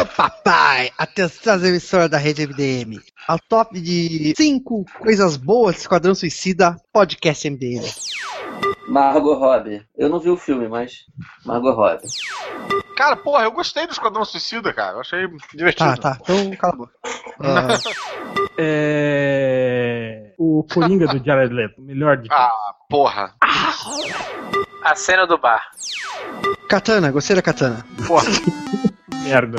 Ô papai, atenção às emissoras da rede MDM. Ao top de 5 coisas boas de Esquadrão Suicida, podcast MDM. Margot Robbie. Eu não vi o filme, mas Margot Robbie. Cara, porra, eu gostei do Esquadrão Suicida, cara. Eu achei divertido. Tá, tá, então cala a boca. Ah, É... O Coringa do Jared Leto, melhor de todos. Ah, porra. A cena do bar. katana, gostei da Katana. Porra. merda.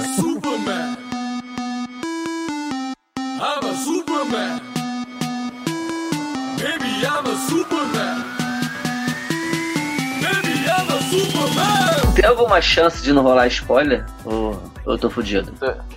Tem alguma chance de não rolar spoiler? Ou eu tô fudido?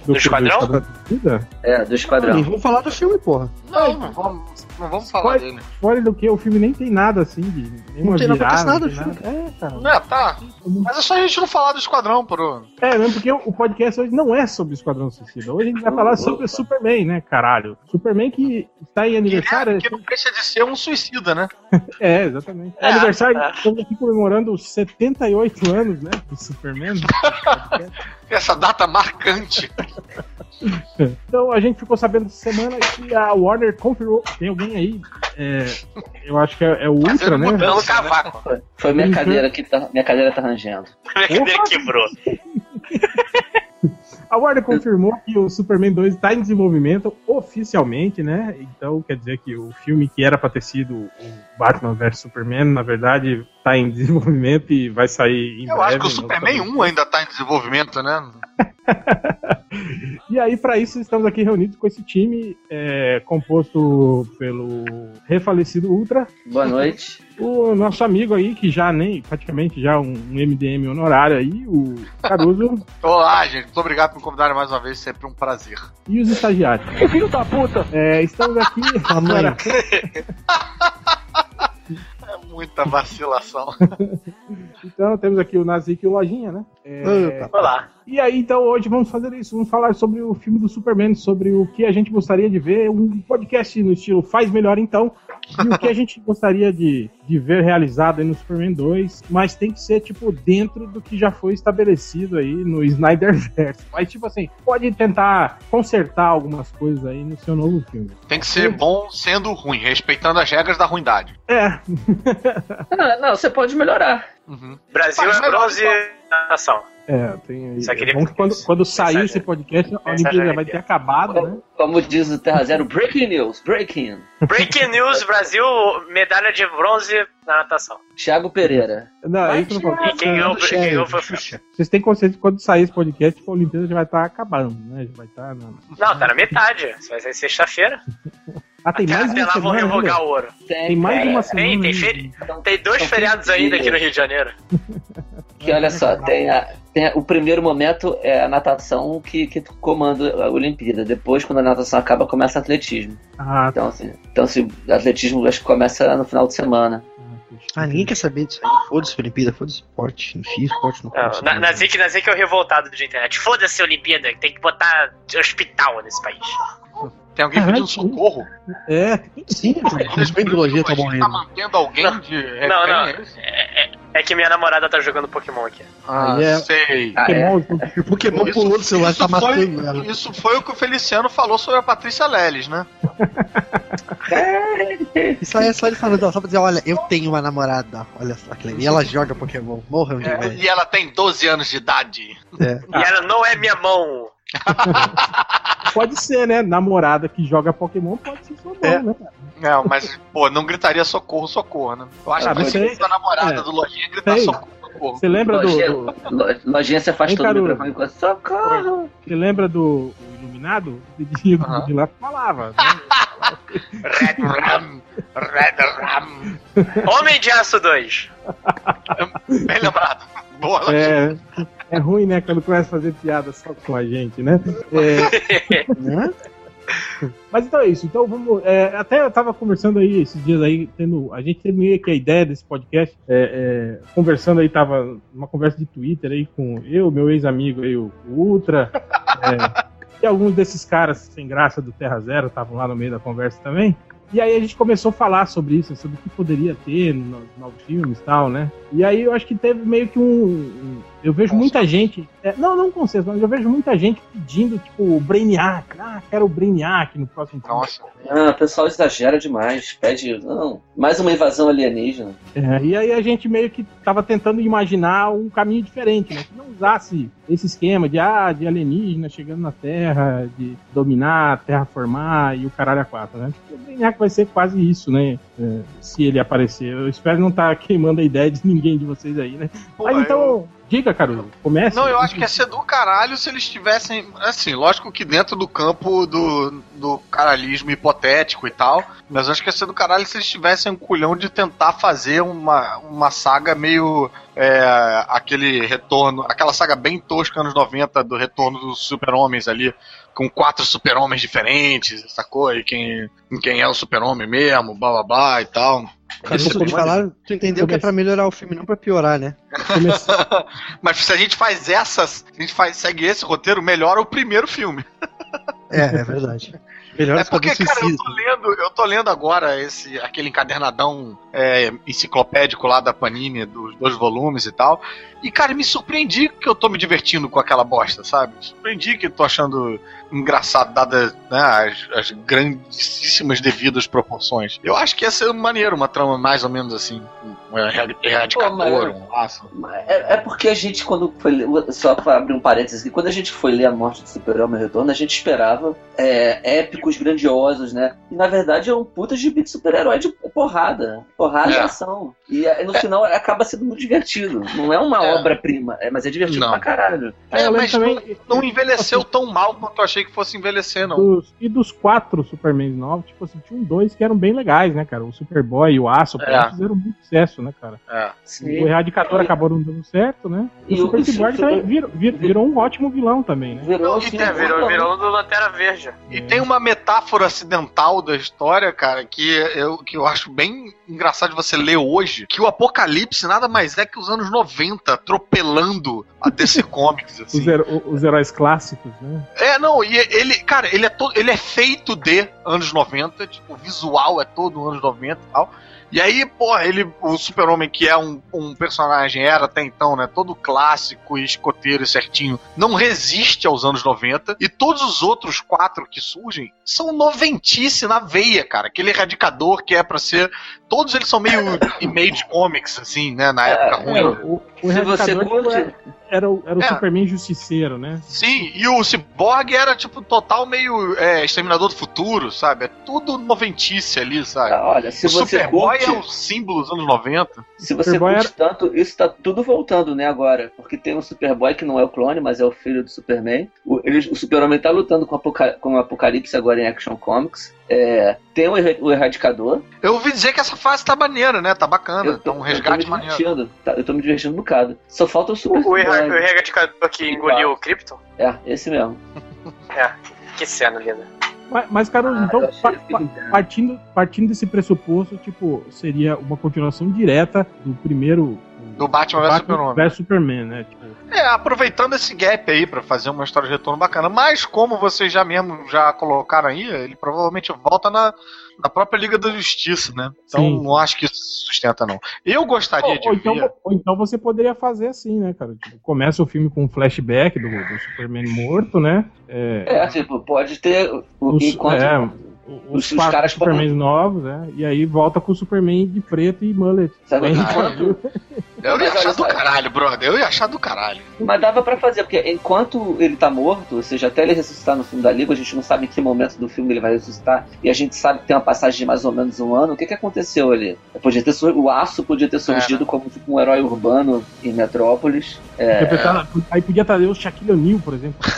Do Esquadrão? Suicida? É, do Esquadrão. Nem vamos falar do filme, porra. Não, não vamos, não vamos falar Spoiler- dele. Fora do que o filme nem tem nada assim, de nenhuma Não tem nada, virada. nada não do tem nada. É, cara. Não é, tá. Mas é só a gente não falar do Esquadrão, por. É, mesmo porque o podcast hoje não é sobre o Esquadrão Suicida. Hoje a gente vai falar sobre o Superman, né, caralho? Superman que está em aniversário. Que não deixa de ser um suicida, né? É, exatamente. É É, aniversário, é. estamos aqui comemorando os 78 anos, né, do Superman. Essa data marcante. Então a gente ficou sabendo essa semana que a Warner confirmou. Tem alguém aí? é, eu acho que é, é o Ultra, Fazendo né? mudança. Pelo cavaco. Foi, foi minha Uhum. cadeira que tá. Minha cadeira tá rangendo. Minha cadeira quebrou. A Warner confirmou que o Superman 2 está em desenvolvimento oficialmente, né? Então quer dizer que o filme que era pra ter sido o Batman vs Superman, na verdade, tá em desenvolvimento e vai sair em Eu breve. acho que o Superman sabemos. 1 ainda tá em desenvolvimento, né? E aí, para isso, estamos aqui reunidos com esse time é, composto pelo refalecido Ultra, Boa noite. o nosso amigo aí, que já nem, praticamente já um, um MDM honorário aí, o Caruso, Olá, gente. Muito obrigado por me convidarem mais uma vez. Sempre um prazer. e os estagiários. Filho da puta! estamos aqui agora. Muita vacilação. Então, temos aqui o Nazik e o Lojinha, né? É. Olá. E aí, então, hoje vamos fazer isso. Vamos falar sobre o filme do Superman, sobre o que a gente gostaria de ver. Um podcast no estilo Faz Melhor Então. E o que a gente gostaria de, de ver realizado aí no Superman 2. Mas tem que ser, tipo, dentro do que já foi estabelecido aí no Snyderverse. Mas, tipo assim, pode tentar consertar algumas coisas aí no seu novo filme. Tem que ser bom sendo ruim, respeitando as regras da ruindade. É, Ah, não, você pode melhorar. Uhum. Brasil é bronze nação. É, tem aí. Só queria- É bom que quando, quando sair esse podcast, a Olimpíada já vai ter acabado, né? Como, como diz o Terra Zero, breaking news, breaking. Breaking news, Brasil, medalha de bronze na natação. Thiago Pereira. Não, é isso não falo. E quem ganhou, foi o Xuxa. Vocês têm consciência que quando sair esse podcast, a Olimpíada já vai estar acabando, né? Já vai estar. na- Não, tá na metade. Isso vai ser sexta-feira. Ah, tem mais Até uma lá vão semana. revogar o ouro. Tem mais tem, uma é, semana. Tem, tem, feri... tem dois feriados ainda aqui no. Rio de Janeiro. Que olha só, tem, a- tem o primeiro momento é a natação que, que comanda a Olimpíada. Depois, quando a natação acaba, começa o atletismo. Ah, tá. Então, assim, então se o atletismo acho que começa no final de semana. Ah, ninguém quer saber disso aí. Foda-se, Olimpíada, foda-se esporte. Enfim, esporte não Não, foda-se. na, Nazik, Nazik é o revoltado de internet. Foda-se a Olimpíada, tem que botar hospital nesse país. Tem alguém Caralho, pedindo socorro? É, Sim, bem biologia tá A gente morrendo. tá mantendo alguém de Não, não. é isso? É, que minha namorada tá jogando Pokémon aqui. Ah, é- sei. Ah, é. Pokémon, O Pokémon Isso- pulou do celular e tá foi- matando ela. Isso foi o que o Feliciano falou sobre a Patrícia Leles, né? Isso aí é só ele falando, só pra dizer, olha, eu tenho uma namorada. Olha só. E ela joga Pokémon. Morram de É, e ela tem 12 anos de idade. É. E ela não é minha mão. pode ser, né? Namorada que joga Pokémon pode ser sua mão, É. né? cara? Não, mas, pô, não gritaria socorro, socorro, né? Eu acho Ah, que você- a namorada é. do Lojinha gritar Sei. socorro, socorro. Você lembra do, Lojinha, do- lo- lojinha se afastou do microfone com socorro. Você lembra do Iluminado? Dedinho do Aham. de lá falava. Né? Red Ram, Red Ram. Homem de Aço 2. Bem lembrado. Boa, Lojinha. É, é ruim, né? Quando começa a fazer piada só com a gente, né? É, Né? Mas então é isso. Então vamos. é, até eu tava conversando aí esses dias aí, tendo. A gente teve meio que a ideia desse podcast. é, é, conversando aí, tava numa conversa de Twitter aí com eu, meu ex-amigo aí, o, o Ultra. é, e alguns desses caras sem graça do Terra Zero estavam lá no meio da conversa também. E aí a gente começou a falar sobre isso, sobre o que poderia ter nos novos filmes e tal, né? E aí eu acho que teve meio que um. um- eu vejo muita gente. é, não, não consenso, mas eu vejo muita gente pedindo, tipo, o Brainiac. Ah, quero o Brainiac no próximo filme. Nossa. Ah, o pessoal exagera demais. Pede. Não, mais uma invasão alienígena. É, e aí a gente meio que tava tentando imaginar um caminho diferente, né? Que não usasse esse esquema de, ah, de alienígena chegando na Terra, de dominar, terraformar e o caralho a quatro, né? O Brainiac vai ser quase isso, né? É, se ele aparecer. Eu espero não estar queimando a ideia de ninguém de vocês aí, né? Pô, Mas eu- então, diga, Caruso, comece. Não, eu acho que ia ser do caralho se eles tivessem. Assim, lógico que dentro do campo do, do caralhismo hipotético e tal. Mas eu acho que ia ser do caralho se eles tivessem um culhão de tentar fazer uma, uma saga meio. é, aquele retorno. Aquela saga bem tosca anos 90 do retorno dos super-homens ali. Com quatro super-homens diferentes, sacou? E quem, quem é o super-homem mesmo, blá blá blá e tal. Cara, Isso falaram, tu entendeu que é pra melhorar o filme, não pra piorar, né? Mas se a gente faz essas, se a gente faz, segue esse roteiro, melhora o primeiro filme. É, é verdade. Melhor É porque, cara, eu tô lendo, eu tô lendo agora esse, aquele encadernadão é, enciclopédico lá da Panini, dos dois volumes e tal. E, cara, me surpreendi que eu tô me divertindo com aquela bosta, sabe? Me surpreendi que eu tô achando engraçado, dadas né, as, as grandíssimas devidas proporções. Eu acho que ia ser maneiro, uma trama mais ou menos assim. Um erra- erradicador, um laço. É, é porque a gente, quando foi. Só pra abrir um parênteses aqui, quando a gente foi ler A Morte do Super-Homem Retorno, a gente esperava é, épicos, grandiosos, né? E na verdade é um puta gibi de super-herói de porrada. Porrada e É. ação. E é, no final acaba sendo muito divertido. Não é uma É. obra-prima, é, mas é divertido Não. pra caralho. É, mas também- não, não envelheceu tão mal quanto eu achei que fosse envelhecer, não. Dos- e dos quatro Superman novos, tipo assim, tinha um dois que eram bem legais, né, cara? O Superboy e o Aço É. fizeram muito sucesso, né, cara? É. O Erradicador acabou não dando certo, né? E, E o o- Super e o Cyborg Super- também virou, vir- virou um ótimo vilão também, né? Virou, e tem- É, virou, um- virou do Lanterna Verde. E tem uma metáfora acidental da história, cara, que eu, que eu acho bem engraçado de você ler hoje, que o Apocalipse nada mais é que os anos 90 atropelando a DC Comics, assim. Os, hero- os heróis clássicos, né? É, não, e ele, cara, ele é todo, ele é feito de anos 90, tipo, o visual é todo anos 90 e tal. E aí, porra, ele, o Super-Homem, que é um, um personagem, era até então, né, todo clássico e escoteiro e certinho, não resiste aos anos 90. E todos os outros quatro que surgem são noventice na veia, cara. Aquele erradicador que é pra ser. Todos eles são meio image comics, assim, né, na época É, É, ruim. o, o Se você Erradicador tipo, curte. era, era o, era o É. Superman justiceiro, né? Sim, e o Cyborg era, tipo, total meio é, Exterminador do Futuro, sabe? É tudo noventice ali, sabe? Ah, Olha, se o você Superboy curte, é o símbolo dos anos 90. se você Superboy curte tanto, isso tá tudo voltando, né, agora. Porque tem um Superboy que não é o clone, mas é o filho do Superman. O, ele- o Super-Homem tá lutando com, o Apoca- com o Apocalipse agora em Action Comics. É, tem o, o Erradicador. Eu ouvi dizer que essa fase tá maneira, né? Tá bacana. Eu Tá tô, um eu resgate tô me maneiro. divertindo. Tá, eu tô me divertindo um Só falta o Super O, o, erra- o erradicador que engoliu o Krypton. É, esse mesmo. Que cena linda. Mas, mas Caruso, Ah, então, pa- pa- partindo, partindo desse pressuposto, tipo, seria uma continuação direta do primeiro. Do Batman vs Super-Homem. vs Superman, né? Tipo, É, aproveitando esse gap aí pra fazer uma história de retorno bacana. Mas, como vocês já mesmo já colocaram aí, ele provavelmente volta na, na própria Liga da Justiça, né? Então Sim. não acho que isso sustenta, não. Eu gostaria ou, de ou então, ver. ou então você poderia fazer assim, né, cara? Tipo, começa o filme com um flashback do, do Superman morto, né? É, É, tipo, pode ter. o- os, enquanto. é, os, os- os caras Supermans novos, né? E aí volta com o Superman de preto e mullet. Sabe, Eu ia achar do caralho, brother. Eu ia achar do caralho. Mas dava pra fazer, porque enquanto ele tá morto, ou seja, até ele ressuscitar no filme da Liga, a gente não sabe em que momento do filme ele vai ressuscitar, e a gente sabe que tem uma passagem de mais ou menos um ano. O que que aconteceu ali? Podia ter sur- O Aço podia ter surgido como tipo, um herói urbano em Metrópolis. É, Aí podia trazer o Shaquille O'Neal, por exemplo.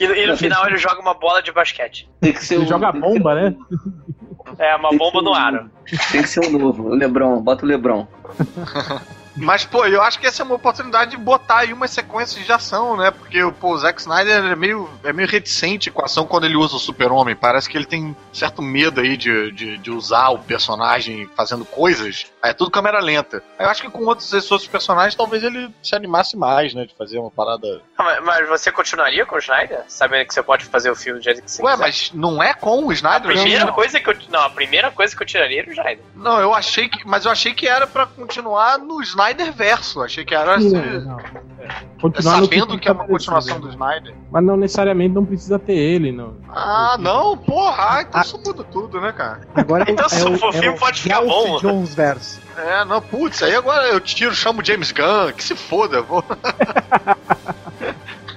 E, no- e no final ele joga uma bola de basquete. tem que ser Ele um- joga tem que bomba, um- né? É, uma tem bomba no um- aro. Tem que ser um novo. O Lebron, bota o Lebron. Mas, pô, eu acho que essa é uma oportunidade de botar aí umas sequências de ação, né? Porque pô, o Zack Snyder é meio, é meio reticente com a ação quando ele usa o super-homem. Parece que ele tem certo medo aí de, de, de usar o personagem fazendo coisas. Aí é tudo câmera lenta. Eu acho que com outros outros personagens talvez ele se animasse mais, né? De fazer uma parada. Ah, mas, mas você continuaria com o Snyder? Sabendo que você pode fazer o filme do jeito que você Ué, quiser? mas não é com o A Snyder? primeira não. coisa que eu. Não, a primeira coisa que eu tiraria era o Snyder. Não, eu achei que. Mas eu achei que era pra continuar no Snyder verso. Achei que era. Assim, não. É, é sabendo que é uma estabelecido, continuação do Snyder. Mas não necessariamente não precisa ter ele, não. Ah, não, porra, ah, então isso muda tudo, né, cara? Agora é Então, se é o, o filme é pode ficar Ralph bom. Jones verso. É, não, putz, aí agora eu tiro, chamo James Gunn, que se foda, vou.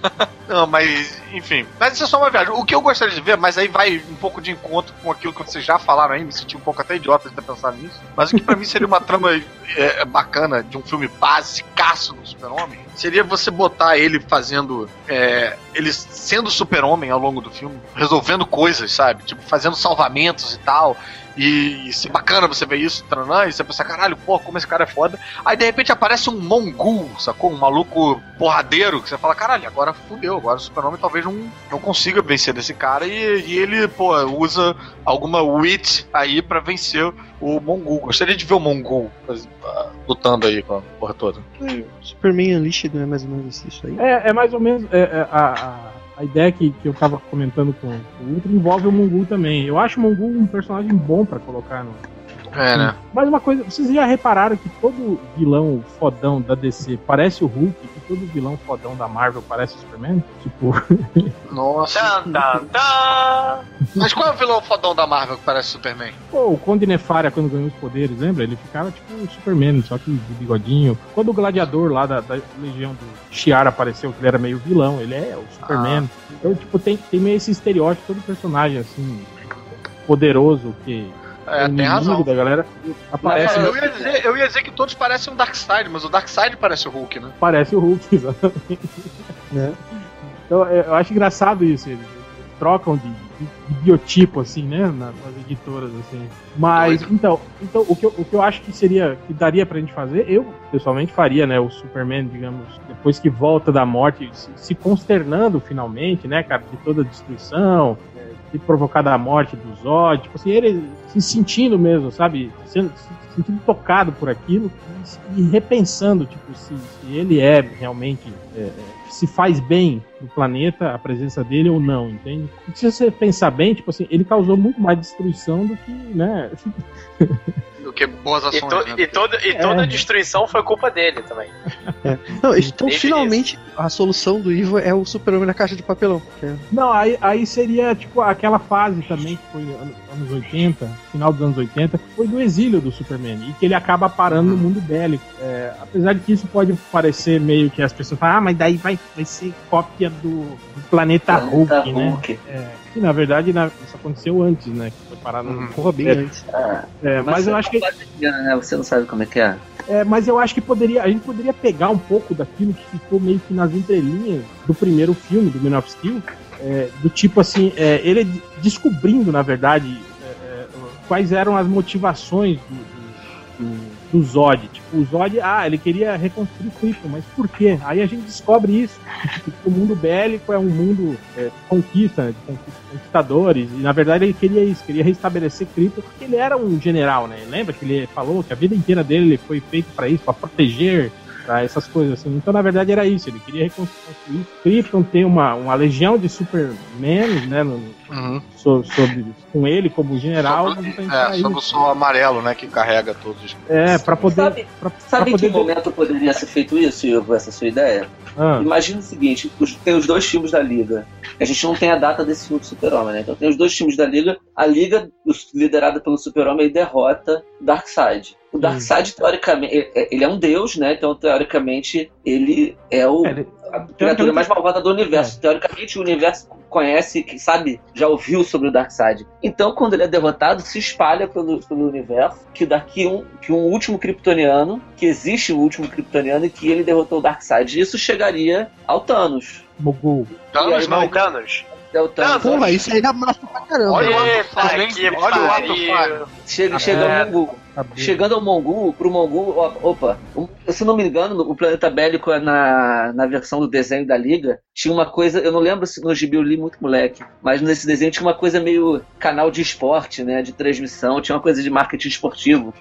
Não, mas, enfim. Mas isso é só uma viagem. O que eu gostaria de ver, mas aí vai um pouco de encontro com aquilo que vocês já falaram aí, me senti um pouco até idiota de ter pensado nisso. Mas o que pra mim seria uma trama é, bacana de um filme basicaço no Super-Homem seria você botar ele fazendo. É, ele sendo super-homem ao longo do filme, resolvendo coisas, sabe? Tipo, fazendo salvamentos e tal. E, e se bacana você ver isso, tranã, e você pensa, caralho, pô, como esse cara é foda. Aí de repente aparece um mongol, sacou? Um maluco porradeiro, que você fala, caralho, agora fudeu, agora o super-homem talvez não, não consiga vencer desse cara. E, e ele, pô, usa alguma wit aí pra vencer o mongol. Gostaria de ver o mongol ah, lutando aí com a porra toda. Superman Unleashed não é mais ou menos isso aí? É, é mais ou menos. é, é, a, a, a ideia que, que eu tava comentando com o Ultra envolve o Mongul também. Eu acho o Mongul um personagem bom pra colocar no. É, né? Mas uma coisa, vocês já repararam que todo vilão fodão da DC parece o Hulk e todo vilão fodão da Marvel parece o Superman? Tipo, Nossa. Tan, tan, tan. Mas qual é o vilão fodão da Marvel que parece Superman? pô, o Conde Nefária quando ganhou os poderes, lembra? Ele ficava tipo o Superman, só que de bigodinho. Quando o gladiador lá da, da Legião do Shiara apareceu, que ele era meio vilão, ele é o Superman. Então, tipo, tem, tem meio esse estereótipo, todo personagem assim, poderoso que É, o tem razão. da galera aparece, eu, ia dizer, eu ia dizer que todos parecem um Darkseid, mas o Darkseid parece o Hulk, né? parece o Hulk, exatamente. Né? Então, é, eu acho engraçado isso, eles trocam de, de- de biotipo, assim, né, na- nas editoras, assim. Mas, Doido. então, então o, que eu, o que eu acho que seria, que daria pra gente fazer, eu pessoalmente faria, né, o Superman, digamos, depois que volta da morte, se, se consternando finalmente, né, cara, de toda a destruição, de provocada a morte do Zod, tipo assim, ele se sentindo mesmo, sabe, sendo, se sentindo tocado por aquilo e, repensando, tipo, se, se ele é realmente é, é, se faz bem no planeta a presença dele ou não, entende? Se você pensar bem, tipo assim, ele causou muito mais destruição do que, né? Que boas E, ações, to- né? e toda, e toda a destruição foi culpa dele também. Não, então Deixa finalmente a solução do Ivo é o Super-Homem na caixa de papelão. que é- Não, aí, aí seria tipo aquela fase também que foi ano- anos 80, final dos anos 80, que foi do exílio do Superman e que ele acaba parando no mundo bélico. É, apesar de que isso pode parecer meio que as pessoas falam, ah, mas daí vai, vai ser cópia do, do planeta Hulk, Planeta né? Hulk. É, que na verdade na- isso aconteceu antes, né? Que foi parar no. Uhum. Porra, bem É. antes. Ah, É, mas, eu acho que né? Você não sabe como é que é. É, mas eu acho que poderia, a gente poderia pegar um pouco daquilo que ficou meio que nas entrelinhas do primeiro filme, do Man of Steel, é, do tipo assim, é, ele de- descobrindo, na verdade, é, é, quais eram as motivações do, do, do- do Zod. Tipo, o Zod, ah, ele queria reconstruir Krypton, mas por quê? Aí a gente descobre isso. o mundo bélico é um mundo é, conquista, de conquista- conquistadores, e na verdade ele queria isso, queria restabelecer Krypton, porque ele era um general, né? Lembra que ele falou que a vida inteira dele ele foi feito para isso, para proteger, essas coisas assim. Então, na verdade, era isso, ele queria reconstruir Krypton, ter uma, uma legião de Superman, né, no- Uhum. so- sobre, com ele como general, Sobre, é, sobre o sol amarelo, né, que carrega todos. É, para poder... Sabe- pra- Sabe pra em que poder- momento poderia ser feito isso, Ivo, essa sua ideia? Ah, Imagina o seguinte: os- tem os dois filmes da Liga. A gente não tem a data desse filme do Super-Homem, né? Então tem os dois filmes da Liga. A Liga, os- liderada pelo Super-Homem, derrota o Darkseid. O Darkseid, teoricamente, é- ele é um deus, né? Então, teoricamente, ele é o, é, ele- a criatura mais malvada do universo. Teoricamente, o universo conhece, que sabe, já ouviu sobre o Darkseid. Então, quando ele é derrotado, se espalha pelo, pelo universo que daqui um, que um último kryptoniano, que existe um último kryptoniano e que ele derrotou o Darkseid. Isso chegaria ao Thanos. Mogul. E aí Thanos não, vai- Thanos. É o Thanos. Porra, isso aí dá massa pra caramba. Olha o Eita, que Olha o ato falho. Chega, É. chega ao Mongul. Chegando ao Mongul, pro Mongul, ó, opa, se não me engano, o Planeta Bélico é na, na versão do desenho da Liga, tinha uma coisa, eu não lembro se no gibi eu li muito moleque, mas nesse desenho tinha uma coisa meio canal de esporte, né, de transmissão, tinha uma coisa de marketing esportivo.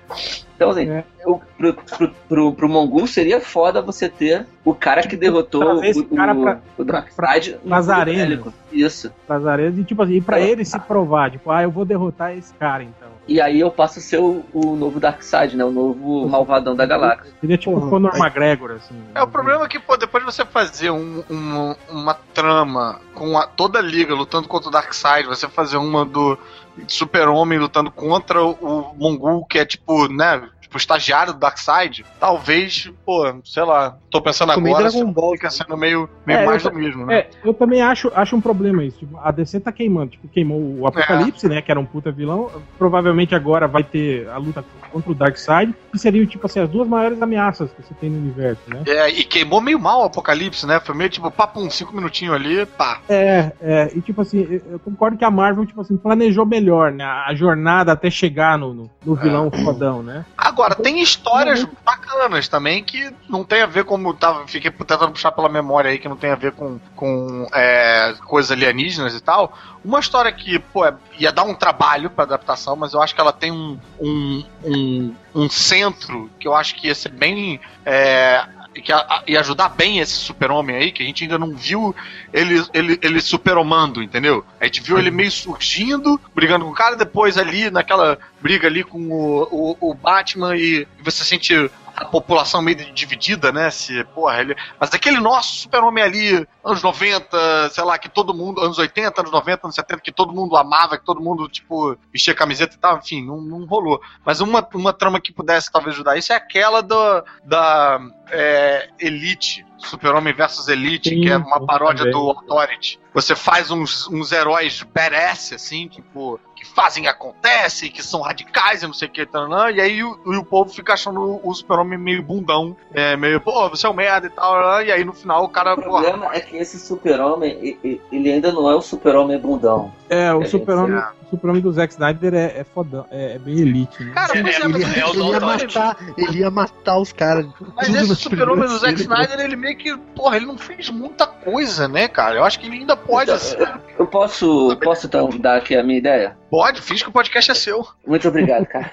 Então, assim, É. eu- pro, pro, pro, pro Mongul seria foda você ter o cara que derrotou esse o, cara o, pra- o Darkseid Planeta arenas. Isso. Pras arenas, e tipo assim, e pra É. ele se provar, tipo, ah, eu vou derrotar esse cara, então. E aí eu passo a ser o, o novo Darkseid, né, o novo malvadão da galáxia. Seria tipo Porra, o Conor McGregor, assim. É, o problema é que, pô, depois de você fazer um- um- uma trama com a- toda a liga lutando contra o Darkseid, você fazer uma do Super-Homem lutando contra o, o Mongul, que é tipo, né, tipo, estagiário do Darkseid, talvez, pô, sei lá, tô pensando agora, Dragon Ball, fica sendo meio, meio É, mais eu- do mesmo, né? É, eu também acho, acho um problema isso. Tipo, a DC tá queimando. Tipo, queimou o Apocalipse, né? Que era um puta vilão. Provavelmente agora vai ter a luta contra o Darkseid, que seriam, tipo assim, as duas maiores ameaças que você tem no universo, né? É, e queimou meio mal o Apocalipse, né? Foi meio tipo, papum, cinco minutinhos ali, pá. É, é, e tipo assim, eu- concordo que a Marvel, tipo assim, planejou melhor, né? A jornada até chegar no, no, no vilão fodão, né? Agora, tem histórias bacanas também que não tem a ver como tava, fiquei tentando puxar pela memória aí, que não tem a ver com, com é, coisas alienígenas e tal. Uma história que, pô, é- ia dar um trabalho pra adaptação, mas eu acho que ela tem um, um, um, um centro que eu acho que ia ser bem. É, que ia, ia ajudar bem esse super-homem aí, que a gente ainda não viu ele, ele, ele superomando, entendeu? A gente viu ele meio surgindo, brigando com o cara, depois ali, naquela briga ali com o, o, o Batman, e você sente a população meio dividida, né? Se, porra, ele. Mas aquele nosso super-homem ali, anos 90, sei lá, que todo mundo, anos 80, anos 90, anos 70, que todo mundo amava, que todo mundo, tipo, vestia camiseta e tal, enfim, não, não rolou. Mas uma, uma trama que pudesse talvez ajudar isso é aquela do, da é, Elite. Super-Homem versus Elite, Sim, que é uma paródia também. do Authority. Você faz uns, uns heróis badass, assim, tipo, fazem e acontecem, que são radicais e não sei o que, taranã, e aí o, o povo fica achando o super-homem meio bundão, é, meio, pô, você é um merda e tal, e aí no final o cara, O porra, problema é que esse super-homem, ele ainda não é o super-homem bundão. É, o É, super-homem é. o super do Zack Snyder é, é fodão, é, é bem elite, né? Cara, mas é, Ele, mas ia- é o ele ia matar, ele ia matar os caras. Mas tudo esse super-homem do Zack. Snyder, ele meio que, porra, ele não fez muita coisa, né, cara? Eu acho que ele ainda pode, Então, Eu posso, posso então dar aqui a minha ideia? pode, fiz que o podcast é seu. Muito obrigado, cara.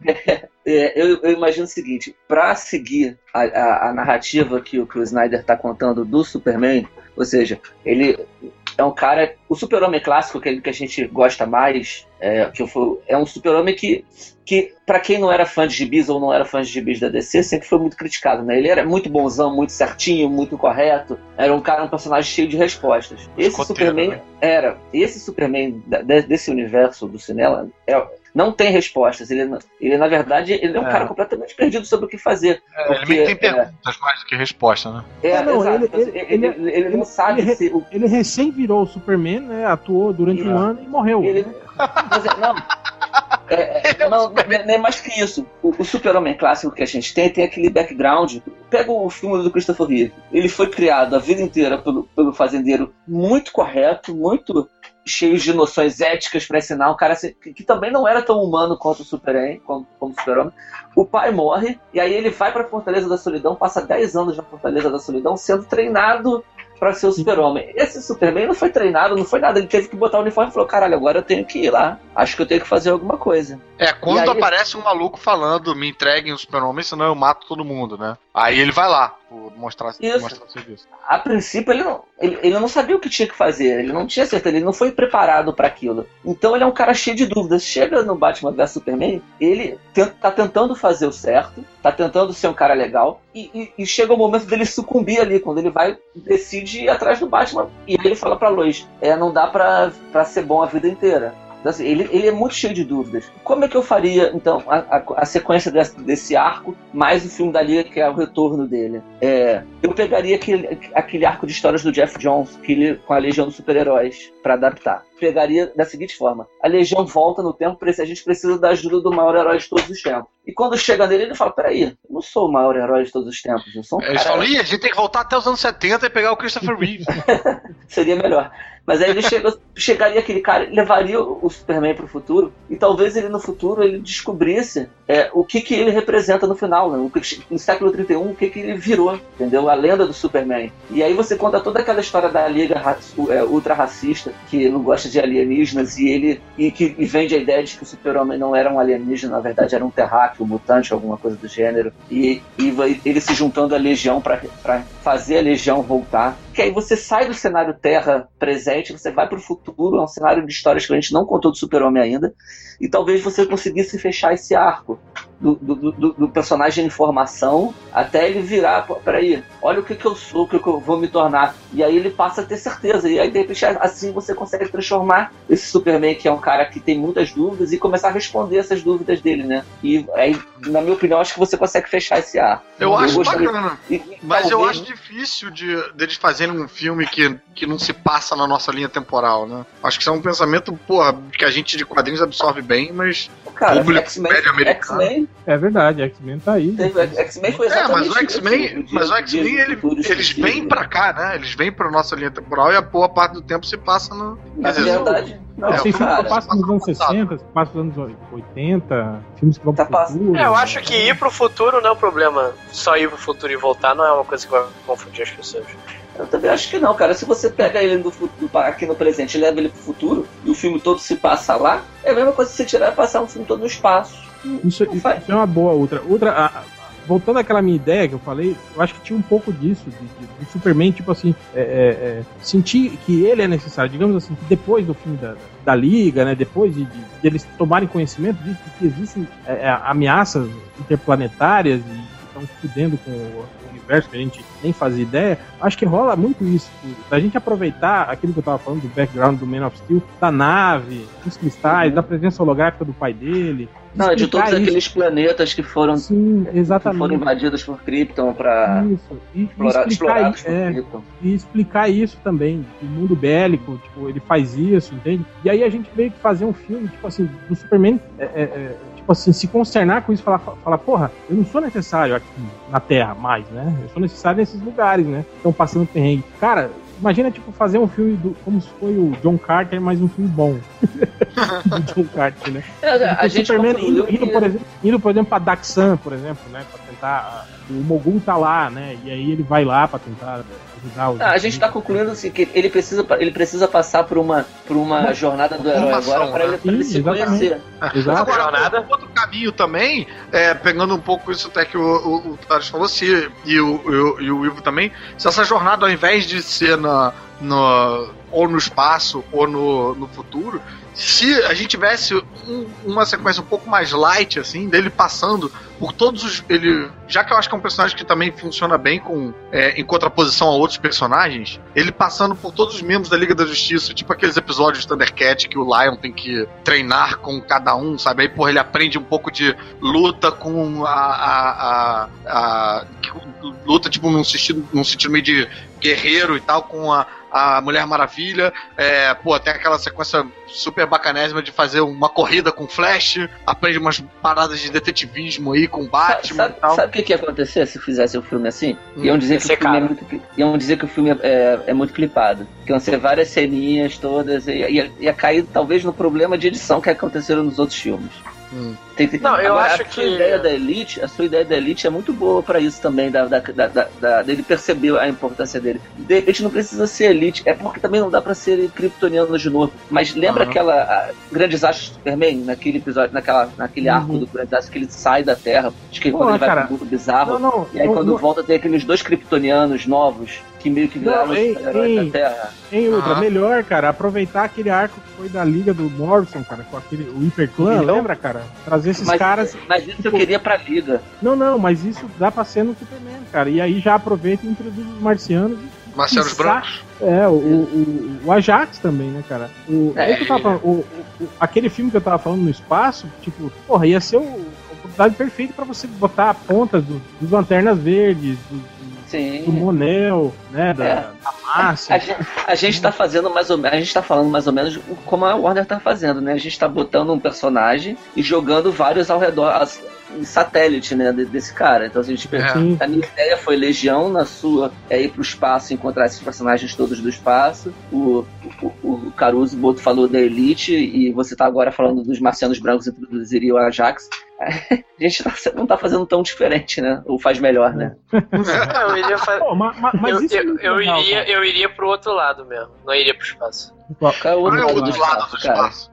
É, eu, eu imagino o seguinte: para seguir a, a- a narrativa que, o- que o Snyder está contando do Superman, ou seja, ele é um cara. O super-homem clássico, aquele que a gente gosta mais, é, que foi, é um super-homem que, que para quem não era fã de gibis ou não era fã de gibis da DC, sempre foi muito criticado. Né? Ele era muito bonzão, muito certinho, muito correto. Era um cara, um personagem cheio de respostas. Esse Escoteiro, Superman né? era. Esse Superman da- de- desse universo do cinema é, não tem respostas. Ele, ele, na verdade, ele é um É. cara completamente perdido sobre o que fazer. É, ele Porque, meio que tem é, perguntas mais do que resposta, né? É, É, não, exato. ele- Então, ele- ele, ele- ele não ele- sabe ele- se. O, Ele recém virou o Superman, né? Atuou durante um É. ano e morreu. ele, mas é- não. É, é, não, é mais que isso. O, o super-homem clássico que a gente tem tem aquele background. Pega o filme do Christopher Reeve. Ele foi criado a vida inteira pelo, pelo fazendeiro muito correto, muito cheio de noções éticas para ensinar um cara que, também não era tão humano quanto o Superman, como, como o Super-Homem. O pai morre, e aí ele vai pra Fortaleza da Solidão, passa 10 anos na Fortaleza da Solidão, sendo treinado pra ser o Super-Homem. Esse Superman não foi treinado, não foi nada. Ele teve que botar o uniforme e falou: caralho, agora eu tenho que ir lá. Acho que eu tenho que fazer alguma coisa. É, quando aí- aparece um maluco falando, me entreguem o super-homem, senão eu mato todo mundo, né? Aí ele vai lá, por mostrar, Isso. mostrar o serviço. A princípio, ele não, ele, ele não sabia o que tinha que fazer, ele não tinha certeza, ele não foi preparado para aquilo. Então, ele é um cara cheio de dúvidas. Chega no Batman vs Superman, ele tá tentando fazer o certo, tá tentando ser um cara legal, e, e- e chega o momento dele sucumbir ali, quando ele vai, decide ir atrás do Batman. E aí ele fala pra Lois: é, não dá pra, pra ser bom a vida inteira. Então, assim, ele, ele é muito cheio de dúvidas. Como é que eu faria, então, a, a- a sequência desse, desse arco, mais o filme da Liga, que é o retorno dele? É, eu pegaria aquele, aquele arco de histórias do Jeff Jones, que ele, com a Legião dos Super-Heróis, pra adaptar. Pegaria da seguinte forma: a Legião volta no tempo, a gente precisa da ajuda do maior herói de todos os tempos. E quando chega nele, ele fala: peraí, eu não sou o maior herói de todos os tempos, eu sou um Eles cara- falam, ih, a gente tem que voltar até os anos 70 e pegar o Christopher Reeve. seria melhor. Mas aí ele chega, chegaria aquele cara, levaria o o Superman pro futuro, e talvez ele no futuro ele descobrisse é, o que que ele representa no final, né? O que- no século 31, o que que ele virou, entendeu? A lenda do Superman. E aí você conta toda aquela história da liga é, ultra racista, que não gosta de alienígenas, e ele e que e vende a ideia de que o Super-Homem não era um alienígena, na verdade era um terráqueo, um mutante, alguma coisa do gênero, e, e vai- ele se juntando à Legião para fazer a Legião voltar. Que aí você sai do cenário Terra presente, você vai para o futuro, é um cenário de histórias que a gente não contou do Super-Homem ainda, e talvez você conseguisse fechar esse arco do, do, do- do personagem em formação até ele virar, peraí, olha o que, que eu sou, o que, que eu vou me tornar. E aí ele passa a ter certeza. E aí, de repente, assim você consegue transformar esse Superman, que é um cara que tem muitas dúvidas, e começar a responder essas dúvidas dele, né? E aí, na minha opinião, acho que você consegue fechar esse arco. Eu acho gostaria- bacana. E- e Mas eu talvez- acho difícil de deles fazerem um filme que, que não se passa na nossa linha temporal, né? Acho que isso é um pensamento, porra, que a gente de quadrinhos absorve bem, mas. Cara, público X-Men, médio americano. É verdade, X-Men tá aí. X-Men foi É, exatamente mas o X-Men, isso, mas o X-Men dia ele- eles vêm pra cá, né? Eles vêm pra nossa linha temporal e a boa parte do tempo se passa no. Na verdade, não, É, Tem filmes que passam nos anos 60, que passam nos anos 80, filmes que vão Tá pro passando- futuro. É, eu acho que ir pro futuro não é um problema. Só ir pro futuro e voltar não é uma coisa que vai confundir as pessoas. Eu também acho que não, cara. Se você pega ele futuro, aqui no presente e leva ele pro futuro, e o filme todo se passa lá, é a mesma coisa que você tirar e passar um filme todo no espaço. Isso, isso é uma boa outra. Outra, a- a- voltando àquela minha ideia que eu falei, eu acho que tinha um pouco disso, de, de- do Superman, tipo assim, é, é, é, sentir que ele é necessário, digamos assim, que depois do filme da, da Liga, né, depois de, de, de eles tomarem conhecimento disso, de que existem é, é, ameaças interplanetárias e que estão fudendo com o universo que a gente nem fazia ideia, acho que rola muito isso, da gente aproveitar aquilo que eu tava falando do background do Man of Steel, da nave, dos cristais, da presença holográfica do pai dele. Não, de todos isso. aqueles planetas que foram, Sim, que foram exatamente. invadidos por Krypton e explorar, explorados por é, Krypton. e explicar isso também. O mundo bélico, tipo, ele faz isso, entende? E aí a gente veio que fazer um filme, tipo assim, do Superman, é, é, é, tipo assim, se consternar com isso, falar, falar, porra, eu não sou necessário aqui na Terra mais, né? Eu sou necessário nesses lugares, né? Estão passando perrengue. Cara, imagina, tipo, fazer um filme do, como se foi o John Carter, mas um filme bom. do John Carter, né? É, a gente Superman indo, indo, por exemplo, indo, por exemplo, pra Daxan, por exemplo, né? Pra tentar. O Mogul tá lá, né? E aí ele vai lá pra tentar os. Ah, a gente tá concluindo assim, que ele precisa, ele precisa passar por uma, por uma jornada do herói agora pra né? ele, pra ele Sim, se exatamente. conhecer. Exato. Agora, Jornada. um outro caminho também, é, pegando um pouco isso até que o, o, o falou, se, e, o, e, o, e o Ivo também, se essa jornada, ao invés de ser na, no, ou no espaço ou no, no futuro, se a gente tivesse um- uma sequência um pouco mais light, assim, dele passando por todos os. Ele, já que eu acho que é um personagem que também funciona bem com é, em contraposição a outros personagens, ele passando por todos os membros da Liga da Justiça, tipo aqueles episódios de Thundercat que o Lion tem que treinar com cada um, sabe? Aí, porra, ele aprende um pouco de luta com a. a, a, a- luta, tipo, num sentido, num sentido meio de guerreiro e tal, com a, a Mulher Maravilha. É, pô, tem aquela sequência super bacanésima de fazer uma corrida com Flash, aprende umas paradas de detetivismo aí com Batman Sabe, e tal. sabe o que, que ia acontecer se fizesse o filme assim? Hum. Iam dizer que Ia o filme é muito, iam dizer que o filme é, é muito clipado. Que iam ser várias ceninhas todas. Ia, ia, ia cair talvez no problema de edição que aconteceram nos outros filmes. Hum. Tem que- Não, eu Agora, acho a sua que- ideia da Elite, a sua ideia da Elite é muito boa pra isso também, da, da, da, da- da- dele perceber a importância dele. De repente não precisa ser Elite, é porque também não dá pra ser kryptoniano de novo. Mas lembra Aham. aquela a, Grande Desastre do Superman, naquele episódio, naquela, naquele Uhum. arco do Grande Desastre que ele sai da Terra, acho que Pô, quando ele vai cara, pro mundo bizarro, Não, não. e aí não, quando não, volta tem aqueles dois kryptonianos novos que meio que viraram Não, os ei, da Terra. Em outra, Aham. melhor, cara, aproveitar aquele arco que foi da Liga do Morrison, cara, com aquele o Hyperclan, Então? lembra, cara? Trazer esses Mas, caras. mas isso eu queria pra Liga. Não, não, mas isso dá pra ser no Superman, cara. E aí já aproveita e introduz os marcianos. e- Quiçá- Brancos. É, o, o, o Ajax também, né, cara? O, É, é que eu tava falando, o- aquele filme que eu tava falando no espaço, tipo, porra, ia ser o, a oportunidade perfeita pra você botar a ponta do- dos Lanternas Verdes, do, do, Sim. do Monel, né, da, É. da Márcia. A gente, a gente tá fazendo mais ou menos, a gente tá falando mais ou menos como a Warner tá fazendo, né? A gente tá botando um personagem e jogando vários ao redor, as, satélite, né, de- desse cara. Então, assim, a gente É. A minha ideia foi Legião, na sua é ir pro espaço e encontrar esses personagens todos do espaço. O, o, o Caruso Boto falou da Elite e você tá agora falando dos marcianos brancos introduziriam o Ajax. A gente tá- não tá fazendo tão diferente, né? Ou faz melhor, né? Eu iria, fa- Pô, ma- ma- mas eu, isso é eu, iria, eu iria pro outro lado mesmo. Não iria pro espaço. Qual é o outro é lado do outro lado do espaço?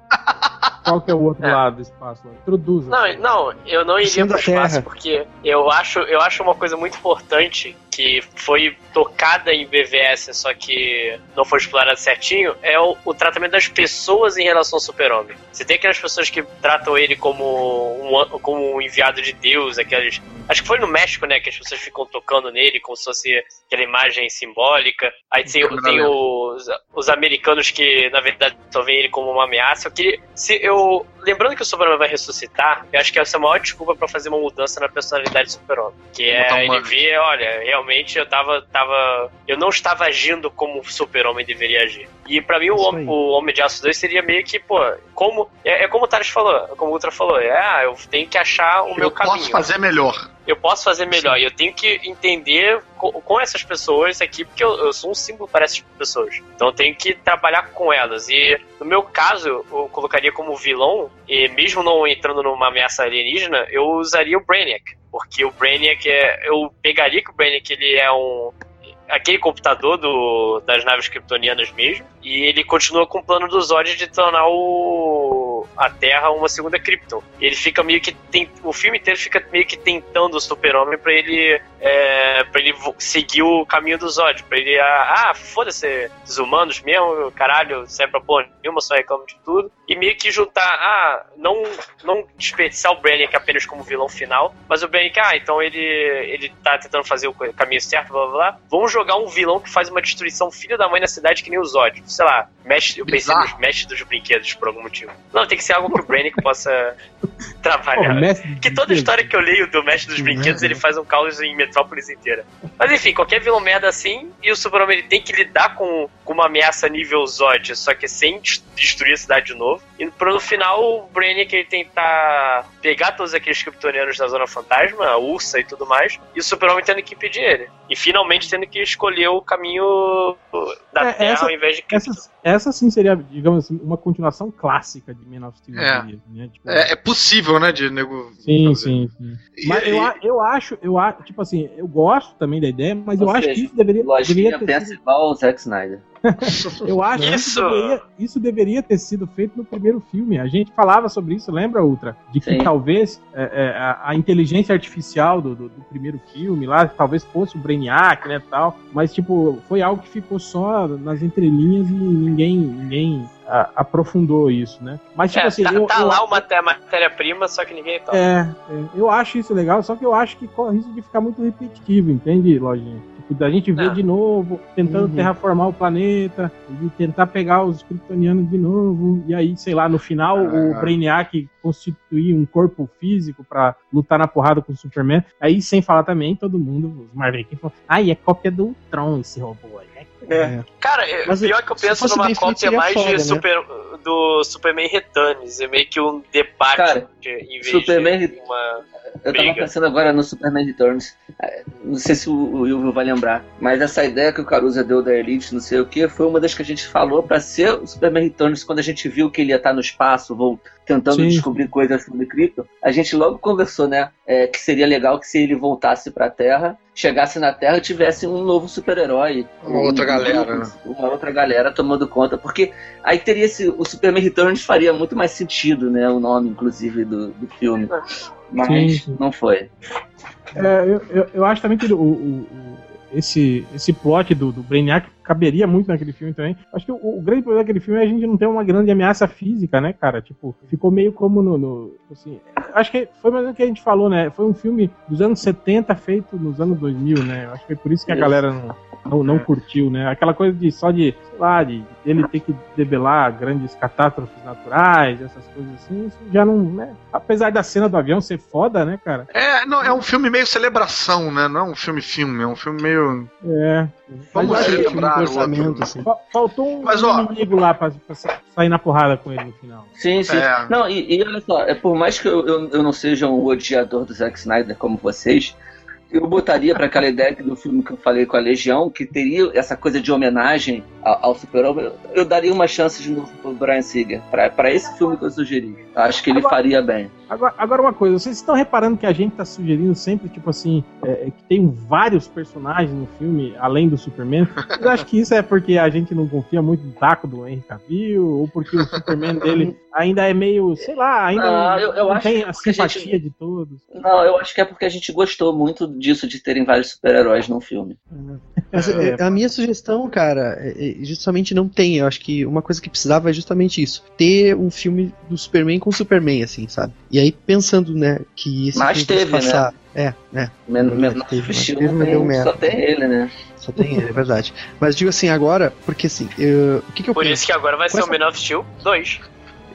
Qual que é o outro É. lado do espaço? Introduza. Não, não, eu não iria pro da espaço porque eu acho, eu acho uma coisa muito importante que foi tocada em BVS, só que não foi explorada certinho, é o, o tratamento das pessoas em relação ao super-homem. Você tem aquelas pessoas que tratam ele como um, como um enviado de Deus, aquelas... Acho que foi no México, né, que as pessoas ficam tocando nele como se fosse aquela imagem simbólica. Aí tem, tem os, os americanos que, na verdade, só veem ele como uma ameaça. Eu queria... Se eu... Lembrando que o Superman vai ressuscitar, eu acho que essa é a maior desculpa pra fazer uma mudança na personalidade do Super-Homem. Que é ele ver, olha, realmente eu tava, tava. Eu não estava agindo como o Super-Homem deveria agir. E pra mim o, o Homem de Aço 2 seria meio que, pô, como. É, é como o Thales falou, como o Ultra falou, é, ah, eu tenho que achar o meu Eu caminho. posso fazer melhor. Eu posso fazer melhor. E eu tenho que entender co- com, essas pessoas aqui, porque eu, eu sou um símbolo para essas pessoas. Então eu tenho que trabalhar com elas. E no meu caso, eu colocaria como vilão, e mesmo não entrando numa ameaça alienígena, eu usaria o Brainiac. Porque o Brainiac é. Eu pegaria que o Brainiac ele é um. Aquele computador do, das naves kryptonianas mesmo. E ele continua com o plano do Zod de tornar o, a Terra uma segunda Krypton. Ele fica meio que. Tem, o filme inteiro fica meio que tentando o Super-Homem pra ele. É, pra ele seguir o caminho do Zod. Pra ele. Ah, ah, foda-se, os humanos mesmo, caralho, serve pra porra nenhuma, só reclamo de tudo. E meio que juntar. Ah, não, não desperdiçar o Brainiac apenas como vilão final, mas o Brainiac, ah, então ele, ele tá tentando fazer o caminho certo, blá blá blá. Vamos jogar um vilão que faz uma destruição filho da mãe na cidade que nem o Zod. Sei lá, mexe, eu pensei nos mestres dos brinquedos por algum motivo. Não, tem que ser algo que o Brainiac possa trabalhar. mestre Que toda história que eu leio do Mestre dos Brinquedos, ele faz um caos em Metrópolis inteira. Mas enfim, qualquer vilão merda assim, e o Super-Homem ele tem que lidar com, com uma ameaça nível Zod, só que sem des- destruir a cidade de novo. E pro no final, o Brainiac ele tentar pegar todos aqueles kryptonianos da Zona Fantasma, a Ursa e tudo mais, e o Super-Homem tendo que impedir ele. E finalmente tendo que escolher o caminho da É, Terra essa- ao invés de Krypton. Essa, essa sim seria, digamos assim, uma continuação clássica de Man of Steel. É. eu Né? Tipo, É, é possível, né, de nego. Sim, sim, sim. E- Mas eu, e- a- eu acho, eu acho, tipo assim, eu gosto também da ideia, mas Ou eu acho seja, que isso deveria, deveria ter sido, o Zack Snyder. eu acho que Isso! isso deveria, isso deveria ter sido feito no primeiro filme. A gente falava sobre isso, lembra, Ultra? De que Sim. talvez é, é, a, a inteligência artificial do, do, do primeiro filme lá, talvez fosse o Brainiac, né, tal. Mas, tipo, foi algo que ficou só nas entrelinhas e ninguém, ninguém a- aprofundou isso, né? Mas, tipo É, assim, tá, eu, tá eu- lá uma maté- matéria-prima, só que ninguém toca. É, é, eu acho isso legal, só que eu acho que corre risco de ficar muito repetitivo, entende, Lojinha? Da gente ver Ah. de novo, tentando Uhum. terraformar o planeta, e tentar pegar os kryptonianos de novo, e aí, sei lá, no final o Ah. Brainiac constituir um corpo físico pra lutar na porrada com o Superman. Aí, sem falar também, todo mundo, os Marvel falou, ai, é cópia do Ultron esse robô aí. É Cara, é- Mas, pior que eu penso numa cópia mais foda, de né? super, do Superman Returns. É meio que um debate Cara, de- em vez Superman de uma. Eu tava pensando agora no Superman Returns. É, Não sei se o o Will vai lembrar, mas essa ideia que o Caruso deu da Elite, não sei o que, foi uma das que a gente falou pra ser o Superman Returns quando a gente viu que ele ia estar no espaço, vou tentando Sim. descobrir coisas sobre Krypton. A gente logo conversou, né, é, que seria legal que se ele voltasse pra Terra, chegasse na Terra e tivesse um novo super-herói. Uma outra Um- galera, né? Uma outra galera tomando conta, porque aí teria esse, o Superman Returns faria muito mais sentido, né, o nome, inclusive, do, do filme. Mas Sim, não foi. É, eu, eu, eu acho também que o, o- o- esse, esse plot do, do Brainiac caberia muito naquele filme também. Acho que o, o grande problema daquele filme é a gente não ter uma grande ameaça física, né, cara? Tipo, ficou meio como no. no- assim, acho que foi mais o que a gente falou, né? Foi um filme dos anos 70 feito nos anos 2000, né? Acho que foi por isso que a Isso. galera não, não, não curtiu, né? Aquela coisa de só de, sei lá, de ele ter que debelar grandes catástrofes naturais, essas coisas assim, isso já não, né? Apesar da cena do avião ser foda, né, cara? É, não, é um filme meio celebração, né? Não é um filme-filme, é um filme meio. É. Vamos relembrar um o outro. assim. Fa- Faltou um Mas, ó- inimigo lá pra, pra sa- sair na porrada com ele no final. Sim, sim. É. Não, e, e olha só, é, por mais que eu, eu, eu não seja um odiador do Zack Snyder como vocês, eu botaria pra aquela ideia do filme que eu falei com a Legião, que teria essa coisa de homenagem ao, ao Super-Homem, eu, daria uma chance de novo pro Brian Singer. Pra esse filme que eu sugeri. Acho que ele Agora- faria bem. Agora, agora uma coisa, vocês estão reparando que a gente tá sugerindo sempre, tipo assim, é, é que tem vários personagens no filme, além do Superman. Vocês acham que isso é porque a gente não confia muito no taco do Henry Cavill? Ou porque o Superman dele ainda é meio, sei lá, ainda Ah, eu- eu não acho tem que é a porque a gente- simpatia de todos? Não, eu acho que é porque a gente gostou muito disso, de terem vários super-heróis num filme. Mas É, é, a minha sugestão, cara, justamente não tem. Eu acho que uma coisa que precisava é justamente isso. Ter um filme do Superman com Superman, assim, sabe? E aí, pensando, né, que esse Mas filme teve, fosse passar... É, é, Men Teve, menor mas estilo teve, deu merda. só tem ele, né? só tem ele, é verdade. Mas digo assim, agora, porque assim, eu- o que, que eu Por penso? isso que agora vai Com ser o Man of Steel 2.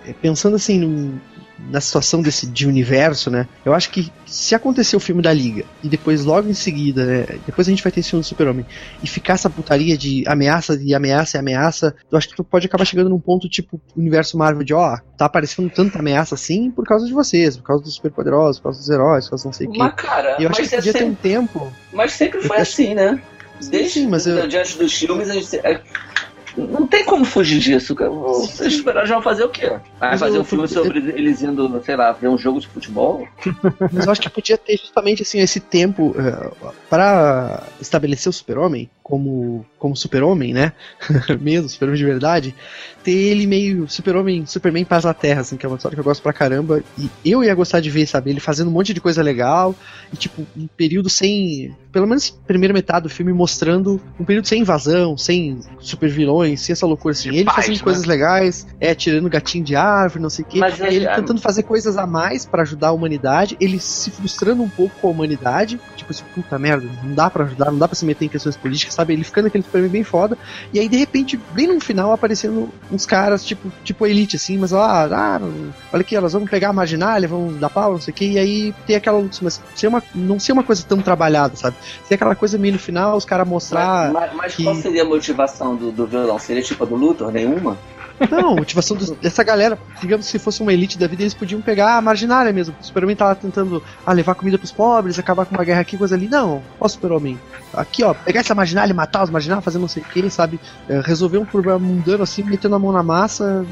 É, pensando assim num- na situação desse de universo, né? Eu acho que se acontecer o filme da Liga e depois logo em seguida, né? Depois a gente vai ter esse filme do Super-Homem e ficar essa putaria de ameaça e ameaça e ameaça, eu acho que tu pode acabar chegando num ponto tipo universo Marvel de ó, tá aparecendo tanta ameaça assim por causa de vocês, por causa dos superpoderosos, por causa dos heróis, por causa não sei o quê. Mas, cara, E eu acho que é podia ter um sempre, tempo. mas sempre foi assim, né? Desde sim, mas eu- diante dos filmes, a gente. É- Não tem como fugir disso. Os super-heróis vão fazer o quê? Vai Mas fazer um filme sobre eles indo, sei lá, ver um jogo de futebol? Mas eu acho que podia ter justamente assim esse tempo eh, pra estabelecer o Super-Homem como como Super-Homem, né? Mesmo Super-Homem de verdade, ter ele meio Super-Homem, Superman paz na Terra, assim, que é uma história que eu gosto pra caramba, e eu ia gostar de ver, sabe, ele fazendo um monte de coisa legal e tipo um período sem, pelo menos primeira metade do filme mostrando um período sem invasão, sem super vilões, sem essa loucura assim, ele paz, fazendo né? coisas legais, é tirando gatinho de árvore, não sei o quê, Mas ele é- tentando fazer coisas a mais pra ajudar a humanidade, ele se frustrando um pouco com a humanidade, tipo assim, puta merda, não dá pra ajudar, não dá pra se meter em questões políticas, sabe? Ele ficando aquele Superman bem foda, e aí de repente, bem no final, aparecendo uns caras, tipo, tipo Elite, assim, mas lá, ah, olha aqui, elas vão pegar a marginalha, vão dar pau, não sei o que, e aí tem aquela luta, mas ser uma, não ser uma coisa tão trabalhada, sabe? Ser aquela coisa meio no final, os caras mostrar. mas mas que- qual seria a motivação do, do violão? Seria tipo a do Luthor? Nenhuma? Não, a motivação dos- dessa galera, digamos se fosse uma elite da vida, eles podiam pegar a marginária mesmo. O Super-Homem tá lá tentando ah, levar comida pros pobres, acabar com uma guerra aqui, coisa ali. Não, ó, Super-Homem. Aqui, ó, pegar essa marginália e matar os marginários, fazer não sei o que, sabe? É, resolver um problema mundano assim, metendo a mão na massa,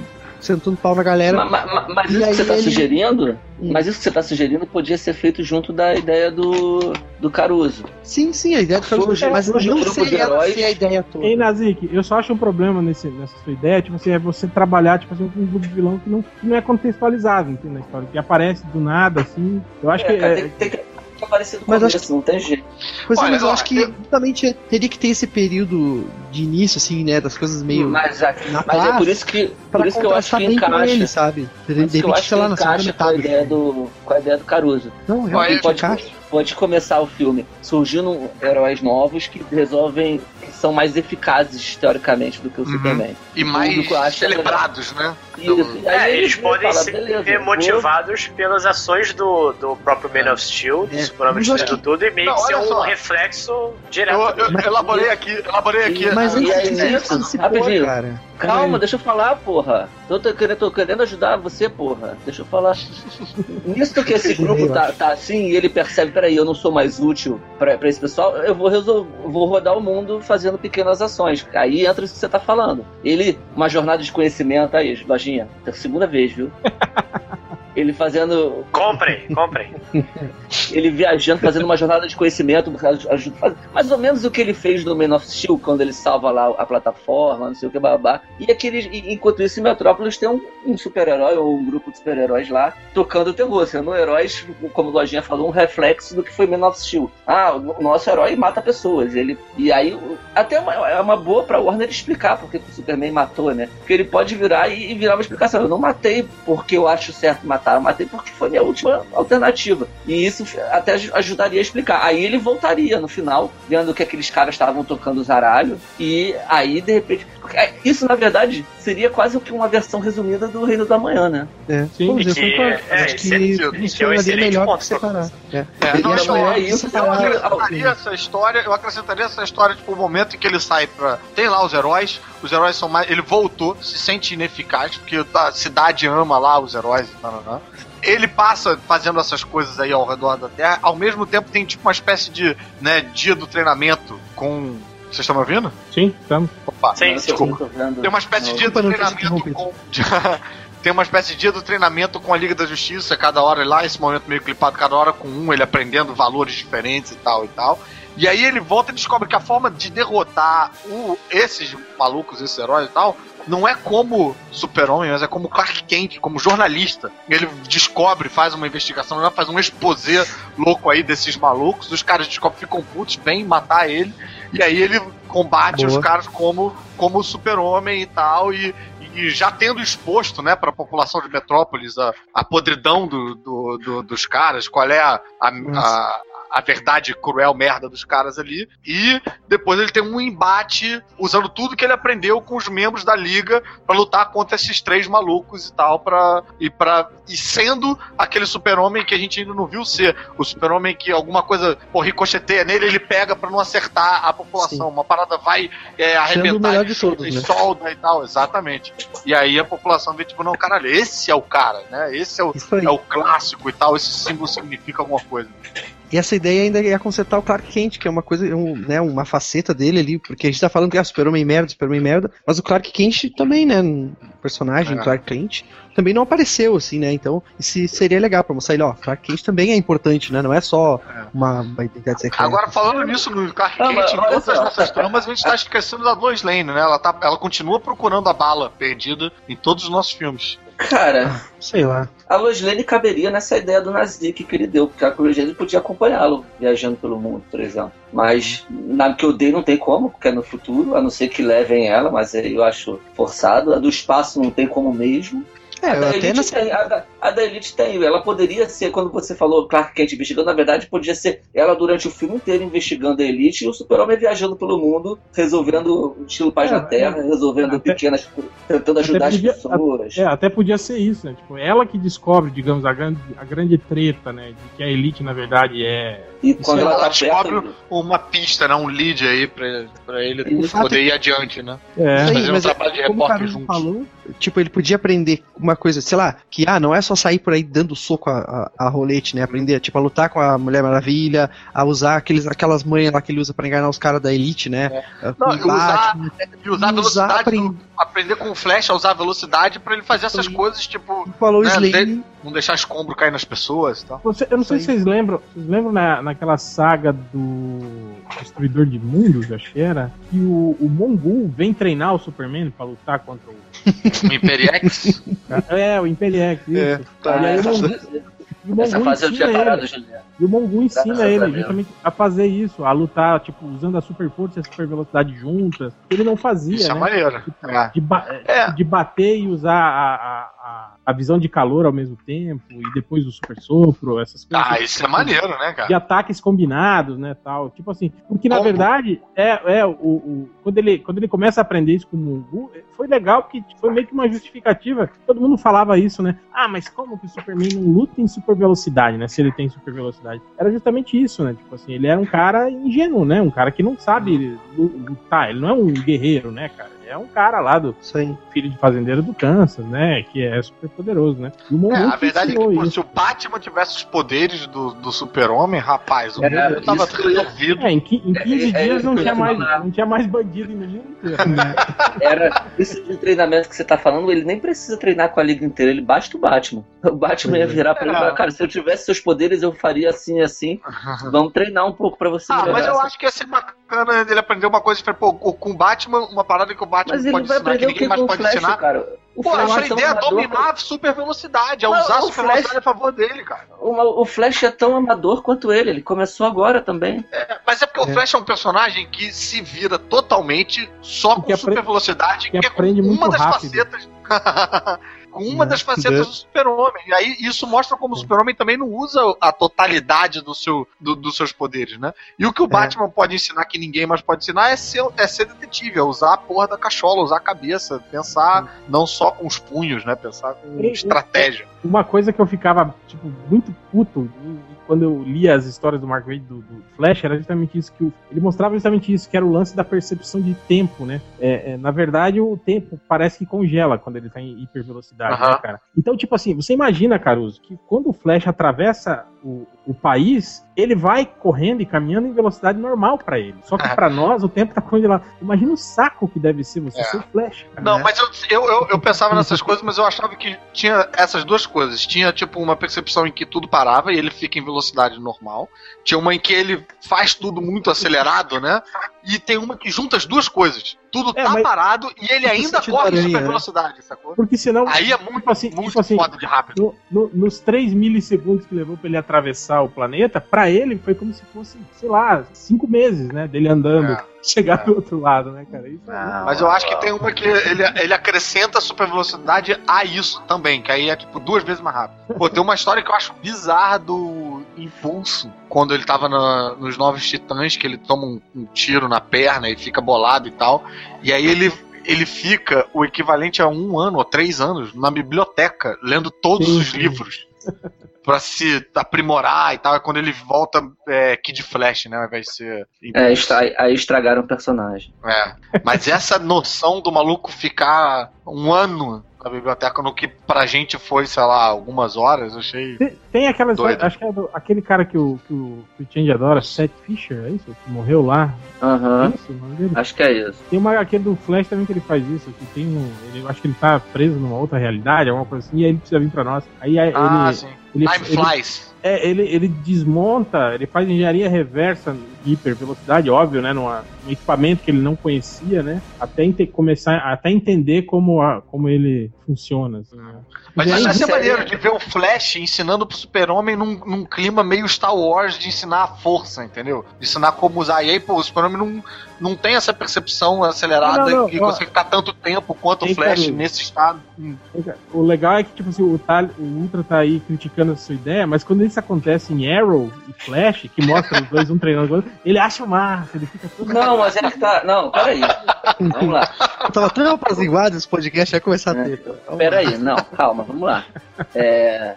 sentando pau na galera. Ma- ma- ma- Mas, E isso que você tá ele- sugerindo? Hum. Mas isso que você tá sugerindo podia ser feito junto da ideia do, do Caruso. Sim, sim, a ideia do Caruso, Surge- mas surge um não grupo de sei ela heróis. ser a ideia toda. Ei, Nazik, eu só acho um problema nesse, nessa sua ideia, tipo assim, é você trabalhar, tipo assim, com um grupo de vilão que não, que não é contextualizado, entende, na história, que aparece do nada, assim. Eu acho que. É, cara, é- tem, tem que ficar parecido com Mas acho não tem jeito. Pois é, Olha, mas eu acho que eu- justamente teria que ter esse período de início, assim, né, das coisas meio. Mas, a- na mas é paz, por isso que, por isso que eu acho que encaixa. ele, sabe? De, Por isso de que eu repente, acho sei lá, na segunda encaixa com a metade ideia filme. do, com a ideia do Caruso. Não, realmente pode, encaixa. pode começar o filme surgindo heróis novos que resolvem, são mais eficazes teoricamente do que o Uhum. Superman. E mais celebrados, né? Isso. E aí É, ele eles podem fala, se beleza, ver vou- motivados pelas ações do, do próprio Man of Steel, do É, Superman mas eu acho destruindo tudo, e meio Não, que ser um só. reflexo direto. Eu, eu Mas- elaborei aqui, elaborei aqui. Mas E antes aí, disso, é isso, se rapidinho. cara. Calma, deixa eu falar, porra. Tô, tô querendo, tô querendo ajudar você, porra. Deixa eu falar. Nisso que esse grupo tá, tá assim e ele percebe, peraí, eu não sou mais útil pra, pra esse pessoal, eu vou resolver, vou rodar o mundo fazendo pequenas ações. Aí entra isso que você tá falando. Ele, uma jornada de conhecimento, aí, lojinha, é segunda vez, viu? Ele fazendo. Comprem, comprem. Ele viajando, fazendo uma jornada de conhecimento, mais ou menos o que ele fez no Man of Steel, quando ele salva lá a plataforma, não sei o que, babá. E aquele, enquanto isso, em Metrópolis tem um, um super-herói ou um grupo de super-heróis lá tocando o terror, sendo heróis, como o Lojinha falou, um reflexo do que foi Man of Steel. Ah, o nosso herói mata pessoas. Ele, e aí, até uma, é uma boa pra Warner explicar porque que o Superman matou, né? Porque ele pode virar e, e virar uma explicação. Eu não matei porque eu acho certo matar, eu matei porque foi minha última alternativa. E isso até aj- ajudaria a explicar. Aí ele voltaria no final, vendo que aqueles caras estavam tocando o zaralho, e aí de repente. é, Isso, na verdade, seria quase que uma versão resumida do Reino da Manhã, né? É, Sim, dizer, que- é, acho que é- é um excelente melhor ponto separar. É. É, Eu não, acho não, melhor é isso, Eu acrescentaria essa história, eu acrescentaria essa história, tipo, o momento em que ele sai pra. Tem lá os heróis, os heróis são mais. Ele voltou, se sente ineficaz, porque a cidade ama lá os heróis e tal. Ele passa fazendo essas coisas aí ao redor da Terra, ao mesmo tempo tem tipo uma espécie de né, dia do treinamento com Vocês estão me ouvindo? Sim, estamos. Opa, Sim, vendo Tem uma espécie de dia do Desculpa não treinamento com. Tem uma espécie de dia do treinamento com a Liga da Justiça, cada hora lá, esse momento meio clipado, cada hora com um, ele aprendendo valores diferentes e tal e tal. E aí ele volta e descobre que a forma de derrotar o- esses malucos, esses heróis e tal, não é como Super-Homem, mas é como Clark Kent, como jornalista. Ele descobre, faz uma investigação, faz um exposé louco aí desses malucos, os caras descobrem, ficam putos, vêm matar ele, e aí ele combate Boa. os caras como, como Super-Homem e tal, e, e já tendo exposto, né, para a população de Metrópolis a, a podridão do, do- do- dos caras, qual é a, a, a, a verdade cruel merda dos caras ali, e depois ele tem um embate usando tudo que ele aprendeu com os membros da liga para lutar contra esses três malucos e tal, para e para e sendo aquele super-homem que a gente ainda não viu ser, o super-homem que alguma coisa pô, ricocheteia nele, ele pega para não acertar a população, uma parada vai é, arrebentar de todos, e né? solda e tal, exatamente. E aí a população vê, tipo, não, caralho, esse é o cara, né? Esse é o, é o clássico e tal, esse símbolo significa alguma coisa. E essa ideia ainda é consertar o Clark Kent, que é uma coisa, um, né, uma faceta dele ali, porque a gente tá falando que é Super-Homem merda, Super-Homem merda, mas o Clark Kent também, né, um personagem, É. Clark Kent, também não apareceu, assim, né, então isso seria legal pra mostrar ele, ó, Clark Kent também é importante, né, não é só É. uma, uma identidade secreta. Agora, falando nisso no Clark Ah, Kent, mas em todas as nossas tramas, a gente tá esquecendo da Lois Lane, né? Ela, tá, ela continua procurando a bala perdida em todos os nossos filmes. Cara, Sei lá. a Lois Lane caberia nessa ideia do Nazik que ele deu, porque a Lois Lane podia acompanhá-lo viajando pelo mundo, por exemplo. Mas na que eu dei não tem como, porque é no futuro, a não ser que levem ela, mas aí eu acho forçado. A do espaço não tem como mesmo. É, a, da até tem, a, da, a da Elite tem. Ela poderia ser, quando você falou Clark Kent investigando, na verdade podia ser ela durante o filme inteiro investigando a Elite e o Super-Homem viajando pelo mundo, resolvendo estilo paz É, na Terra, resolvendo até- pequenas. tentando ajudar podia- as pessoas. É, até podia ser isso, né? Tipo, ela que descobre, digamos, a grande, a grande treta, né? De que a Elite, na verdade, é. E quando Ela ela tá descobre perto. uma pista, né? Um lead aí pra, pra ele O fato poder ir adiante, né? É. Isso fazer um trabalho de como o repórter juntos. falou, tipo, ele podia aprender uma coisa, sei lá, que ah, não é só sair por aí dando soco a, a, a rolete, né? Aprender, tipo, a lutar com a Mulher Maravilha, a usar aqueles, aquelas manhas lá que ele usa pra enganar os caras da elite, né? Não, Com e usar, Batman, e usar a usar velocidade, aprend- do- aprender com o Flash a usar a velocidade pra ele fazer essas Sim. coisas, tipo, Lois né, Lane. Não deixar escombro cair nas pessoas e tal. Você- eu não sei se vocês lembram. Vocês lembram na, naquela saga do Destruidor de Mundos, acho que era? Que o, o Mongul vem treinar o Superman pra lutar contra o. O Imperiex. É, o Imperiex, isso. É, tá. E aí o essa, Mongul, e o essa fase eu ensina ele. E o Mongu ensina ele justamente a fazer isso, a lutar, tipo, usando a super força e a super velocidade juntas. Ele não fazia, Isso é né? maneiro. É. De, ba- É. de bater e usar a, a, a, a visão de calor ao mesmo tempo, e depois o super sopro, essas coisas. Ah, isso é maneiro, né, de cara? ataques combinados, né, tal. Tipo assim, porque na Como? verdade, é, é o, o- quando, ele, quando ele começa a aprender isso com o Mungu, foi legal porque foi meio que uma justificativa. Todo mundo falava isso, né? Ah, mas como que o Superman não luta em super velocidade, né? Se ele tem super velocidade. Era justamente isso, né? Tipo assim, ele era um cara ingênuo, né? Um cara que não sabe lu- lutar. Ele não é um guerreiro, né, cara? É um cara lá do aí. filho de fazendeiro do Kansas, né? Que é super poderoso, né? E É, a verdade é que pô, se o Batman tivesse os poderes do, do super-homem, rapaz, o É, mundo tava eu resolvido. É, em, em 15 É, é, dias não é, tinha, é, mais, é. não tinha mais bandido no mundo inteiro. Né? Era isso de treinamento que você tá falando, ele nem precisa treinar com a liga inteira, ele basta o Batman. O Batman ia virar pra ele e falar, cara, se eu tivesse seus poderes, eu faria assim, assim. Vamos treinar um pouco pra você Ah, mas eu essa- acho que ia ser bacana ele aprender uma coisa diferente. Pô, com o Batman, uma parada que o Batman Mas ele pode vai ensinar que aprender o ninguém que mais o pode Flash, ensinar. cara? O Pô, Flash a é tão ideia é amador dominar a super velocidade, é Não, usar a o super velocidade Flash- a favor dele, cara. Uma- o Flash é tão amador quanto ele, ele começou agora também. É, mas é porque o É. Flash é um personagem que se vira totalmente só com Que super velocidade, que que, é uma muito das rápido. facetas. com uma É. das facetas do super-homem. E aí isso mostra como o super-homem também não usa a totalidade do seu, do- dos seus poderes, né? E o que o Batman pode ensinar que ninguém mais pode ensinar é ser, é ser detetive, é usar a porra da cachola, usar a cabeça, pensar não só com os punhos, né? Pensar com E- estratégia. Uma coisa que eu ficava, tipo, muito puto e- e quando eu lia as histórias do Mark Waid do, do Flash, era justamente isso que o- ele mostrava justamente isso, que era o lance da percepção de tempo, né? É, é, na verdade, o tempo parece que congela quando ele tá em hipervelocidade, Aham. né, cara? Então, tipo assim, você imagina, Caruso, que quando o Flash atravessa o o país, ele vai correndo e caminhando em velocidade normal pra ele. Só que É. pra nós o tempo tá congelado. Imagina o saco que deve ser você É. ser o Flash. cara. Não, né? mas eu, eu, eu, eu pensava nessas coisas, mas eu achava que tinha essas duas coisas. Tinha, tipo, uma percepção em que tudo parava e ele fica em velocidade normal. Tinha uma em que ele faz tudo muito acelerado, né? E tem uma que junta as duas coisas. Tudo É, tá parado e ele ainda sentido corre em aranha, super né? velocidade, sacou? Porque senão. Aí é muito, tipo assim, muito tipo assim, foda de rápido. no- no- nos 3 milissegundos que levou pra ele atravessar o planeta, pra ele foi como se fosse, sei lá, 5 meses, né? Dele andando, É. chegar É. do outro lado, né, cara? Isso é Não, Mas eu acho que tem uma que ele, ele acrescenta a super velocidade a isso também, que aí é tipo duas vezes mais rápido. Pô, tem uma história que eu acho bizarra do Impulso, quando ele tava na- nos Novos Titãs, que ele toma um, um tiro na perna e fica bolado e tal. E aí ele, ele fica o equivalente a um ano ou três anos na biblioteca, lendo todos Sim, os sim. livros. Pra se aprimorar e tal, é quando ele volta é, Kid Flash, né? De ser. É, estra- aí estragaram o personagem. É. Mas essa noção do maluco ficar um ano na biblioteca no que pra gente foi, sei lá, algumas horas, eu achei. Tem, tem aquela história, Doido. acho que é do- aquele cara que o, que o, que o Change adora, Seth Fisher, é isso? Que morreu lá. Aham, É nome dele? acho que é isso. Tem uma aquele do Flash também que ele faz isso, que tem um. Ele, eu acho que ele tá preso numa outra realidade, alguma coisa assim, e aí ele precisa vir pra nós. Aí aí Ah, ele, sim. Ele, Time ele, Flies. é, ele, ele desmonta, ele faz engenharia reversa de hipervelocidade, óbvio, né? Num equipamento que ele não conhecia, né? Até ente- começar, até entender como, a, como ele funciona. assim, né? Mas isso ia ser isso aí- maneiro de ver o Flash ensinando pro Super-Homem num, num clima meio Star Wars de ensinar a força, entendeu? De ensinar como usar. E aí, pô, o Super-Homem não, não tem essa percepção acelerada Não, não, e ó. consegue ficar tanto tempo quanto o Flash nesse estado. O legal é que, tipo assim, o, Tal, o Ultra tá aí criticando a sua ideia, mas quando isso acontece em Arrow e Flash, que mostra os dois um treinando o outro, ele acha massa, ele fica todo. Não, mas ele tá. Não, peraí. Vamos lá. Eu tava tão apraziguado esse podcast, vai começar a É. ter. Vamos Peraí, não, calma, vamos lá. É,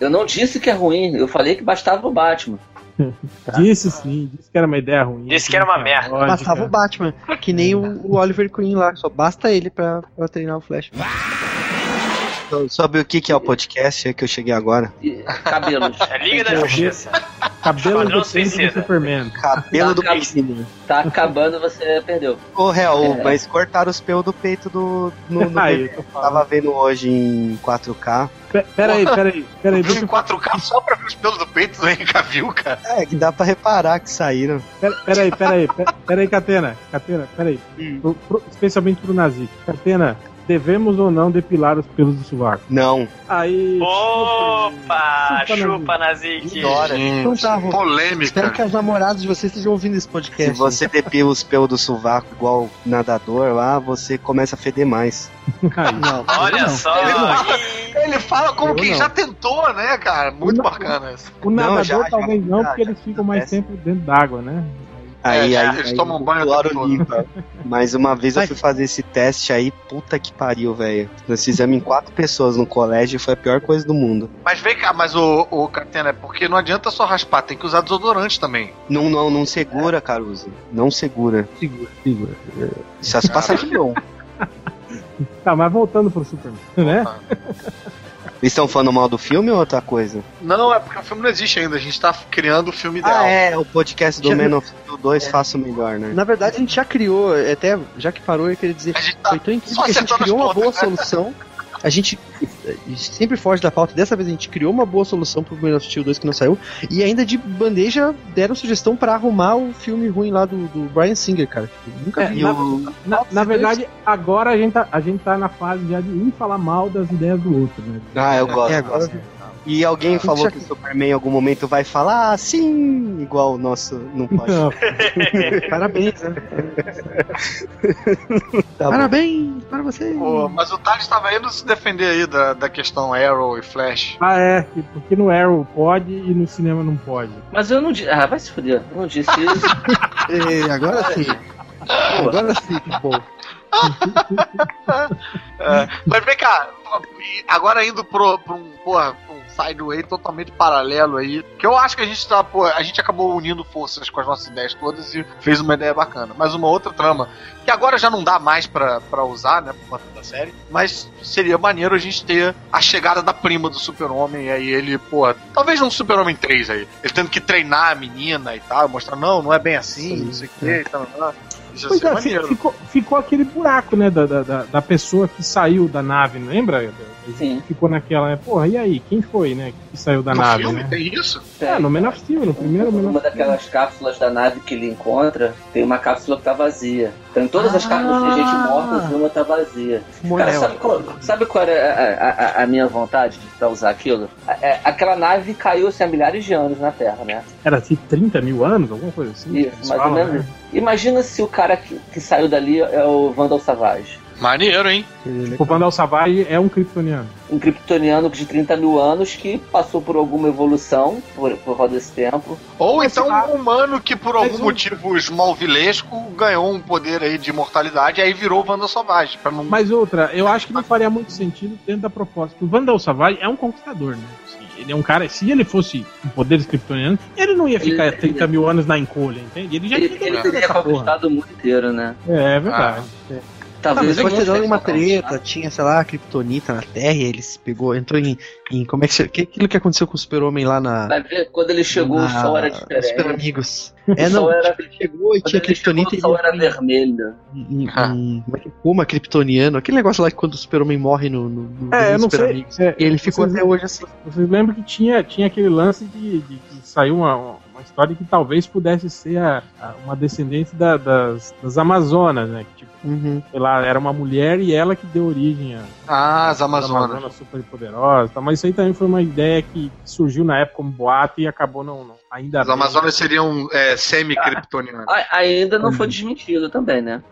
eu não disse que é ruim, eu falei que bastava o Batman. Disse sim, disse que era uma ideia ruim. Disse que era uma merda. lá. Bastava o Batman, que nem o, o Oliver Queen lá, só basta ele pra, pra treinar o Flash. So- Sobre o que, que é o podcast, é que eu cheguei agora. Cabelos. É Liga da Justiça. Cabelo Esquadrão do tempo do Suicida. Superman. Cabelo do Tá, peito. Tá acabando, você perdeu. Ô, Real, É. mas cortaram os pelos do peito do. No, no eu. Tava vendo hoje em 4K. Pe- Peraí, peraí, peraí, Viu deixa em eu 4K só pra ver os pelos do peito do Henry Cavill, cara. É, que dá pra reparar que saíram. Pera- Peraí, peraí, pe- peraí, Catena. Catena, peraí. Pro- pro- especialmente pro Nazik. Catena, devemos ou não depilar os pelos do sovaco? Não. Aí. Opa! Chupa, Chupa, Nazik. Então tá, Polêmica. Espero que as namoradas de vocês estejam ouvindo esse Se podcast. você depila os pelos do sovaco igual nadador lá, você começa a feder mais. Não, Olha não. só. Ih, Ele fala como Eu quem não. já tentou, né, cara? Muito não. bacana isso. O Não, nadador já- já- talvez não, já- porque já eles ficam mais tempo dentro d'água, né? Aí, É, aí, eles aí tomam banho o cloro limpa. Mas uma vez eu fui fazer esse teste aí, puta que pariu, velho. Nós fizemos em quatro pessoas no colégio e foi a pior coisa do mundo. Mas vem cá, mas o, o Catena, é porque não adianta só raspar, tem que usar desodorante também. Não, não, não segura, Caruso. Não segura. Segura, segura. Só se passa de bom. Tá, mas voltando pro Superman, né? Eles estão falando mal do filme ou outra coisa? Não, é porque o filme não existe ainda, a gente tá criando o filme ideal. Ah, é, o podcast do Já- Man of Steel 2 faço melhor, né? Na verdade, a gente já criou, até já que parou, eu queria dizer, A gente tá foi tão incrível que a gente criou uma boa né? solução. A gente, sempre foge da pauta. Dessa vez a gente criou uma boa solução pro Man of Steel 2 que não saiu. E ainda de bandeja deram sugestão pra arrumar o filme ruim lá do, do Brian Singer, cara. Tipo, nunca É, vi. O, Na, na verdade, agora a gente, tá, a gente tá na fase já de um falar mal das ideias do outro, né? Ah, eu gosto. É, agora E alguém falou já- que o Superman em algum momento vai falar ah, sim, igual o nosso não pode. Não, Parabéns, né? Tá bom. Parabéns para você. Pô, mas o Thales estava indo se defender aí da, da questão Arrow e Flash. ah, é, que- porque no Arrow pode e no cinema não pode. Mas eu não disse. Ah, vai se fuder. Eu não disse isso. Agora sim. Agora sim, que bom. É, mas vem cá, agora indo pro, pro um, porra, um sideway totalmente paralelo aí. Que eu acho que a gente tá, a gente acabou unindo forças com as nossas ideias todas e fez uma ideia bacana. Mas uma outra trama, que agora já não dá mais pra, pra usar, né, por conta da série, mas seria maneiro a gente ter a chegada da prima do Super-Homem e aí ele, pô, talvez num Super-Homem 3 aí, ele tendo que treinar a menina e tal, mostrar, não, não é bem assim, não sei o que, e tal, tal. Isso Pois é, ficou, ficou aquele buraco, né, da, da, da- pessoa que saiu da nave, não lembra? Sim. Ficou naquela, né? Porra, e aí? Quem foi, né? Que saiu da No nave, filme né? tem isso? É, no Man of Steel, no primeiro Man Uma of Steel. daquelas cápsulas da nave que ele encontra, tem uma cápsula que tá vazia. Então em todas as cápsulas tem gente morta, uma tá vazia. Cara, sabe qual, sabe qual era a, a- a minha vontade de pra usar aquilo? A- é, aquela nave caiu assim, há milhares de anos na Terra, né? Era assim, 30 mil anos, alguma coisa assim? Isso, mais ou menos. né? Imagina se o cara que, que saiu dali é o Vandal Savage. Maneiro, hein? O Vandal Savage é um kryptoniano. Um kryptoniano de 30 mil anos que passou por alguma evolução por, por causa desse tempo. Ou Mas então um humano que por algum um- motivo esmalvilesco ganhou um poder aí de imortalidade e aí virou Wanda Sauvage. Pra não... Mas outra, eu acho que não faria muito sentido dentro da proposta. O Vandal Savage é um conquistador, né? Ele é um cara, se ele fosse com poderes kryptonianos, ele não ia ficar Ele- 30 mil anos na encolha, entende? Ele já Ele, ele teria conquistado o mundo inteiro, né? É, é verdade. Ah, Talvez mas pode ter alguns dado uma treta, tinha, sei lá, kryptonita na Terra, e ele se pegou, entrou em, em como é que que, aquilo que aconteceu com o Super-Homem lá na Vai ver, quando ele chegou, na- o sol era Super diferente. Amigos. É, não, era- tipo, ele chegou e tinha kryptonita o sol era e vermelho. em, em, em- como é que coma kryptoniano, aquele negócio lá que quando o Super-Homem morre no, no, no É, eu não Super sei. Amigos. é, E ele ficou até hoje assim. vocês lembram que tinha, tinha aquele lance de, de que saiu uma, uma história que talvez pudesse ser a- a- uma descendente da- das, das Amazonas, né? Uhum. sei lá, era uma mulher e ela que deu origem a, Ah, as As Amazonas. Amazonas super poderosas, tá? mas isso aí também foi uma ideia que surgiu na época como boato e acabou não, não- ainda As bem. Amazonas seriam é, semi-kryptonianas. A- ainda não foi desmentido também, né?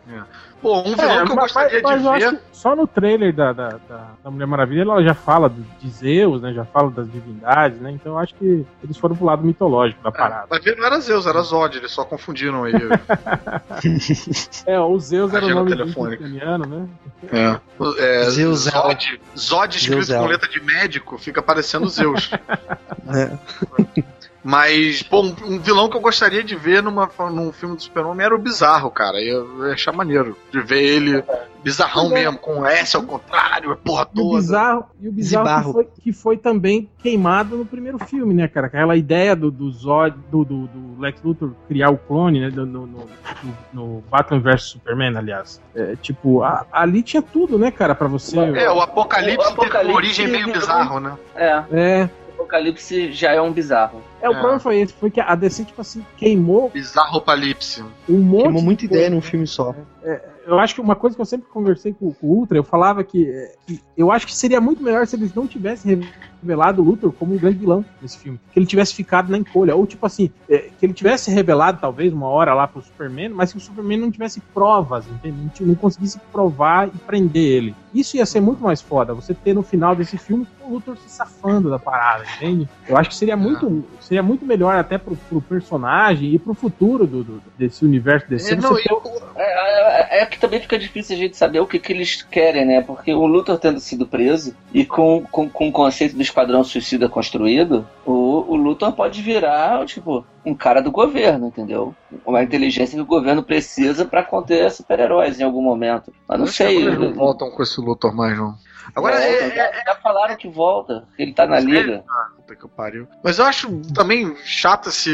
Pô, um É, vilão que eu mas- gostaria mas de eu ver. acho que só no trailer da, da, da- da Mulher Maravilha ela já fala de, Zeus, né? Já fala das divindades, né? Então eu acho que eles foram pro lado mitológico da parada. Vai ver, não era Zeus, era Zod, eles só confundiram aí. É, o Zeus era o nome italiano, né? é. é Zeus, Zod. Zod escrito Zeus, com é. letra de médico, fica parecendo Zeus. É. Mas, pô, um, um vilão que eu gostaria de ver numa, num filme do Super-Homem era o Bizarro, cara. Eu ia achar maneiro. De ver ele bizarrão é. mesmo, com S ao contrário, a porra E o toda. bizarro, e o bizarro que, foi, que foi também queimado no primeiro filme, né, cara? Aquela ideia do, do Zod, do, do, do Lex Luthor criar o clone, né? do- No, no, no, no Batman vs Superman, aliás. É, tipo, a- ali tinha tudo, né, cara, pra você. É, o Apocalipse, O Apocalipse teve uma origem meio virou- bizarro, né? É, É, o Apocalipse já é um bizarro. é, o É. problema foi esse, foi que a DC, tipo assim, queimou Bizarro Apocalipse. um monte Queimou muita ideia num filme só. eu acho que uma coisa que eu sempre conversei com, com o Ultra, eu falava que, é, que eu acho que seria muito melhor se eles não tivessem revelado o Luthor como um grande vilão nesse filme. Que ele tivesse ficado na encolha. Ou, tipo assim, é, que ele tivesse revelado, talvez, uma hora lá pro Superman, mas que o Superman não tivesse provas, entende? Não, não conseguisse provar e prender ele. Isso ia ser muito mais foda. Você ter no final desse filme o Luthor se safando da parada, entende? Eu acho que seria muito, seria muito melhor até pro, pro personagem e pro futuro do, do- desse universo desse. É, não, ter É, é- é que também fica difícil a gente saber o que, que eles querem, né? Porque o Luthor tendo sido preso e com, com, com o conceito do Esquadrão Suicida construído, o, o Luthor pode virar, tipo, um cara do governo, entendeu? Uma inteligência que o governo precisa pra conter super-heróis em algum momento. Mas não que sei. agora eles não voltam com esse Luthor mais, não. Agora, Volta, é, já, já falaram que volta, que ele tá na liga. Puta que pariu. Mas eu acho também chato esse,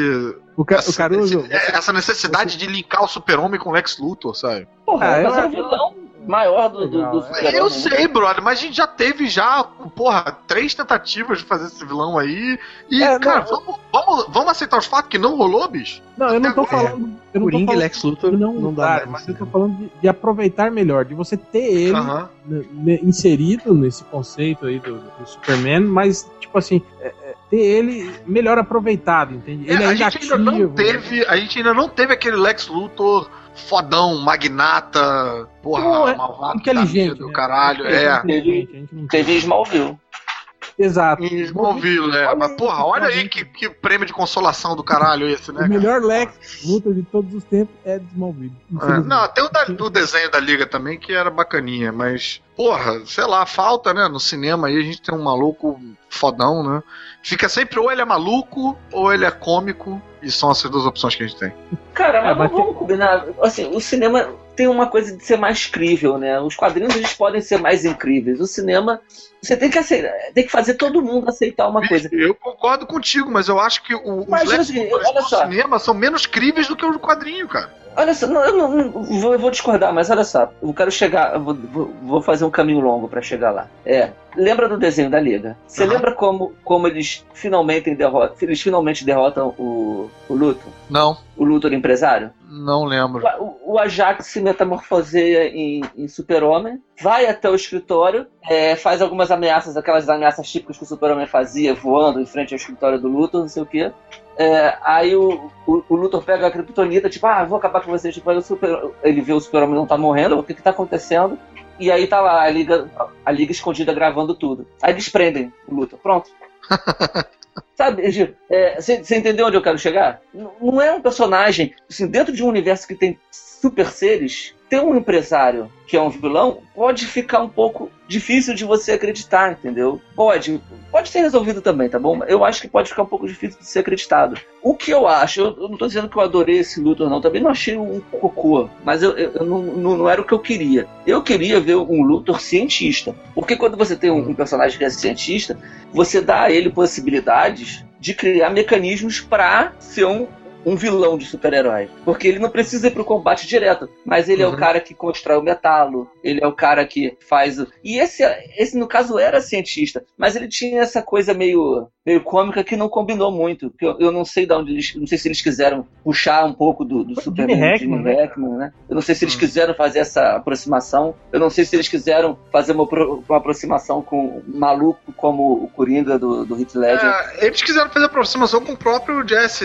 o, Ca- o essa, Caruso. esse- essa necessidade de linkar o super-homem com o Lex Luthor, sabe? Porra, Ah, mas é o vilão maior do, do, Legal, do é. Eu sei, brother, mas a gente já teve já, porra, três tentativas de fazer esse vilão aí. E, É, cara, não, vamos, vamos, vamos aceitar os fatos que não rolou, bicho? Não, eu não tô agora. falando. Eu não tô Coringa e Lex Luthor não, não dá mais, mas né? eu tô falando de, de aproveitar melhor, de você ter ele Aham. né, né, inserido nesse conceito aí do, do Superman, mas, tipo assim, é, é, ter ele melhor aproveitado, entende? É, Ele a ainda gente ainda não ativo, teve. A gente ainda não teve aquele Lex Luthor fodão, magnata, porra, Não, é malvado, inteligente. do né? caralho. Ele É. gente não Teve Smallville. Exato. Em Smallville, é. Mas, porra, olha aí que, que prêmio de consolação do caralho esse, né? O melhor Lex Luthor de todos os tempos é de Smallville. É, não, tem o, da- o desenho da Liga também que era bacaninha, mas, porra, sei lá, falta, né? No cinema aí a gente tem um maluco fodão, né? Fica sempre ou ele é maluco ou ele é cômico, e são essas duas opções que a gente tem. Cara, mas, É, mas vamos combinar. Assim, o cinema tem uma coisa de ser mais crível, né? Os quadrinhos eles podem ser mais incríveis. O cinema, você tem que aceitar, tem que fazer todo mundo aceitar uma coisa. Eu concordo contigo, mas eu acho que o, os seguinte, Luthors olha do só. cinema são menos críveis do que o quadrinho, cara. Olha só, não, eu não, não- vou, eu vou discordar, mas olha só, eu quero chegar, eu vou, vou- fazer um caminho longo pra chegar lá. É, lembra do desenho da Liga? Você Aham. lembra como, como eles finalmente derrotam, eles finalmente derrotam o, o Luthor, Não, o Luthor empresário? não lembro. O, o Ajax se metamorfoseia em, em super-homem, vai até o escritório, é, faz algumas ameaças, aquelas ameaças típicas que o super-homem fazia, voando em frente ao escritório do Luthor, não sei o quê. É, aí o, o, o Luthor pega a Kryptonita, tipo, ah, vou acabar com vocês. Tipo, super, ele vê o super-homem não tá morrendo, o que que tá acontecendo? E aí tá lá a liga, a liga escondida gravando tudo. Aí eles prendem o Luthor, pronto. Sabe, Gil, você entendeu onde eu quero chegar? N- Não é um personagem, assim, dentro de um universo que tem super seres, ter um empresário que é um vilão pode ficar um pouco difícil de você acreditar, entendeu? Pode, pode ser resolvido também, tá bom? Eu acho que pode ficar um pouco difícil de ser acreditado. O que eu acho, eu, não tô dizendo que eu adorei esse Luthor, não, também não achei um cocô, mas eu, eu- eu não, não, não era o que eu queria. Eu queria ver um Luthor cientista, porque quando você tem um, um personagem que é cientista, você dá a ele possibilidades de criar mecanismos para ser um, um vilão de super-herói. Porque ele não precisa ir pro combate direto, mas ele é Uhum. o cara que constrói o metalo, ele é o cara que faz o... E esse, esse no caso, era cientista, mas ele tinha essa coisa meio, meio cômica que não combinou muito. que Eu, eu não sei de onde eles... Não sei se eles quiseram puxar um pouco do, do Superman, Jimmy do Hackman, Jimmy né? Hackman, né? Eu não sei se eles Hum. quiseram fazer essa aproximação. Eu não sei se eles quiseram fazer uma, uma aproximação com um maluco como o Coringa do, do Heath Ledger. É, eles quiseram fazer aproximação com o próprio Jesse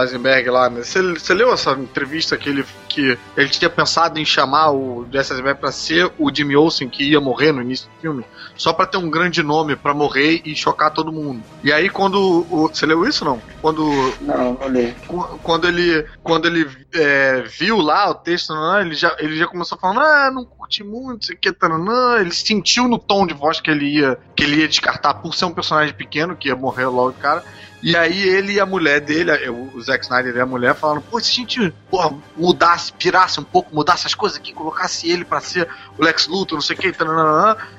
Eisenberg lá, né? Você, você leu essa entrevista que ele, que ele tinha pensado em chamar o Jesse Eisenberg pra ser o Jimmy Olsen que ia morrer no início do filme? Só pra ter um grande nome pra morrer e chocar todo mundo. E aí quando. o- você leu isso não? Quando Não, não li. Qu- quando ele quando ele é, viu lá o texto, nanã, ele já, ele já começou falando, ah, não curti muito, isso aqui, tananã. ele sentiu no tom de voz que ele ia que ele ia descartar por ser um personagem pequeno, que ia morrer logo cara. E aí ele e a mulher dele, o Zack Snyder e a mulher falaram, pô, se a gente porra, mudasse, pirasse um pouco, mudasse as coisas aqui, colocasse ele pra ser o Lex Luthor, não sei o que,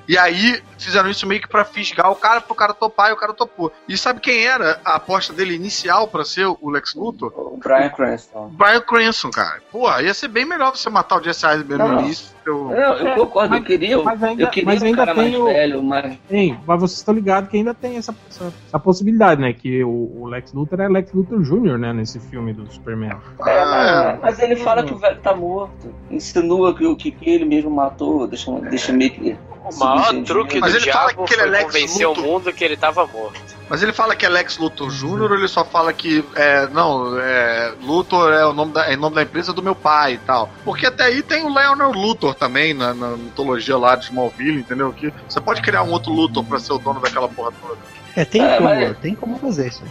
e aí fizeram isso meio que pra fisgar o cara, pro cara topar, e o cara topou. E sabe quem era a aposta dele inicial pra ser o Lex Luthor? O Brian Cranston. Brian Cranston, cara. Porra, ia ser bem melhor você matar o Jesse Eisenberg Não, no não. início. Eu... Não, eu É, concordo, eu mas- queria, mas ainda- eu queria mas um ainda cara mais o- velho, mas... Hein, mas vocês estão ligados que ainda tem essa, essa, essa possibilidade, né? Que o, o Lex Luthor é Lex Luthor Jr., né? Nesse filme do Superman. É, Ah, mas, mas ele fala que o velho tá morto. Insinua que, o que que ele mesmo matou, deixa, deixa meio que. O maior truque Mas do ele fala diabo que ele é Lex convencer Luthor. o mundo que ele tava morto. Mas ele fala que é Lex Luthor Jr. ou ele só fala que é, não, é, Luthor é o nome da, é nome da empresa do meu pai e tal. Porque até aí tem o Leonel Luthor também na, na mitologia lá de Smallville, entendeu? Que você pode criar um outro Luthor pra ser o dono daquela porra toda. É, tem É, como, mas- tem como fazer isso.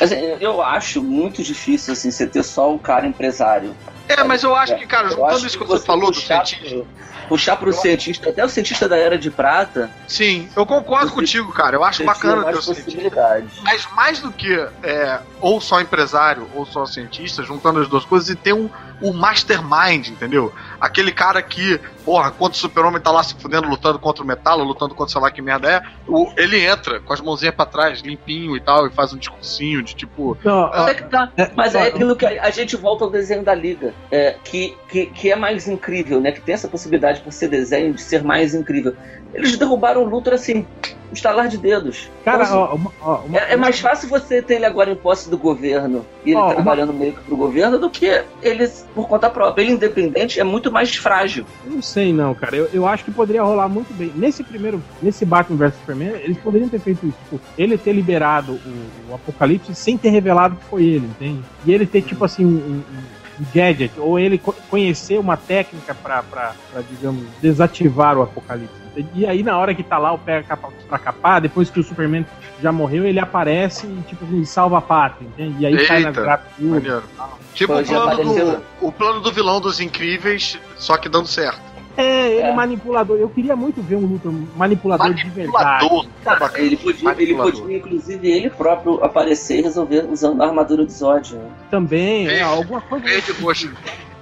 É, eu acho muito difícil assim, você ter só o cara empresário. É, mas eu acho que, cara, Eu juntando isso que você falou do puxar cientista. pro- Puxar pro cientista, até o cientista da Era de Prata, Sim, eu concordo contigo, cara. Eu acho bacana ter o cientista. Mas mais do que é, ou só empresário ou só cientista, juntando as duas coisas e ter um, um mastermind, entendeu? Aquele cara que, porra, quando o super-homem tá lá se fudendo, lutando contra o metal, lutando contra sei lá que merda é, o- ele entra com as mãozinhas pra trás, limpinho e tal, e faz um discursinho de tipo. Não, Mas é que tá. É, Mas é aquilo que a a gente volta ao desenho da Liga, é, que, que, que é mais incrível, né? Que tem essa possibilidade por ser desenho de ser mais incrível. Eles derrubaram o Luthor assim, um estalar de dedos. cara, Então, ó, uma- ó, uma- É, é mais fácil você ter ele agora em posse do governo e ele Ó, uma- trabalhando meio que pro governo do que ele por conta própria. Ele independente é muito mais frágil. Eu não sei não, cara. Eu, eu acho que poderia rolar muito bem. Nesse primeiro, nesse Batman vs Superman, eles poderiam ter feito isso. Tipo, ele ter liberado o, o Apocalipse sem ter revelado que foi ele, entende? E ele ter, tipo assim, um- um- um gadget, ou ele co- conhecer uma técnica pra, digamos, desativar o apocalipse. E aí, na hora que tá lá o pega capa pra capar, depois que o Superman já morreu, ele aparece e, tipo assim, salva a pátria, entende? E aí cai na Eita. Maneiro. Tipo o plano, do, o plano do vilão dos incríveis, só que dando certo. É, ele É. manipulador. Eu queria muito ver um Luthor manipulador, de verdade. Manipulador. Cara, Bacana. ele podia, ele Manipulador. podia, inclusive, ele próprio aparecer e resolver usando a armadura do Zod. né? Também, é, alguma coisa. Verde roxo.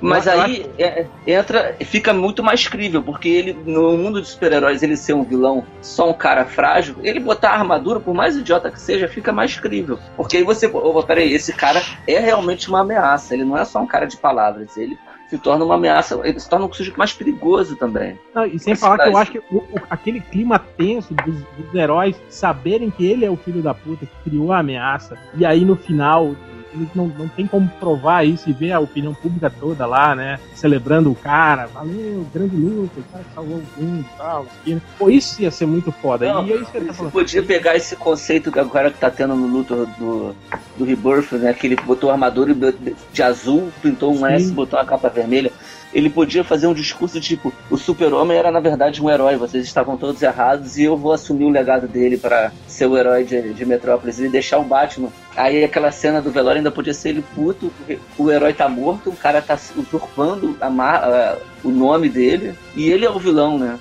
Mas aí é, entra, fica muito mais crível, porque ele, no mundo de super-heróis, ele ser um vilão, só um cara frágil, ele botar a armadura, por mais idiota que seja, fica mais crível. Porque aí você, oh, peraí, esse cara é realmente uma ameaça, ele não é só um cara de palavras, ele se torna uma ameaça, ele se torna um sujeito mais perigoso também. Não, e sem falar que eu acho que o- o- aquele clima tenso dos, dos heróis saberem que ele é o filho da puta que criou a ameaça, e aí no final eles não, não tem como provar isso e ver a opinião pública toda lá, né? Celebrando o cara, valeu, grande luta, o cara que salvou o mundo e tal. isso. Pô, isso ia ser muito foda. Não, e é isso que ele tá falando. podia pegar esse conceito que agora que tá tendo no Luthor do, do Rebirth, né? Que ele botou a armadura de de azul, pintou um Sim. S, botou uma capa vermelha. Ele podia fazer um discurso tipo: o super-homem era na verdade um herói, vocês estavam todos errados e eu vou assumir o legado dele para ser o herói de, de Metrópolis e deixar o Batman. Aí aquela cena do velório ainda podia ser ele puto, o herói tá morto, o cara tá usurpando a a- o nome dele e ele é o vilão, né?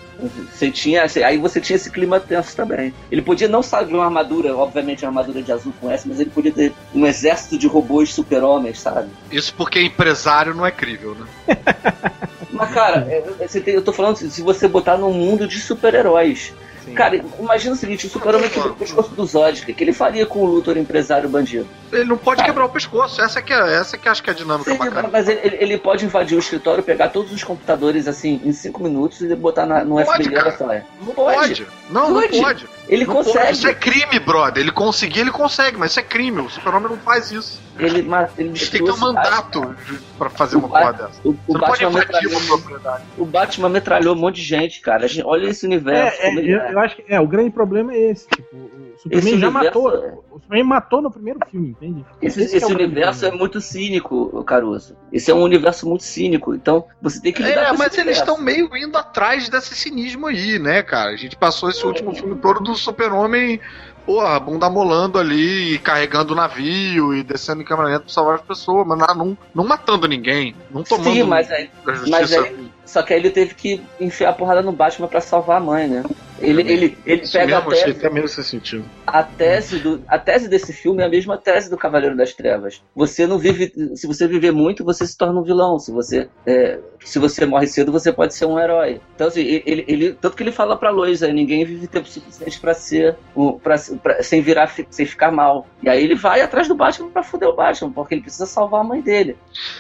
Você tinha, aí você tinha esse clima tenso também. Ele podia não saber uma armadura, obviamente uma armadura de azul com S, mas ele podia ter um exército de robôs super-homens, sabe? Isso porque empresário não é crível, né? Mas, cara, é, é, eu tô falando assim, se você botar num mundo de super-heróis. Cara, imagina o seguinte, o super-homem quebrou o pescoço do Zod, o que ele faria com o Luthor empresário bandido? Ele não pode quebrar o pescoço. Essa que é, essa que acho que é a dinâmica Sim, bacana. mas ele, ele- ele pode invadir o escritório, pegar todos os computadores assim em cinco minutos e botar na, no Pode, FBI cara. da. Não pode. pode. Não, Pode. não pode. Ele Não consegue. pode. Isso é crime, brother. Ele conseguir, ele consegue, mas isso é crime. O super-homem não faz isso. Ele, ele A gente tem que ter um mandato de- pra fazer uma O porra Ba- dessa. O, o Você não pode Batman uma metralhou, propriedade. o Batman metralhou um monte de gente, cara. A gente- olha esse universo. É, é, como ele eu, é. Eu acho que é, o grande problema é esse. Tipo, o Superman Esse já universo- matou. O Superman matou no primeiro filme, entende? Esse, Esse é esse o grande universo é muito cínico, Caruso. Esse é um universo muito cínico. Então, você tem que lidar É, com esse mas eles estão meio indo atrás desse cinismo aí, né, cara? A gente passou esse último filme todo do super-homem, porra, bunda molando ali, e carregando o navio e descendo em câmera lenta pra salvar as pessoas, mas não, não, não matando ninguém, não tomando Sim, mas aí, a mas justiça. aí- só que aí ele teve que enfiar a porrada no Batman pra salvar a mãe, né? Ele, ele, ele Isso pega mesmo, a tese, até esse sentido. a tese do a tese desse filme é a mesma tese do Cavaleiro das Trevas. Você não vive, se você viver muito, você se torna um vilão. Se você é, se você morre cedo, você pode ser um herói. Então assim, ele, ele tanto que ele fala pra Lois, aí, ninguém vive tempo suficiente pra ser pra, pra- sem virar sem ficar mal. E aí ele vai atrás do Batman pra foder o Batman, porque ele precisa salvar a mãe dele.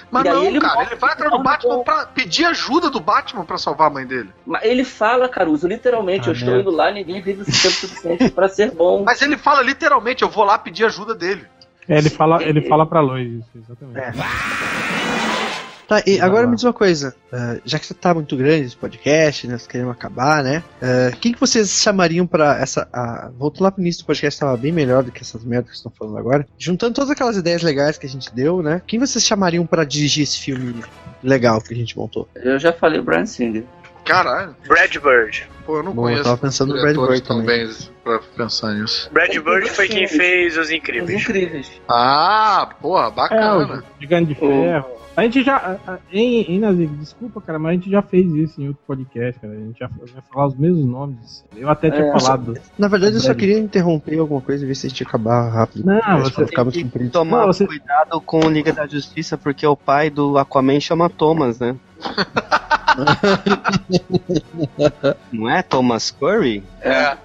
Mas E não, ele cara, morre ele vai atrás do Batman pra pedir ajuda do Batman pra salvar a mãe dele. Mas ele fala, Caruso, literalmente, Ah, eu estou indo lá, ninguém vive tempo suficiente pra ser bom. Mas ele fala literalmente, eu vou lá pedir ajuda dele. É, ele fala, ele fala pra Lois isso, exatamente. É. Tá, e agora me diz uma coisa. ah, já que tá muito grande esse podcast, né? Nós queremos acabar, né? ah, quem que vocês chamariam pra essa. ah, voltando lá pro início do podcast, tava bem melhor do que essas merdas que estão falando agora. Juntando todas aquelas ideias legais que a gente deu, né? Quem vocês chamariam pra dirigir esse filme legal que a gente montou? Eu já falei o Brian Singer. Caralho, Brad Bird. Pô, eu não Bom, eu conheço. tava pensando no Brad Bird também. pra pensar nisso. Brad Bird foi quem fez Os Os Incríveis. incríveis. Ah, porra, É, bacana. o Gigante de Ferro. A gente já. Em, em Nazik, desculpa, cara, mas a gente já fez isso em outro podcast, cara. A gente já vai falar os mesmos nomes. Eu até tinha É, falado. Na verdade, eu só queria interromper alguma coisa e ver se a gente ia acabar rápido. Não, você- ficar muito Tem que comprido. tomar Não, você- cuidado com o Liga da Justiça, porque o pai do Aquaman chama Thomas, né? Não é Thomas Curry? É.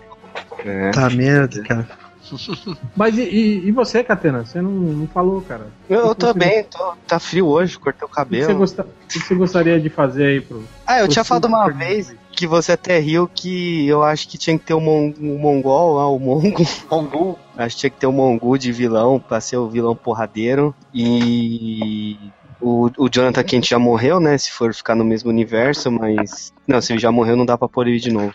É. Tá merda, cara. Mas e, e- e você, Catena? Você não, não falou, cara. Eu, eu tô você- bem, tô, tá frio hoje, cortei o O que, cabelo. gosta- o que você gostaria de fazer aí pro. Ah, eu pro tinha falado uma vez que você até riu que eu acho que tinha que ter o mon, um mongol lá, o mongo. Mongu. Acho que tinha que ter o mongu de vilão pra ser o vilão porradeiro. E o, o Jonathan Kent já morreu, né? Se for ficar no mesmo universo, mas. Não, se ele já morreu, não dá pra pôr ele de novo.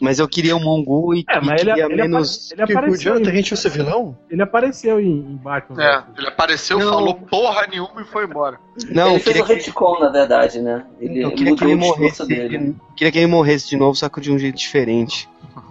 Mas eu queria o Mongu e, É, e mas ele, queria ele, menos. ele Que o apareceu. Jonathan Em, Kent fosse vilão? ele apareceu em, em Batman. É, ele apareceu, Não. falou porra nenhuma e foi embora. Não, ele fez queria o que, retcon, na verdade, né? Ele eu queria que ele morresse. dele. Queria que ele morresse de novo, só que de um jeito diferente.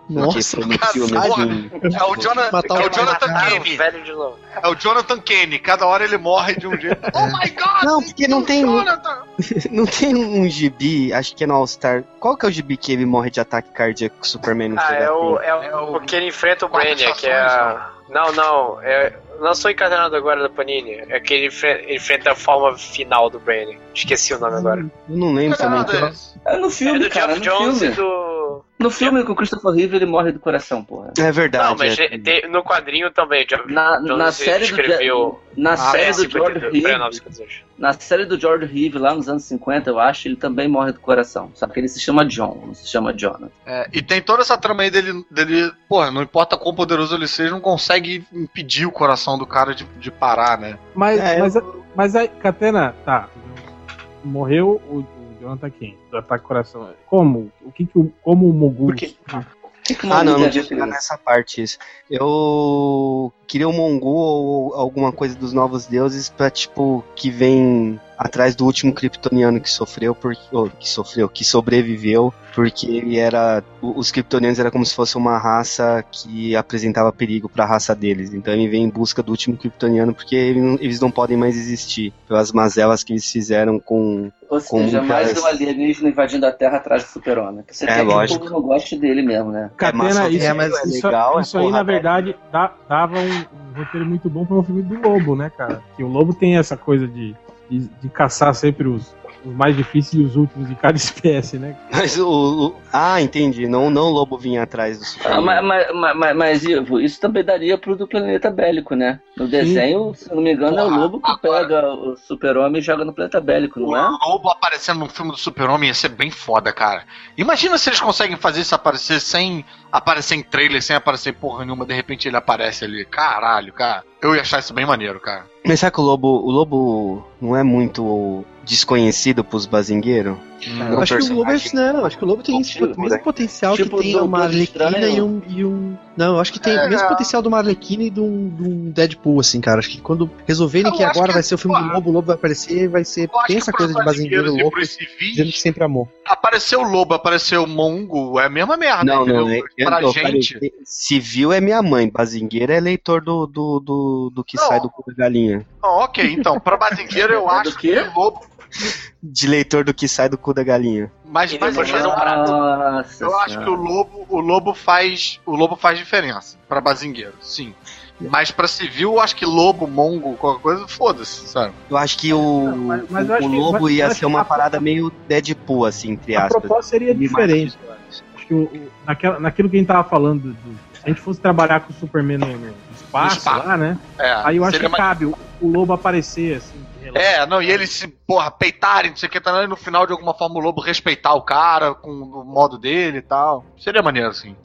Nossa. É o, Jonah, Matar é o Jonathan Kane. velho de novo. É o Jonathan Kane. Cada hora ele morre de um jeito. Oh my god! Não, porque não tem um- Jonathan! Não tem um gibi, acho que é no All Star. Qual que é o gibi que ele morre de ataque cardíaco com o Superman no Ah, é o, é o, É o- porque ele enfrenta o Brainiac, que é a... Não, não, é... Lançou encadernado agora da Panini. É que ele enfre- ele enfrenta a forma final do Brainiac. Esqueci o nome agora. Não lembro também. Que é esse. É no É filme, do cara, Jeff no Jones filme. e do... No filme com o Christopher Reeve ele morre do coração, porra. É verdade. Não, mas é. tem- no quadrinho também, Na, na série do escreveu... na Ah, série é, do George 52, Reeve, 49, 52. na série do George Reeve lá nos anos 50, eu acho, ele também morre do coração. Só que ele se chama John, não se chama Jonathan. É, e tem toda essa trama aí dele, dele. Porra, não importa quão poderoso ele seja, não consegue impedir o coração do cara de, de parar, né? Mas, É, mas, mas aí, Catena, tá. Morreu o Jonathan Kent, do ataque coração. Como? O que que o, como o Mogu... Por quê? O que que Ah, não, não tem a tinha ver com chegado isso? nessa parte isso. Eu queria o Mongu ou alguma coisa dos novos deuses pra, tipo, que vem atrás do último kryptoniano que sofreu, porque, ou, que sofreu, que sobreviveu, porque ele era, os kryptonianos era como se fosse uma raça que apresentava perigo pra raça deles. Então ele vem em busca do último kryptoniano porque ele não- eles não podem mais existir pelas mazelas que eles fizeram com Ou seja, mais um alienígena invadindo a Terra atrás do super-homem. Você É, quer que o lógico. povo não goste dele mesmo, né? Catena, massa, isso, é, mas isso, legal, é isso aí, na velho. verdade, dá- dava um, um roteiro muito bom para o filme do Lobo, né, cara? Que o Lobo tem essa coisa de, de, caçar sempre os, os mais difíceis e os últimos de cada espécie, né? Mas o, o- Ah, entendi. Não, não o lobo vinha atrás do Ah, Superman. mas, mas, mas, mas, mas, Ivo, isso também daria pro do planeta bélico, né? No desenho, se eu não me engano, é o lobo que agora- pega o super-homem e joga no planeta bélico, não O é? Lobo aparecendo no filme do Super-Homem ia ser bem foda, cara. Imagina se eles conseguem fazer isso aparecer sem aparecer em trailer, sem aparecer porra nenhuma, de repente ele aparece ali. Caralho, cara. Eu ia achar isso bem maneiro, cara. Mas será que o lobo, o lobo não é muito desconhecido pros bazingueiros? Eu acho que o Lobo é, não, acho que o Lobo tem esse mesmo potencial tipo que tem do uma Arlequina e um, e um. Não, eu acho que tem É, o mesmo é. potencial de uma Arlequina e de um, de um Deadpool, assim, cara. Acho que quando resolverem Eu que agora que, vai ser o filme do Lobo, o Lobo vai aparecer vai ser. Tem essa coisa de bazingueiro brasileiros e civis, dizendo que sempre amou. Apareceu o Lobo, apareceu o Mongo, é a mesma merda, não, entendeu? não. É, pra eu gente. falei, civil é minha mãe, bazingueiro é leitor do, do, do, do que Não. sai do cu da galinha. Ah, ok, então, pra bazingueiro eu acho que o Lobo. De leitor do que sai do cu da galinha. Mas, mas depois eu, um eu acho que o Lobo, o Lobo faz. O Lobo faz diferença pra bazingueiro, sim. Mas pra civil, eu acho que Lobo, Mongo, qualquer coisa, foda-se, sabe? Eu acho que o, Não, mas- mas o acho que- lobo mas eu ia ser que uma a- parada meio Deadpool, assim, entre A aspas. proposta seria mais diferente. eu acho. Acho que o, o- naquela, naquilo que a gente tava falando, do- se a gente fosse trabalhar com o Superman no, no espaço, No espaço. lá, né? É, Aí eu acho que mais- cabe o, o lobo aparecer, assim. De. É, não, e eles se, porra, peitarem, não sei o que, tá, e no final, de alguma forma, o lobo respeitar o cara com o modo dele e tal. Seria maneiro, assim.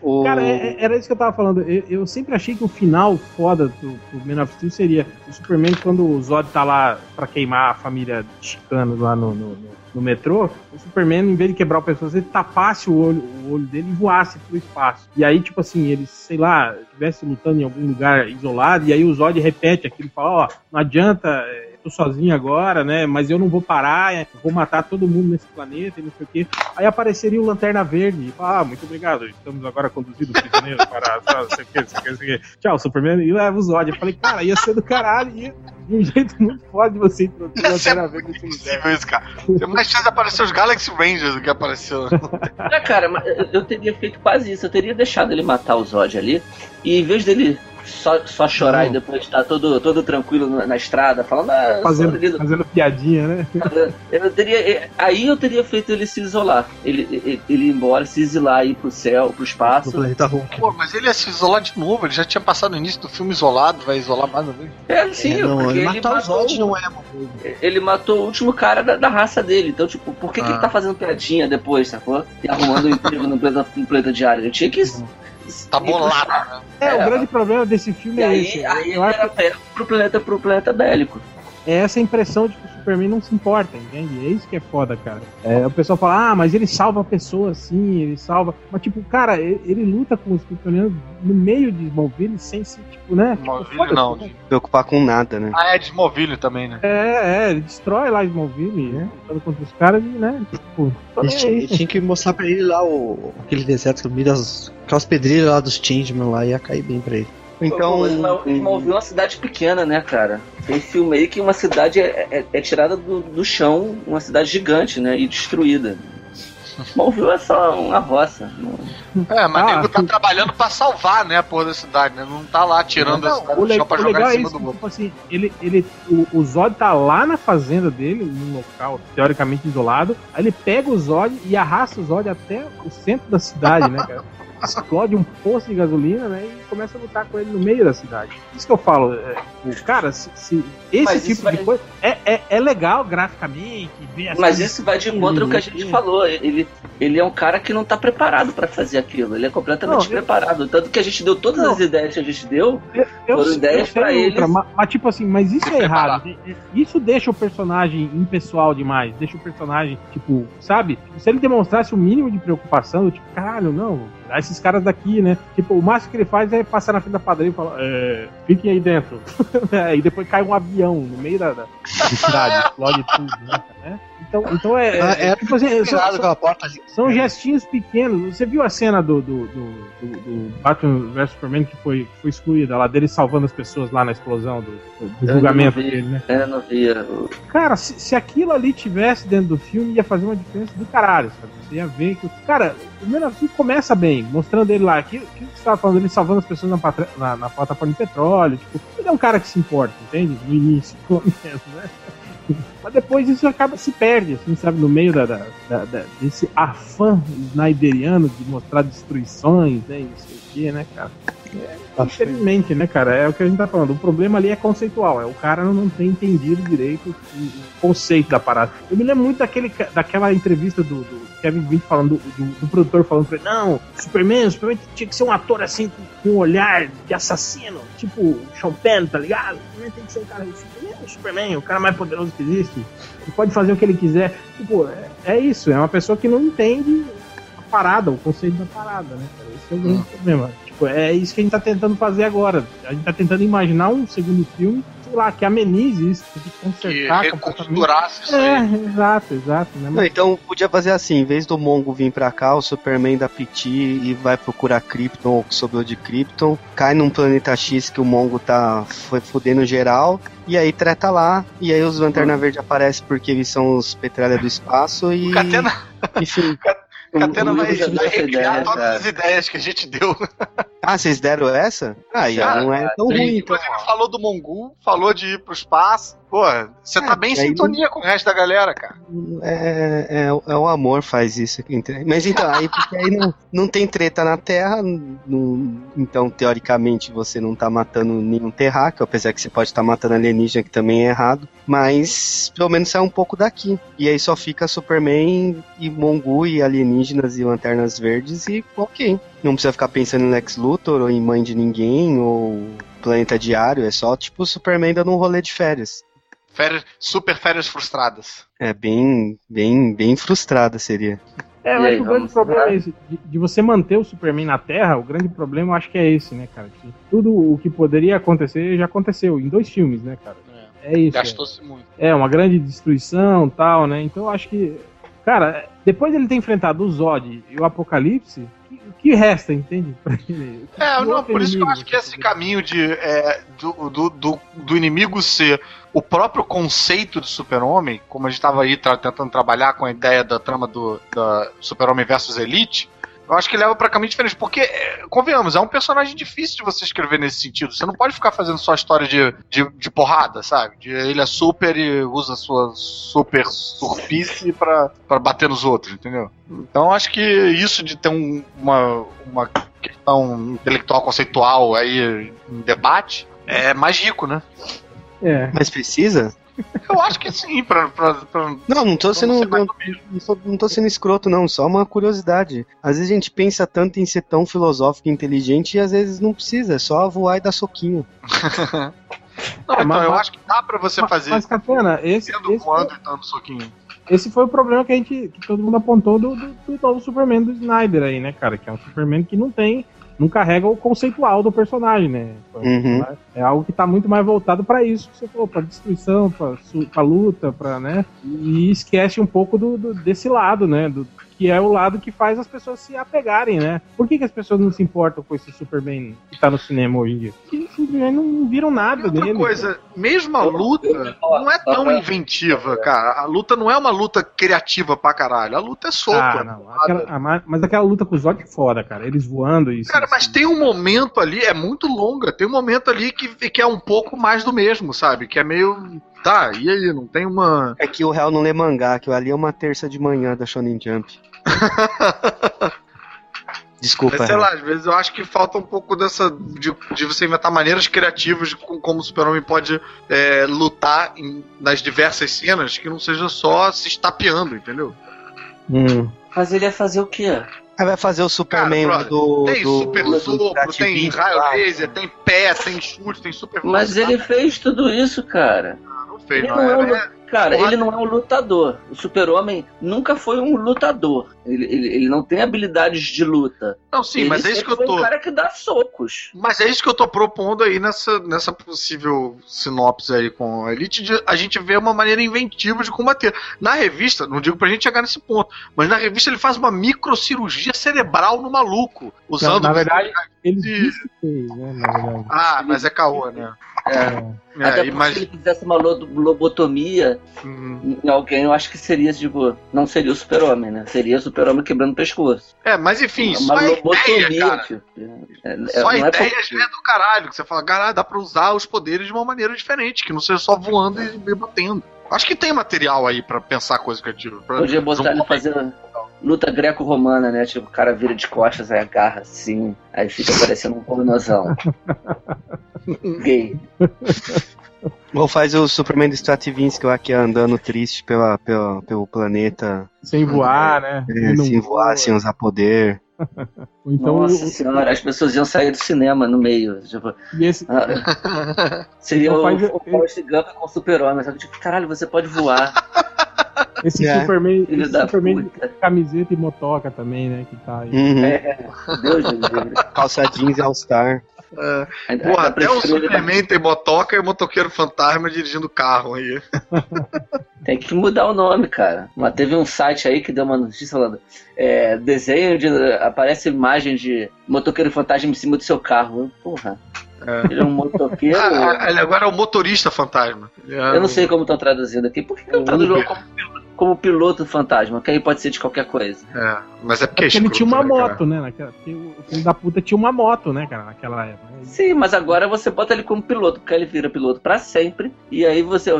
O... Cara, é- é- era isso que eu tava falando. Eu, eu sempre achei que o final foda do, do Man of Steel seria o Superman quando o Zod tá lá pra queimar a família Chicano lá no, no, no- no metrô. O Superman, em vez de quebrar o pescoço, ele tapasse o olho, o olho dele e voasse pro espaço. E aí, tipo assim, ele, sei lá, estivesse lutando em algum lugar isolado, e aí o Zod repete aquilo, fala, ó, não adianta, é, tô sozinho agora, né, mas eu não vou parar, é, eu vou matar todo mundo nesse planeta e não sei o quê. Aí apareceria o Lanterna Verde, e fala, ah, muito obrigado, estamos agora conduzindo o prisioneiro para não sei o quê, não sei o quê, não sei o quê. Tchau, Superman, e leva o Zod. Eu falei, cara, ia ser do caralho, ia de um jeito muito foda de você introduzir o Lanterna Verde nesse universo. Impossível isso, cara. Tem mais chance de aparecer os Galaxy Rangers do que apareceu. É, cara, eu teria feito quase isso. Eu teria deixado ele matar o Zod ali. E em vez dele só, só chorar Não. e depois estar todo, todo tranquilo na, na estrada, falando, ah, Fazendo, fazendo piadinha, né? Eu teria, aí eu teria feito ele se isolar. Ele, ele, ele ir embora, se exilar, ir pro céu, pro No espaço. planeta Hulk. Pô, mas ele ia se isolar de novo, ele já tinha passado o início do filme isolado, vai isolar mais uma vez. É, sim, É, não, porque ele matar os matou, não é ele matou o último cara da, da raça dele. Então, tipo, por que, que Ah. ele tá fazendo piadinha depois, sacou? E arrumando um emprego no planeta, no planeta diário? Eu tinha que. Tá bolado, né? É, É, o grande problema desse filme E é aí, esse. aí Eu acho era pego pro planeta, pro planeta bélico. É essa impressão de que o Superman não se importa, entende? É isso que é foda, cara. É, o pessoal fala, ah, mas ele salva a pessoa assim, ele salva. Mas, tipo, cara, ele, ele luta com os kryptonianos no meio de Smallville sem se, tipo, né? Tipo, Smallville foda-se, não. né? Preocupar com nada, né? Ah, é de Smallville também, né? É, é, ele destrói lá Smallville, né? Lutando contra os caras e, né? Tipo, Ele nem tinha, que mostrar pra ele lá o, aquele deserto que meio das aquelas pedreiras lá dos Changeman lá ia cair bem pra ele. Então, Smallville é uma cidade pequena, né, cara? Tem filme aí que uma cidade é, é- é tirada do, do chão, uma cidade gigante, né? E destruída. Smallville é só uma roça. É, mas Ah, nego tá trabalhando pra salvar, né, a porra da cidade, né? Não tá lá tirando a Não, cidade o, do le- chão pra o jogar em é cima isso, do outro. tipo assim, ele, ele, o, o Zod tá lá na fazenda dele, num local teoricamente isolado, aí ele pega o Zod e arrasta o Zod até o centro da cidade, né, cara? Explode um poço de gasolina, né, e começa a lutar com ele no meio da cidade. Isso que eu falo, é, o cara, se, se esse Mas tipo de vai- coisa é, é, é legal graficamente, Mas isso vai de encontro ao que a gente falou. Ele, ele é um cara que não tá preparado pra fazer aquilo. Ele é completamente Não, eu- preparado. Tanto que a gente deu todas Não. as ideias que a gente deu. Eu, eu, Foram ideias Ultra, eles. Mas, mas, tipo assim, mas isso é errado. Isso deixa o personagem impessoal demais. Deixa o personagem, tipo, sabe? Se ele demonstrasse o mínimo de preocupação, eu, tipo, caralho, não, esses caras daqui, né? Tipo, o máximo que ele faz é passar na frente da padaria e falar, é, fiquem aí dentro. E depois cai um avião no meio da, da cidade, explode tudo, né? Né? Então, então é. Ah, é, é tipo assim, são- porta ali. são gestinhos pequenos. Você viu a cena do, do, do, do- do Batman vs Superman que foi, que foi excluída lá, dele salvando as pessoas lá na explosão do, do- julgamento vi. dele, né? É, não via. o- Cara, se, se aquilo ali tivesse dentro do filme, ia fazer uma diferença do caralho, sabe? Você ia ver que. Cara, o of Steel começa bem, mostrando ele lá. Aquilo que você tava falando, ele salvando as pessoas na, patra- na, na plataforma de petróleo. Tipo, ele é um cara que se importa, entende? No início, pelo menos, né? Mas depois isso acaba se perde, assim, sabe? No meio da, da- da- desse afã snyderiano de mostrar destruições, né? E não sei o quê, né, cara? Infelizmente, né, cara? É o que a gente tá falando. O problema ali é conceitual. É o cara não ter entendido direito o, conceito da parada. Eu me lembro muito daquele, daquela entrevista do, do Kevin Smith falando, do, do- produtor falando pra ele: Não, Superman, Superman tinha que ser um ator assim, com, com um olhar de assassino, tipo Sean Penn, tá ligado? Superman tem que ser um cara. É o Superman, o cara mais poderoso que existe. Ele pode fazer o que ele quiser. Tipo, é, é isso. É uma pessoa que não entende a parada, o conceito da parada, né? Esse é o grande problema. Tipo, é isso que a gente tá tentando fazer agora. A gente tá tentando imaginar um segundo filme, sei lá, que amenize isso, que Que consertar completamente. reconfigurasse isso É, aí. exato, exato. Né? Não, então podia fazer assim, em vez do Mongo vir pra cá, o Superman da PT e vai procurar Krypton ou o que sobrou de Krypton, cai num planeta X que o Mongo tá foi fudendo geral, e aí treta lá, e aí os Lanterna Verde aparecem porque eles são os petralha do espaço e. Catena, Enfim. Catena o vai, recriar todas as ideias que a gente deu. Ah, vocês deram essa? Ah, já não é tão E ruim, então. depois ele falou do Mongu, falou de ir pro espaço. Pô, você tá É, bem em sintonia com o resto da galera, cara. É, é, é o amor faz isso. Mas então, aí porque aí não, não tem treta na Terra, não- então teoricamente você não tá matando nenhum terráqueo, apesar que você pode estar matando alienígena, que também é errado, mas pelo menos sai um pouco daqui. E aí só fica Superman e Mongu e alienígenas e lanternas verdes e ok. Não precisa ficar pensando em Lex Luthor ou em Mãe de Ninguém ou Planeta Diário, é só tipo o Superman dando um rolê de férias. Férias, super férias frustradas. É bem, bem, bem frustrada seria. É, eu aí, acho que o grande problema é esse. De, de você manter o Superman na Terra, o grande problema eu acho que é esse, né, cara? Que tudo o que poderia acontecer já aconteceu, em dois filmes, né, cara? É isso. é. Gastou-se muito. É, uma grande destruição tal, né? Então eu acho que. Cara, depois dele ter enfrentado o Zod e o Apocalipse, que, resta, entende? É, não, outro por isso que eu acho que esse você caminho de, é, do, do, do, do inimigo ser o próprio conceito do super-homem, como a gente estava aí tra- tentando trabalhar com a ideia da trama do super-homem versus elite, eu acho que leva para caminho diferente. Porque, é, convenhamos, é um personagem difícil de você escrever nesse sentido. Você não pode ficar fazendo só história de, de, de porrada, sabe? De ele é super e usa sua super surfície pra, pra bater nos outros, entendeu? Então eu acho que isso de ter um- uma, uma questão intelectual conceitual aí em debate é mais rico, né? É. Mas precisa? Eu acho que sim, pra, pra, pra Não, não tô pra sendo. Não, não tô- não tô sendo escroto, não. Só uma curiosidade. Às vezes a gente pensa tanto em ser tão filosófico e inteligente e às vezes não precisa. É só voar e dar soquinho. Não, É, então mas- eu acho que dá pra você Mas- fazer Mas, Catena, esse, sendo esse, voando e dando soquinho. esse foi o problema que a gente. que todo mundo apontou do, do, do novo Superman do Snyder aí, né, cara? Que é um Superman que não tem. Não carrega o conceitual do personagem, né? Uhum. É algo que tá muito mais voltado pra isso que você falou, pra destruição, pra, pra luta, pra, né? E esquece um pouco do, do- desse lado, né? Do, que é o lado que faz as pessoas se apegarem, né? Por que, que as pessoas não se importam com esse Superman que tá no cinema hoje em dia? Porque simplesmente não viram nada E outra dele. coisa, mesmo a luta não é tão inventiva, cara. A luta não é uma luta criativa pra caralho. A luta é soco. Ah, não. Aquela- mas aquela luta com o Zod foda, cara. Eles voando e. Cara, mas tem um momento ali, é muito longa, tem um momento ali que, que é um pouco mais do mesmo, sabe? Que é meio. Tá, e aí? Não tem uma. É que o real não lê mangá, que ali é uma terça de manhã da Shonen Jump. Desculpa. Mas sei lá, às vezes eu acho que falta um pouco dessa. de, de você inventar maneiras criativas de com- como o Super-Homem pode é, lutar em- nas diversas cenas que não seja só se estapeando, entendeu? Hum. Mas ele ia fazer o quê? Aí vai fazer o Superman Cara, do. Tem do, super do sopro, tem ativista raio laser, tem pé, tem chute, tem super Mas ele fez tudo isso, cara. Ele não, não é um, é, cara, ele não é um lutador. O super-homem nunca foi um lutador. Ele, ele, ele não tem habilidades de luta. Não, sim, ele mas é isso que eu tô. um cara que dá socos. Mas é isso que eu tô propondo aí nessa, nessa possível sinopse aí com a Elite. de a gente vê uma maneira inventiva de combater. Na revista, não digo pra gente chegar nesse ponto, mas na revista ele faz uma microcirurgia cerebral no maluco. Na, Usando. na verdade, ele de- disse que fez, né? Na verdade. Ah, mas é caô, né? É. É, Até porque mas- se ele fizesse uma lo- lobotomia Uhum. em alguém, eu acho que seria, tipo, não seria o super-homem, né? Seria o super-homem quebrando o pescoço. É, mas enfim, uma só lobotomia, ideia, cara. tipo. É, é- Só a é ideia é do caralho. Que você fala, caralho, dá pra usar os poderes de uma maneira diferente, que não seja só voando e batendo. Acho que tem material aí pra pensar coisa criativa. Pra... Podia botar ele fazendo luta greco-romana, né? Tipo, o cara vira de costas, aí agarra assim, aí fica parecendo um pornozão. Gay. Ou faz o Superman do Strativins lá que é andando triste pela, pela, pelo planeta, Sem voar, né? é, sem voar, voa. sem usar poder. Então, Nossa senhora, as pessoas iam sair do cinema no meio. Tipo, e esse, ah, seria Então o, faz- o Forrest Gump com o super-homem. Tipo, caralho, você pode voar, esse É. Superman, filho esse Superman camiseta e motoca também, né? Que tá aí. Uhum. É, Deus. Calça jeans e All-Star. Ainda- Porra, até o Superman tem motoca e o motoqueiro fantasma dirigindo carro aí. Tem que mudar o nome, cara. Mas teve um site aí que deu uma notícia falando: é, desenho de. aparece imagem de motoqueiro fantasma em cima do seu carro. Eu, Porra. É. Ele é um motoqueiro. Ah, ele agora é o motorista fantasma. É Eu não sei como estão traduzindo aqui. Por que, que não o traduziram Uber. como, como piloto fantasma? Que aí pode ser de qualquer coisa. É, mas é porque, É porque ele tinha uma né, cara? moto, né? Naquela, o filho da puta tinha uma moto, né, cara, naquela época. Sim, mas agora você bota ele como piloto, porque ele vira piloto pra sempre. E aí você.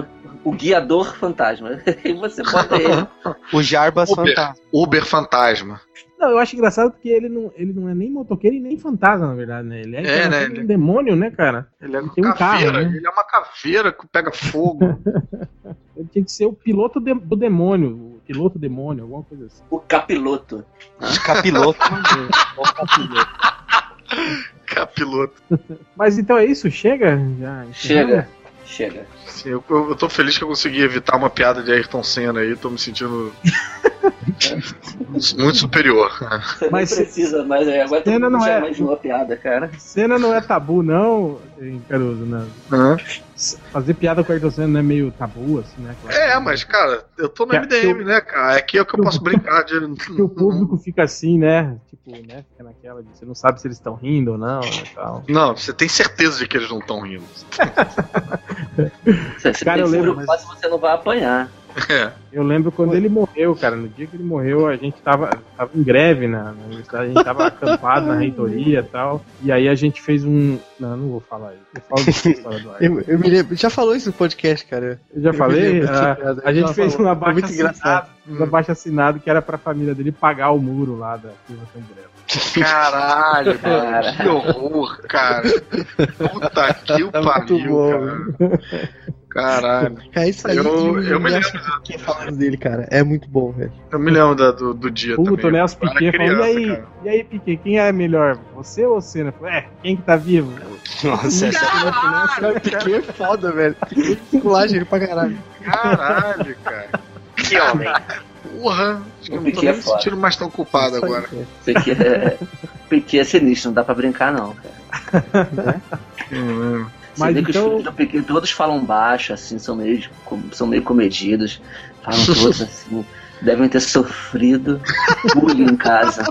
O guiador fantasma. Aí você bota ele. O Jarbas Uber. Fantasma. Uber fantasma. Não, eu acho engraçado porque ele não, ele não é nem motoqueiro e nem fantasma, na verdade, né? Ele é, É, né, um ele- demônio, né, cara? Ele é Ele uma tem um caveira, carro, né? ele é uma caveira que pega fogo. Ele tinha que ser o piloto de- do demônio, o piloto demônio, alguma coisa assim. O capiloto. Capiloto. Capiloto. Mas então é isso? Chega? Já? Chega. Chega. Sim, eu, eu eu tô feliz que eu consegui evitar uma piada de Ayrton Senna aí, tô me sentindo muito superior. Você Mas nem precisa, mas é, agora Cena não é- imaginou a piada, cara. Cena não é tabu, não, Caruso, não. Hã? Fazer piada com o Ayrton não é meio tabu, assim, né? Claro. É, mas, cara, eu tô no Que- MDM, né, cara? Aqui é o que eu posso brincar de. Que o público fica assim, né? Tipo, né? Fica naquela de você não sabe se eles estão rindo ou não, né, tal. Não, você tem certeza de que eles não estão rindo. Você, Cara, eu lembro, se você não vai apanhar. É. Eu lembro quando ele morreu, cara. No dia que ele morreu, a gente tava, tava em greve na, na universidade, a gente tava acampado na reitoria e tal. E aí a gente fez um. Não, não vou falar isso. Eu falo dessa história do Ayrton. Eu, eu me lembro, já falou isso no podcast, cara. Eu já Eu falei? lembro Ah, piada, a gente fez falou. um abaixo muito assinado, um abaixo assinado que era pra família dele pagar o muro lá da Silva Candreva. Caralho, Cara. mano, que horror, cara. Puta que o Tá muito pariu, cara. Caralho. É isso aí. Eu- o eu me lembro. Piquet falando dele, cara. É muito bom, velho. Eu me lembro da- do, do dia Puta, também. o Nelson Piquet falou, e aí, cara. e aí, Piquet, quem é melhor? Você ou você? Né? É, quem que tá vivo? Nossa, essa Cara, Piquet é foda, velho. Piquet esculacha ele pra caralho. Caralho, cara. Que homem. Porra, acho que eu não tô Piquet é nem me sentindo mais tão culpado Isso agora. cara. Piquet é, Piquet é sinistro, não dá pra brincar não, cara. Hum, Você Mas vê que os então- filmes do todos falam baixo, assim, são meio, são meio comedidos. Falam todos assim. Devem ter sofrido bullying em casa.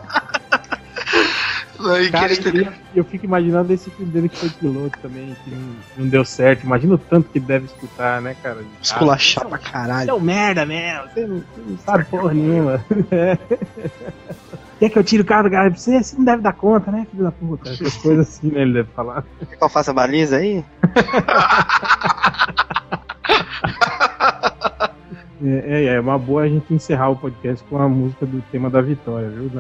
Cara, eu, eu fico imaginando esse filho dele que foi piloto também, que não, não deu certo. Imagina o tanto que ele deve escutar, né, cara? casa. Esculachar pra é caralho. um merda mesmo, você não, você não sabe porra nenhuma. É. Quer que eu tire o carro do garagem pra você? Você não deve dar conta, né, filho da puta? Essas coisas assim, né, ele deve falar. Quer que eu faça a baliza aí? É, é, é uma boa a gente encerrar o podcast com a música do tema da vitória, viu,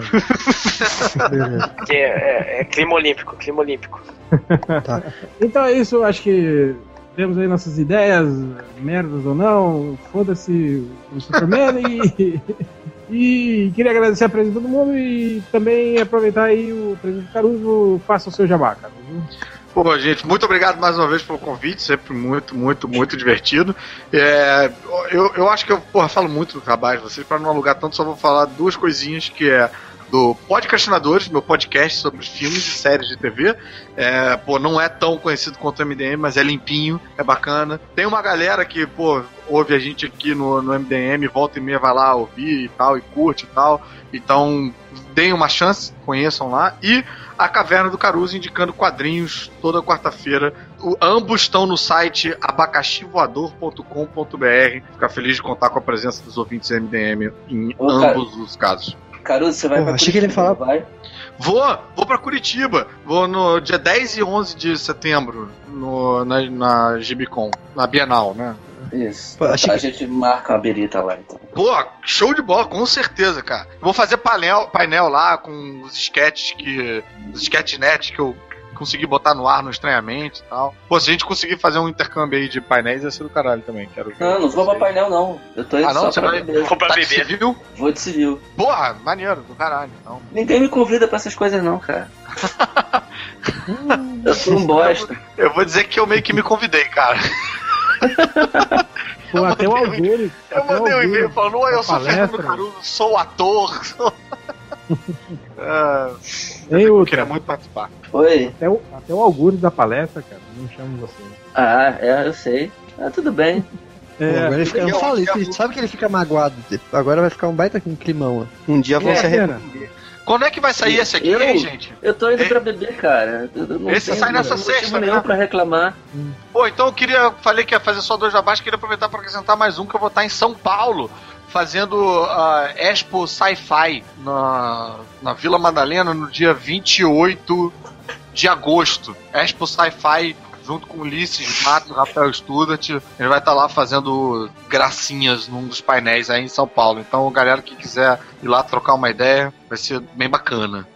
é, é- é clima olímpico, clima olímpico. Então é isso, eu acho que temos aí nossas ideias, merdas ou não, foda-se o Superman e, e queria agradecer a presença de todo mundo e também aproveitar aí o presidente Caruso, faça o seu jabá, Caruso. Pô, gente, muito obrigado mais uma vez pelo convite, sempre muito, muito, muito divertido. É, eu, eu acho que eu porra, falo muito do trabalho de vocês, para não alugar tanto, só vou falar duas coisinhas que é do Podcastinadores, meu podcast sobre filmes e séries de TV. É, pô, não é tão conhecido quanto o MDM, mas é limpinho, é bacana. Tem uma galera que, pô, ouve a gente aqui no, no MDM, volta e meia vai lá ouvir e tal, e curte e tal. Então, deem uma chance, conheçam lá. E a Caverna do Caruso indicando quadrinhos toda quarta-feira. Ambos estão no site abacaxivoador.com.br. Ficar feliz de contar com a presença dos ouvintes do MDM em Ô, cara. ambos os casos. Caruso, você vai Porra, pra achei que ele ia Curitiba, falar- Vai? Vou, vou pra Curitiba. Vou no dia 10 e 11 de setembro no, na, na Gibicon, na Bienal, né? Isso. Pô, achei a que- gente marca uma berita lá, então. Pô, show de bola, com certeza, cara. Vou fazer painel, painel lá com os sketches que. Os sketchnet que eu consegui botar no ar no estranhamente e tal. Pô, se a gente conseguir fazer um intercâmbio aí de painéis, ia ser do caralho também. Quero ver. Não, não vou pra painel, não. Eu tô indo Ah, não? só Você pra vai- beber. Vou pra Tá de beber. civil? Vou de civil. Porra, maneiro, do caralho. Então. Ninguém me convida pra essas coisas, não, cara. eu sou um bosta. Eu vou dizer que eu meio que me convidei, cara. Pô, até o Algures. Eu mandei um e-mail falando: Oi, eu sou Fernando palestra. Caruso, sou ator. sou-" Ah, Hein, eu queria muito participar. Oi. Até o, até o Algures da palestra, cara, não chamo você. Ah, é, eu sei. Ah, tudo bem. É, agora ele fica, eu eu- falei, eu- ele sabe que ele fica magoado. Agora vai ficar um baita com climão, ó. Um dia vão É, se arrepender. Quando é que vai sair esse aqui, Eu- hein, gente? Eu tô indo É- pra beber, cara. Não Esse tenho sai nessa sexta, nenhum né? pra reclamar. Pô, então eu queria. Falei que ia fazer só dois jabás, queria aproveitar para acrescentar mais um que eu vou estar em São Paulo. Fazendo a Expo Sci-Fi na, na Vila Madalena no dia 28 de agosto. Expo Sci-Fi junto com Ulisses Matos, Rafael Student. Ele vai estar lá fazendo gracinhas num dos painéis aí em São Paulo. Então, galera que quiser ir lá trocar uma ideia, vai ser bem bacana.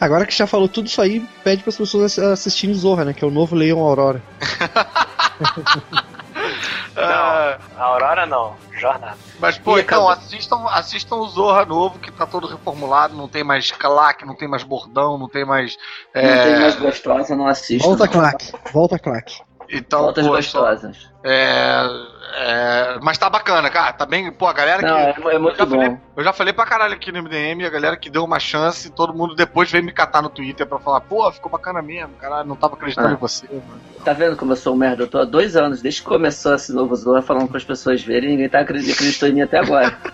Agora que já falou tudo isso aí, pede para as pessoas ass- assistirem Zorra, né? Que é o novo Leão Aurora. Ah, A Aurora não, Jornada. Mas, pô, E então, acabou. assistam, assistam o Zorra novo, que tá todo reformulado, não tem mais claque, não tem mais bordão, não tem mais. Não é, tem mais gostosa, não assisto. Volta, não. claque. Volta, claque. Então, Voltas pô, gostosas. é, é, mas tá bacana, cara. Tá bem. Pô, a galera Não, que. é, é muito eu, já falei, bom. eu já falei pra caralho aqui no MDM, a galera que deu uma chance, todo mundo depois veio me catar no Twitter pra falar, pô, ficou bacana mesmo, caralho, não tava acreditando Ah. em você. mano. Tá vendo como eu sou um merda? Eu tô há dois anos, desde que começou esse novo Zorra, falando para as pessoas verem, ninguém tá acreditando em mim até agora.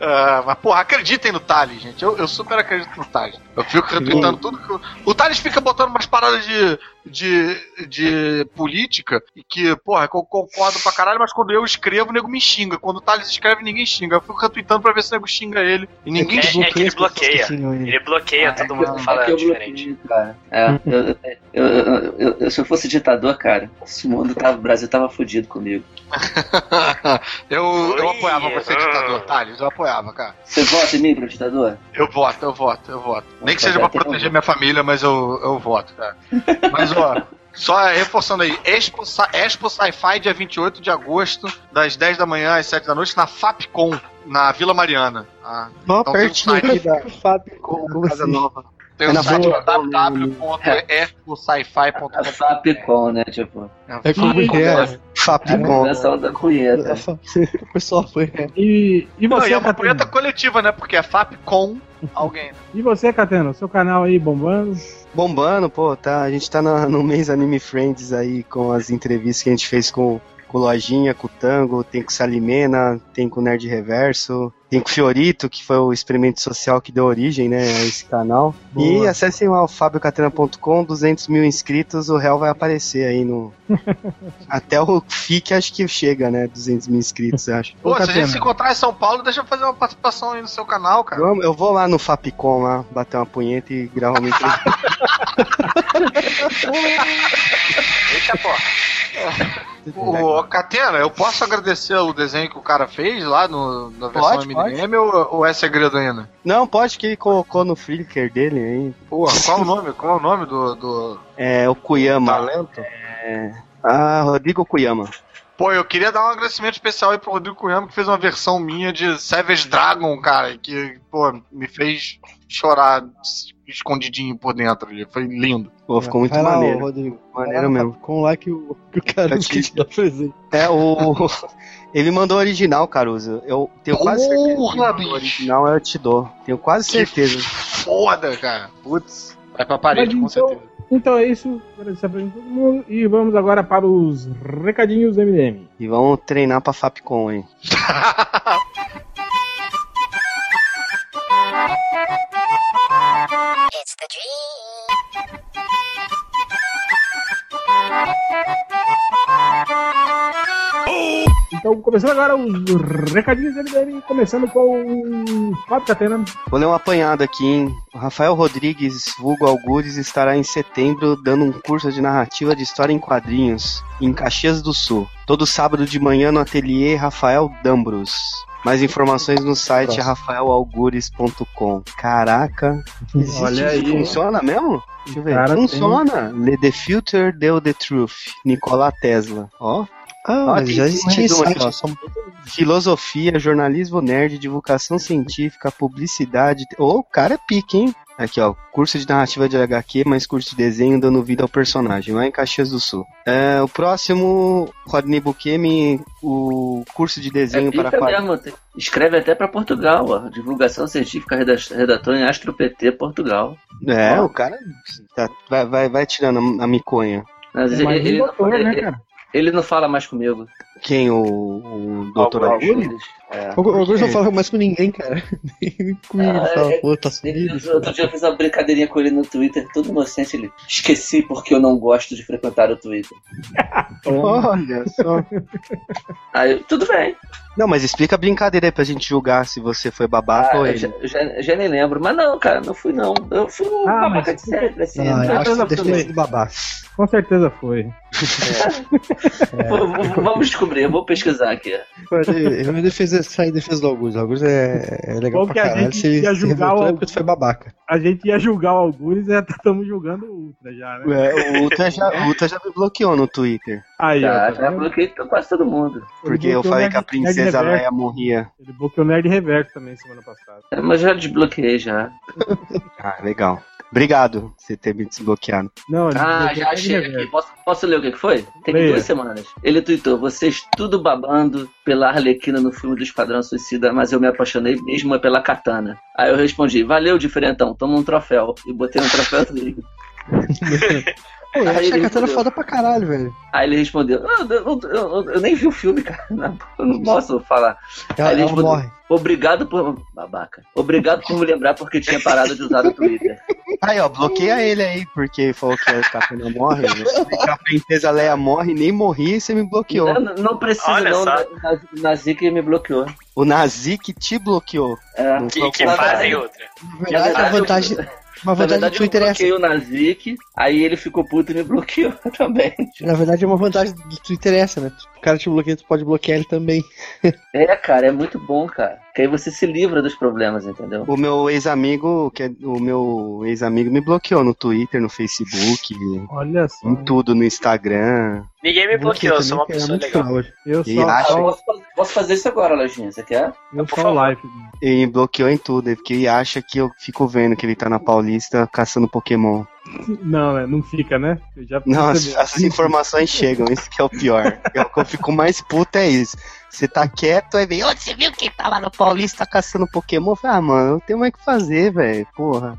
Ah, mas, porra, acreditem no Thales, gente. Eu, eu super acredito no Thales. Eu fico retweetando tudo que. eu- O Thales fica botando umas paradas de, de, de política e que, porra, eu concordo pra caralho, mas quando eu escrevo, o nego me xinga. Quando o Thales escreve, ninguém xinga. Eu fico retweetando pra ver se o nego xinga ele. E ninguém É- xinga. é que ele bloqueia. ele. Ele bloqueia, todo mundo É fala diferente. bloqueei, cara. É, eu, eu, eu- eu- eu- se eu fosse ditador, cara, esse mundo tava, o Brasil tava fudido comigo. eu, eu apoiava você, ah. ditador, Thales. Eu apoiava, cara. Você vota em mim pra ditador? Eu voto, eu voto, eu voto. Nem que Tá seja pra proteger então. minha família, mas eu, eu voto, cara. Mas, ó. Só reforçando aí, Expo, Expo Sci-Fi, dia 28 de agosto, das 10 da manhã às 7 da noite, na Fapcom, na Vila Mariana. Ah, Ó, Então tem um pertinho aqui da. Como Casa assim? Nova. Tem É o site Fapcom, A www.exposci-fi.com. Fapcom, né? Tipo, É como que é? a Fapcom. invenção da cunheta. O pessoal foi. é. E, e Não, você, e é uma Catena? punheta coletiva, né? Porque é Fapcom alguém. E você, Catena? Seu canal aí bombando. Bombando, pô, tá. A gente tá no mês Anime Friends aí com as entrevistas que a gente fez com, com Lojinha, com o Tango, tem com o Salimena, tem com o Nerd Reverso, tem com o Fiorito, que foi o experimento social que deu origem, né, a esse canal. E Boa. acessem lá o fabiocatena.com, 200 mil inscritos, o réu vai aparecer aí no... Até o FIC acho que chega, né, 200 mil inscritos, eu acho. Pô, se a gente se encontrar em São Paulo, deixa eu fazer uma participação aí no seu canal, cara. Vamos- Eu vou lá no Fapcom lá, bater uma punheta e gravar uma entrevista. Eita, pô. Ô, Catena, eu posso agradecer o desenho que o cara fez lá no, na versão Pode, MDM ou, ou é segredo ainda? Não, pode que ele colocou no Flickr dele aí. Porra, qual o nome? Qual é o nome do, do É o Kuyama. talento? Ah, Rodrigo Kuyama. Pô, eu queria dar um agradecimento especial aí pro Rodrigo Cunhama, que fez uma versão minha de Savage Dragon, cara, que, pô, me fez chorar escondidinho por dentro ali. Foi lindo. Pô, ficou muito Vai lá, ô, maneiro. Rodrigo. Maneiro mesmo. Com lá que o, que o não quis te dar presente. É, o. Ele mandou o original, Caruso. Eu tenho quase certeza Porra, que bicho. o original eu te dou. Tenho quase certeza. Foda, cara. Putz. Vai pra parede, Mas com então- certeza. Então é isso. Agradecer a presença de todo mundo. E vamos agora para os recadinhos MDM. E vamos treinar pra Fapcom, hein? Então, começando agora os recadinhos MDM, começando com o Fábio Catena. Vou ler um apanhado aqui, hein? Rafael Rodrigues, vulgo Algures, estará em setembro dando um curso de narrativa de história em quadrinhos em Caxias do Sul. Todo sábado de manhã no ateliê Rafael Dambros. Mais informações no site rafaelalgures.com. Caraca, existe Olha isso? aí. Funciona mesmo? Deixa eu ver. Cara, Funciona. Le The Future Deu The Truth. Nikola Tesla. Ó. Ah, Ó, tem já um existia só- Filosofia, jornalismo nerd, divulgação científica, publicidade. Ô, o cara é pique, hein? Aqui, ó. Curso de narrativa de HQ, mais curso de desenho dando vida ao personagem, lá em Caxias do Sul. É, o próximo, Rodney Bukemi, o curso de É desenho para pica quadrinhos. mesmo. tem- Escreve até pra Portugal, ó. Divulgação científica, reda- redator em Astro PT Portugal. É, Ó. o cara tá- vai, vai, vai tirando a, miconha. Mas É ele, mais ele, doutor, ele- né, cara? ele não fala mais comigo. Quem? O, o Dr. Algures. É. O Augusto não fala mais com ninguém, cara. Nem comigo ele Ah, fala, é- pô, tá Ele- sumido. Outro dia eu fiz uma brincadeirinha com ele no Twitter, todo inocente. Ele esqueci porque eu não gosto de frequentar o Twitter. Olha só. Aí, tudo bem. Não, mas explica a brincadeira aí pra gente julgar se você foi babaca Ah, ou eu ele. já, já, já nem lembro. Mas não, cara, não fui não. Eu fui um Ah, babaca mas- de sempre, assim. Ah, eu acho que deve ter sido babaca. Com certeza foi. V- v- Vamos descobrir, eu vou pesquisar aqui. Eu me defesa, sair em defesa do Augusto. O Augusto é, é legal Bom pra que a caralho. gente Se ia se julgar revoltou o é porque tu foi babaca. A gente ia julgar o Algures e já estamos julgando o Ultra já, né? É, o Ultra já, o Ultra já me bloqueou no Twitter. Aí, ó. Já, tá já vendo? bloqueei quase todo mundo. Porque eu falei que a princesa. Leia morria. Ele bloqueou o Nerd Reverso também semana passada. É, Mas já desbloqueei já. Ah, legal. Obrigado por você ter me desbloqueado. Não, Ah, já achei aqui. Posso, posso ler o que que foi? Tem Leia. duas semanas. Ele tweetou: vocês tudo babando pela Arlequina no filme do Esquadrão Suicida, mas eu me apaixonei mesmo pela katana. Aí eu respondi: valeu, diferentão, toma um troféu. E botei um troféu dele. Pô, eu a ele katana respondeu. foda pra caralho, velho. Aí ele respondeu: "Ah, eu, eu- eu- eu nem vi o filme, cara. Não, eu não posso falar. Ela, Aí ele respondeu, morre. Obrigado por. Babaca. Obrigado por me lembrar porque tinha parado de usar o Twitter. Aí, ó, bloqueia ele aí, porque falou que a Katana morre. né? Que a princesa Leia morre, nem morri e você me bloqueou. Não, não precisa, Olha não. só. Na- Na Zica me bloqueou. O Nazik te bloqueou. É. Que, que fazem outra. Na verdade, a vantagem, Na verdade, eu é essa. bloqueei o Nazik, aí ele ficou puto e me bloqueou também. Na verdade, uma vantagem do Twitter é essa, né? O cara te bloqueia, tu pode bloquear ele também. É, cara, é muito bom, cara. Que aí você se livra dos problemas, entendeu? O meu ex-amigo, que é, o meu ex-amigo me bloqueou no Twitter, no Facebook, Olha só. em tudo, no Instagram. Ninguém me bloqueou, eu sou uma pessoa legal. Eu E só, acha- posso, posso fazer isso agora, Lojinha. Você quer? eu Por só favor. live. Ele me bloqueou em tudo, porque ele acha que eu fico vendo que ele tá na Paulista caçando Pokémon. Não, né? Não fica, né? Eu já Não, as, as informações chegam, isso que é o pior. Eu, o que eu fico mais puto é isso. Você tá quieto, aí vem, "Ô, você viu quem tá lá no Paulista caçando Pokémon? Eu falei, ah, mano, eu tenho mais o que fazer, velho, porra.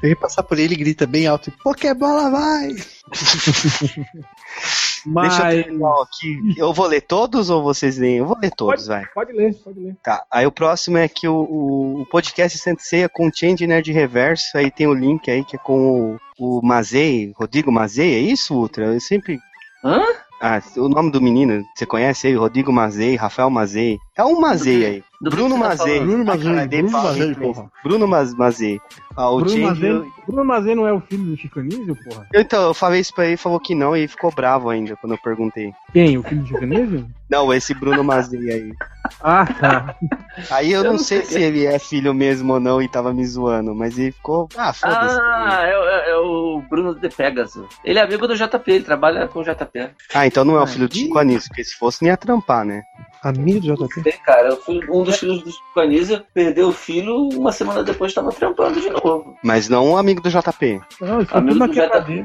Tem que passar por ele e grita bem alto: Pokébola vai! Mas Deixa eu terminar aqui. Eu vou ler todos ou vocês leem? Eu vou ler todos, vai. pode ler, pode ler. Tá, aí o próximo é que o, o, podcast Senseia com Change Nerd Reverso, aí tem o link aí que é com o, o Mazei, Rodrigo Mazei, é isso, Ultra? Eu sempre... Hã? Ah, o nome do menino, você conhece aí? Rodrigo Mazei, Rafael Mazei. É um Mazei aí. Bruno tá falando? Bruno Ah, Mazei, dei Bruno Mazei, inglês. porra. Bruno Maz- Mazei. Ah, o Bruno Change... Mazei, Bruno Mazei não é o filho do Chico Anísio, porra? Eu, então, eu falei isso pra ele, falou que não, e ficou bravo ainda quando eu perguntei. Quem? O filho do Chico Anísio? Não, esse Bruno Mazei aí. Ah, tá. Aí eu, Eu não não sei sei. se ele é filho mesmo ou não e tava me zoando, mas ele ficou. Ah, foda-se. Ah, é, é- é o Bruno de Pegasus. Ele é amigo do JP, ele trabalha com o JP. Ah, então não é o filho do. Chico Anísio, porque se fosse nem ia trampar, né? Amigo do JP? Sei, cara, eu fui um dos filhos do Anísio, perdeu o filho, uma semana depois tava trampando de novo. Mas não um amigo do JP. Não, foi Amigo do JP.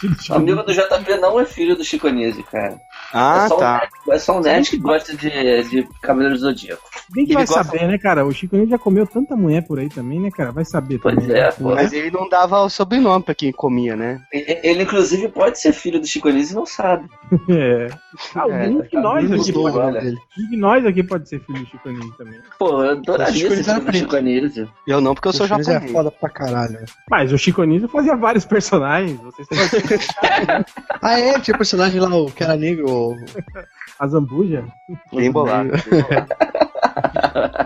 Chico Amigo do JP não é filho do Chico Anísio, cara. Ah, é, só um tá. nerd, é só um nerd que gosta de, de Cavaleiros do Zodíaco. Bem que Ele vai gosta- saber, né, cara? O Chico Anísio já comeu tanta mulher por aí também, né, cara? Vai saber Pois também. é, né? pô. Mas ele não dava o sobrenome pra quem comia, né? Ele, ele, inclusive, pode ser filho do Chico Anísio e não sabe. É. Ah, É, um de nós aqui pode, o um de nós aqui pode ser filho do Chico Anísio também. Pô, eu adoraria ser filho do. Chico Anísio. Eu não, porque eu sou é japonês. foda pra caralho. Mas o Chico Anísio fazia vários personagens. Vocês Ah, é? Tinha personagem lá, o que era negro. o- a Zambuja? Bem bolado. bem bolado.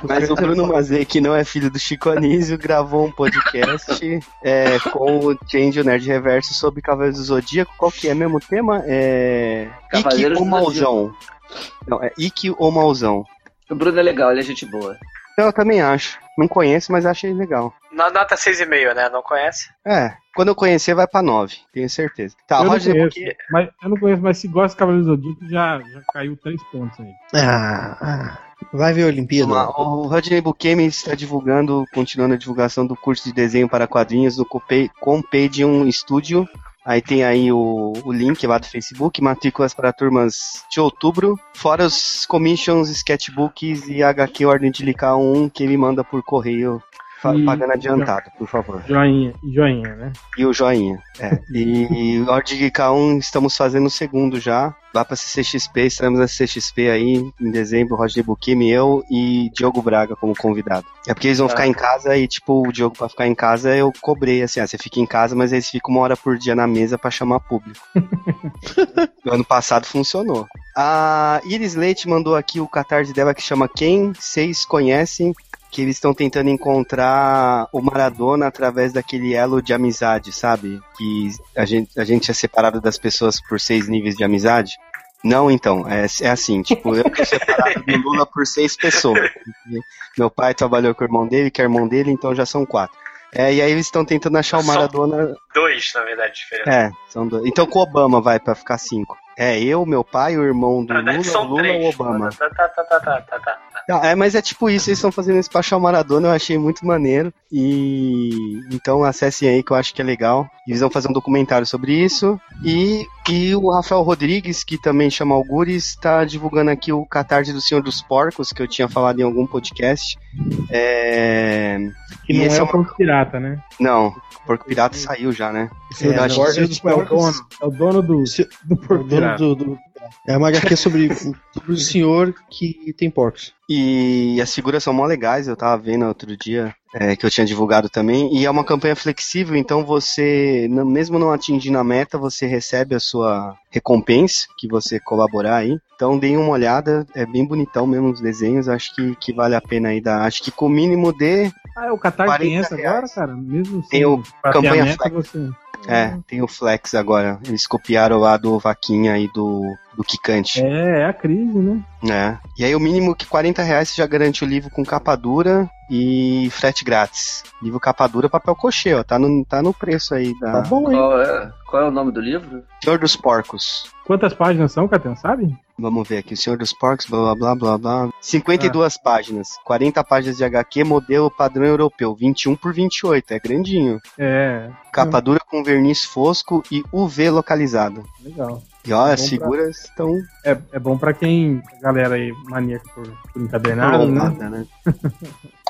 Mas o Bruno Mazei, que não é filho do Chico Anísio, gravou um podcast é, com o Change o Nerd Reverso sobre Cavaleiros do Zodíaco. Qual que é mesmo o tema? É. Ikki Cavaleiros ou Mauzão. Não, é Ikki ou Mauzão. O Bruno é legal, ele é gente boa. Eu também acho. Não conheço, mas achei legal. Na nota 6,5, né? Não conhece? É, quando eu conhecer vai pra 9, tenho certeza. Tá, eu, não Roger, conheço, porque- mas, eu não conheço, mas se gosta de Cavaleiros do Zodíaco, já, já caiu três pontos aí. Ah, ah. vai ver a Olimpíada. O Rodney Bukemi está divulgando, continuando a divulgação do curso de desenho para quadrinhos no Compe- Compedium Studio. Aí tem aí o, o link lá do Facebook, matrículas para turmas de outubro, fora os commissions, sketchbooks e HQ Ordem de Licar 1 que ele manda por correio, E- pagando adiantado, por favor. Joinha, joinha, né? E o joinha. É. E de Licar 1 estamos fazendo o segundo já. Lá pra CCXP, estaremos na CCXP aí em dezembro, Roger Bukimi, eu e Diogo Braga como convidado. É porque eles vão Ah. ficar em casa e, tipo, o Diogo pra ficar em casa eu cobrei, assim, ah, você fica em casa, mas eles ficam uma hora por dia na mesa pra chamar público. no ano passado funcionou. A Iris Leite mandou aqui o catarse dela que chama Quem Vocês Conhecem que eles estão tentando encontrar o Maradona através daquele elo de amizade, sabe? Que a gente, a gente é separado das pessoas por seis níveis de amizade. Não, então, é, é assim, tipo, eu tô separado do Lula por seis pessoas. Meu pai trabalhou com o irmão dele, que é irmão dele, então já são quatro. É, e aí eles estão tentando achar o Maradona. Dois, na verdade, diferente. É, são dois. Então com o Obama vai pra ficar cinco. É, eu, meu pai, o irmão do Na Lula, Lula três. Obama. Tá, tá, tá, tá, tá, tá, tá. É, mas é tipo isso, eles estão fazendo isso pra achar o Maradona, eu achei muito maneiro. E então acessem aí que eu acho que é legal. Eles vão fazer um documentário sobre isso. E, e o Rafael Rodrigues, que também chama Algures, está divulgando aqui o Catarse do Senhor dos Porcos, que eu tinha falado em algum podcast. É... Que E não esse é é o Porco Pirata, né? Não, o Porco Pirata saiu já, né? É, que- é dos É o porcos. dono, é o dono do, do o Porco dono Pirata. do, do- É uma HQ sobre, sobre o senhor que tem porcos. E as figuras são mó legais, eu tava vendo outro dia, é, que eu tinha divulgado também. E é uma campanha flexível, então você, mesmo não atingindo a meta, você recebe a sua recompensa, que você colaborar aí. Então deem uma olhada, é bem bonitão mesmo os desenhos, acho que, que vale a pena aí dar. Acho que com o mínimo de Ah, é o Qatar tem 40 essa agora, cara? Mesmo sem Tem o campanha meta, Flex. você... É, tem o Flex agora. Eles copiaram lá do Vaquinha e do, do Kikante. É, é a crise, né? É. E aí o mínimo que 40 reais você já garante o livro com capa dura e frete grátis. Livro capa dura, papel cochê, ó. Tá no, tá no preço aí Tá da bom, hein? Qual é, qual é o nome do livro? Senhor dos Porcos. Quantas páginas são, Catena, sabe? Vamos ver aqui, o Senhor dos Porcos, blá blá blá blá blá. 52 páginas, 40 páginas de HQ, modelo padrão europeu, 21 por 28, é grandinho. É, Capa dura com verniz fosco e UV localizado. legal. E ó, as Bom pra- figuras estão É, é bom pra quem, galera aí, maníaca por, por encadernado, né? né?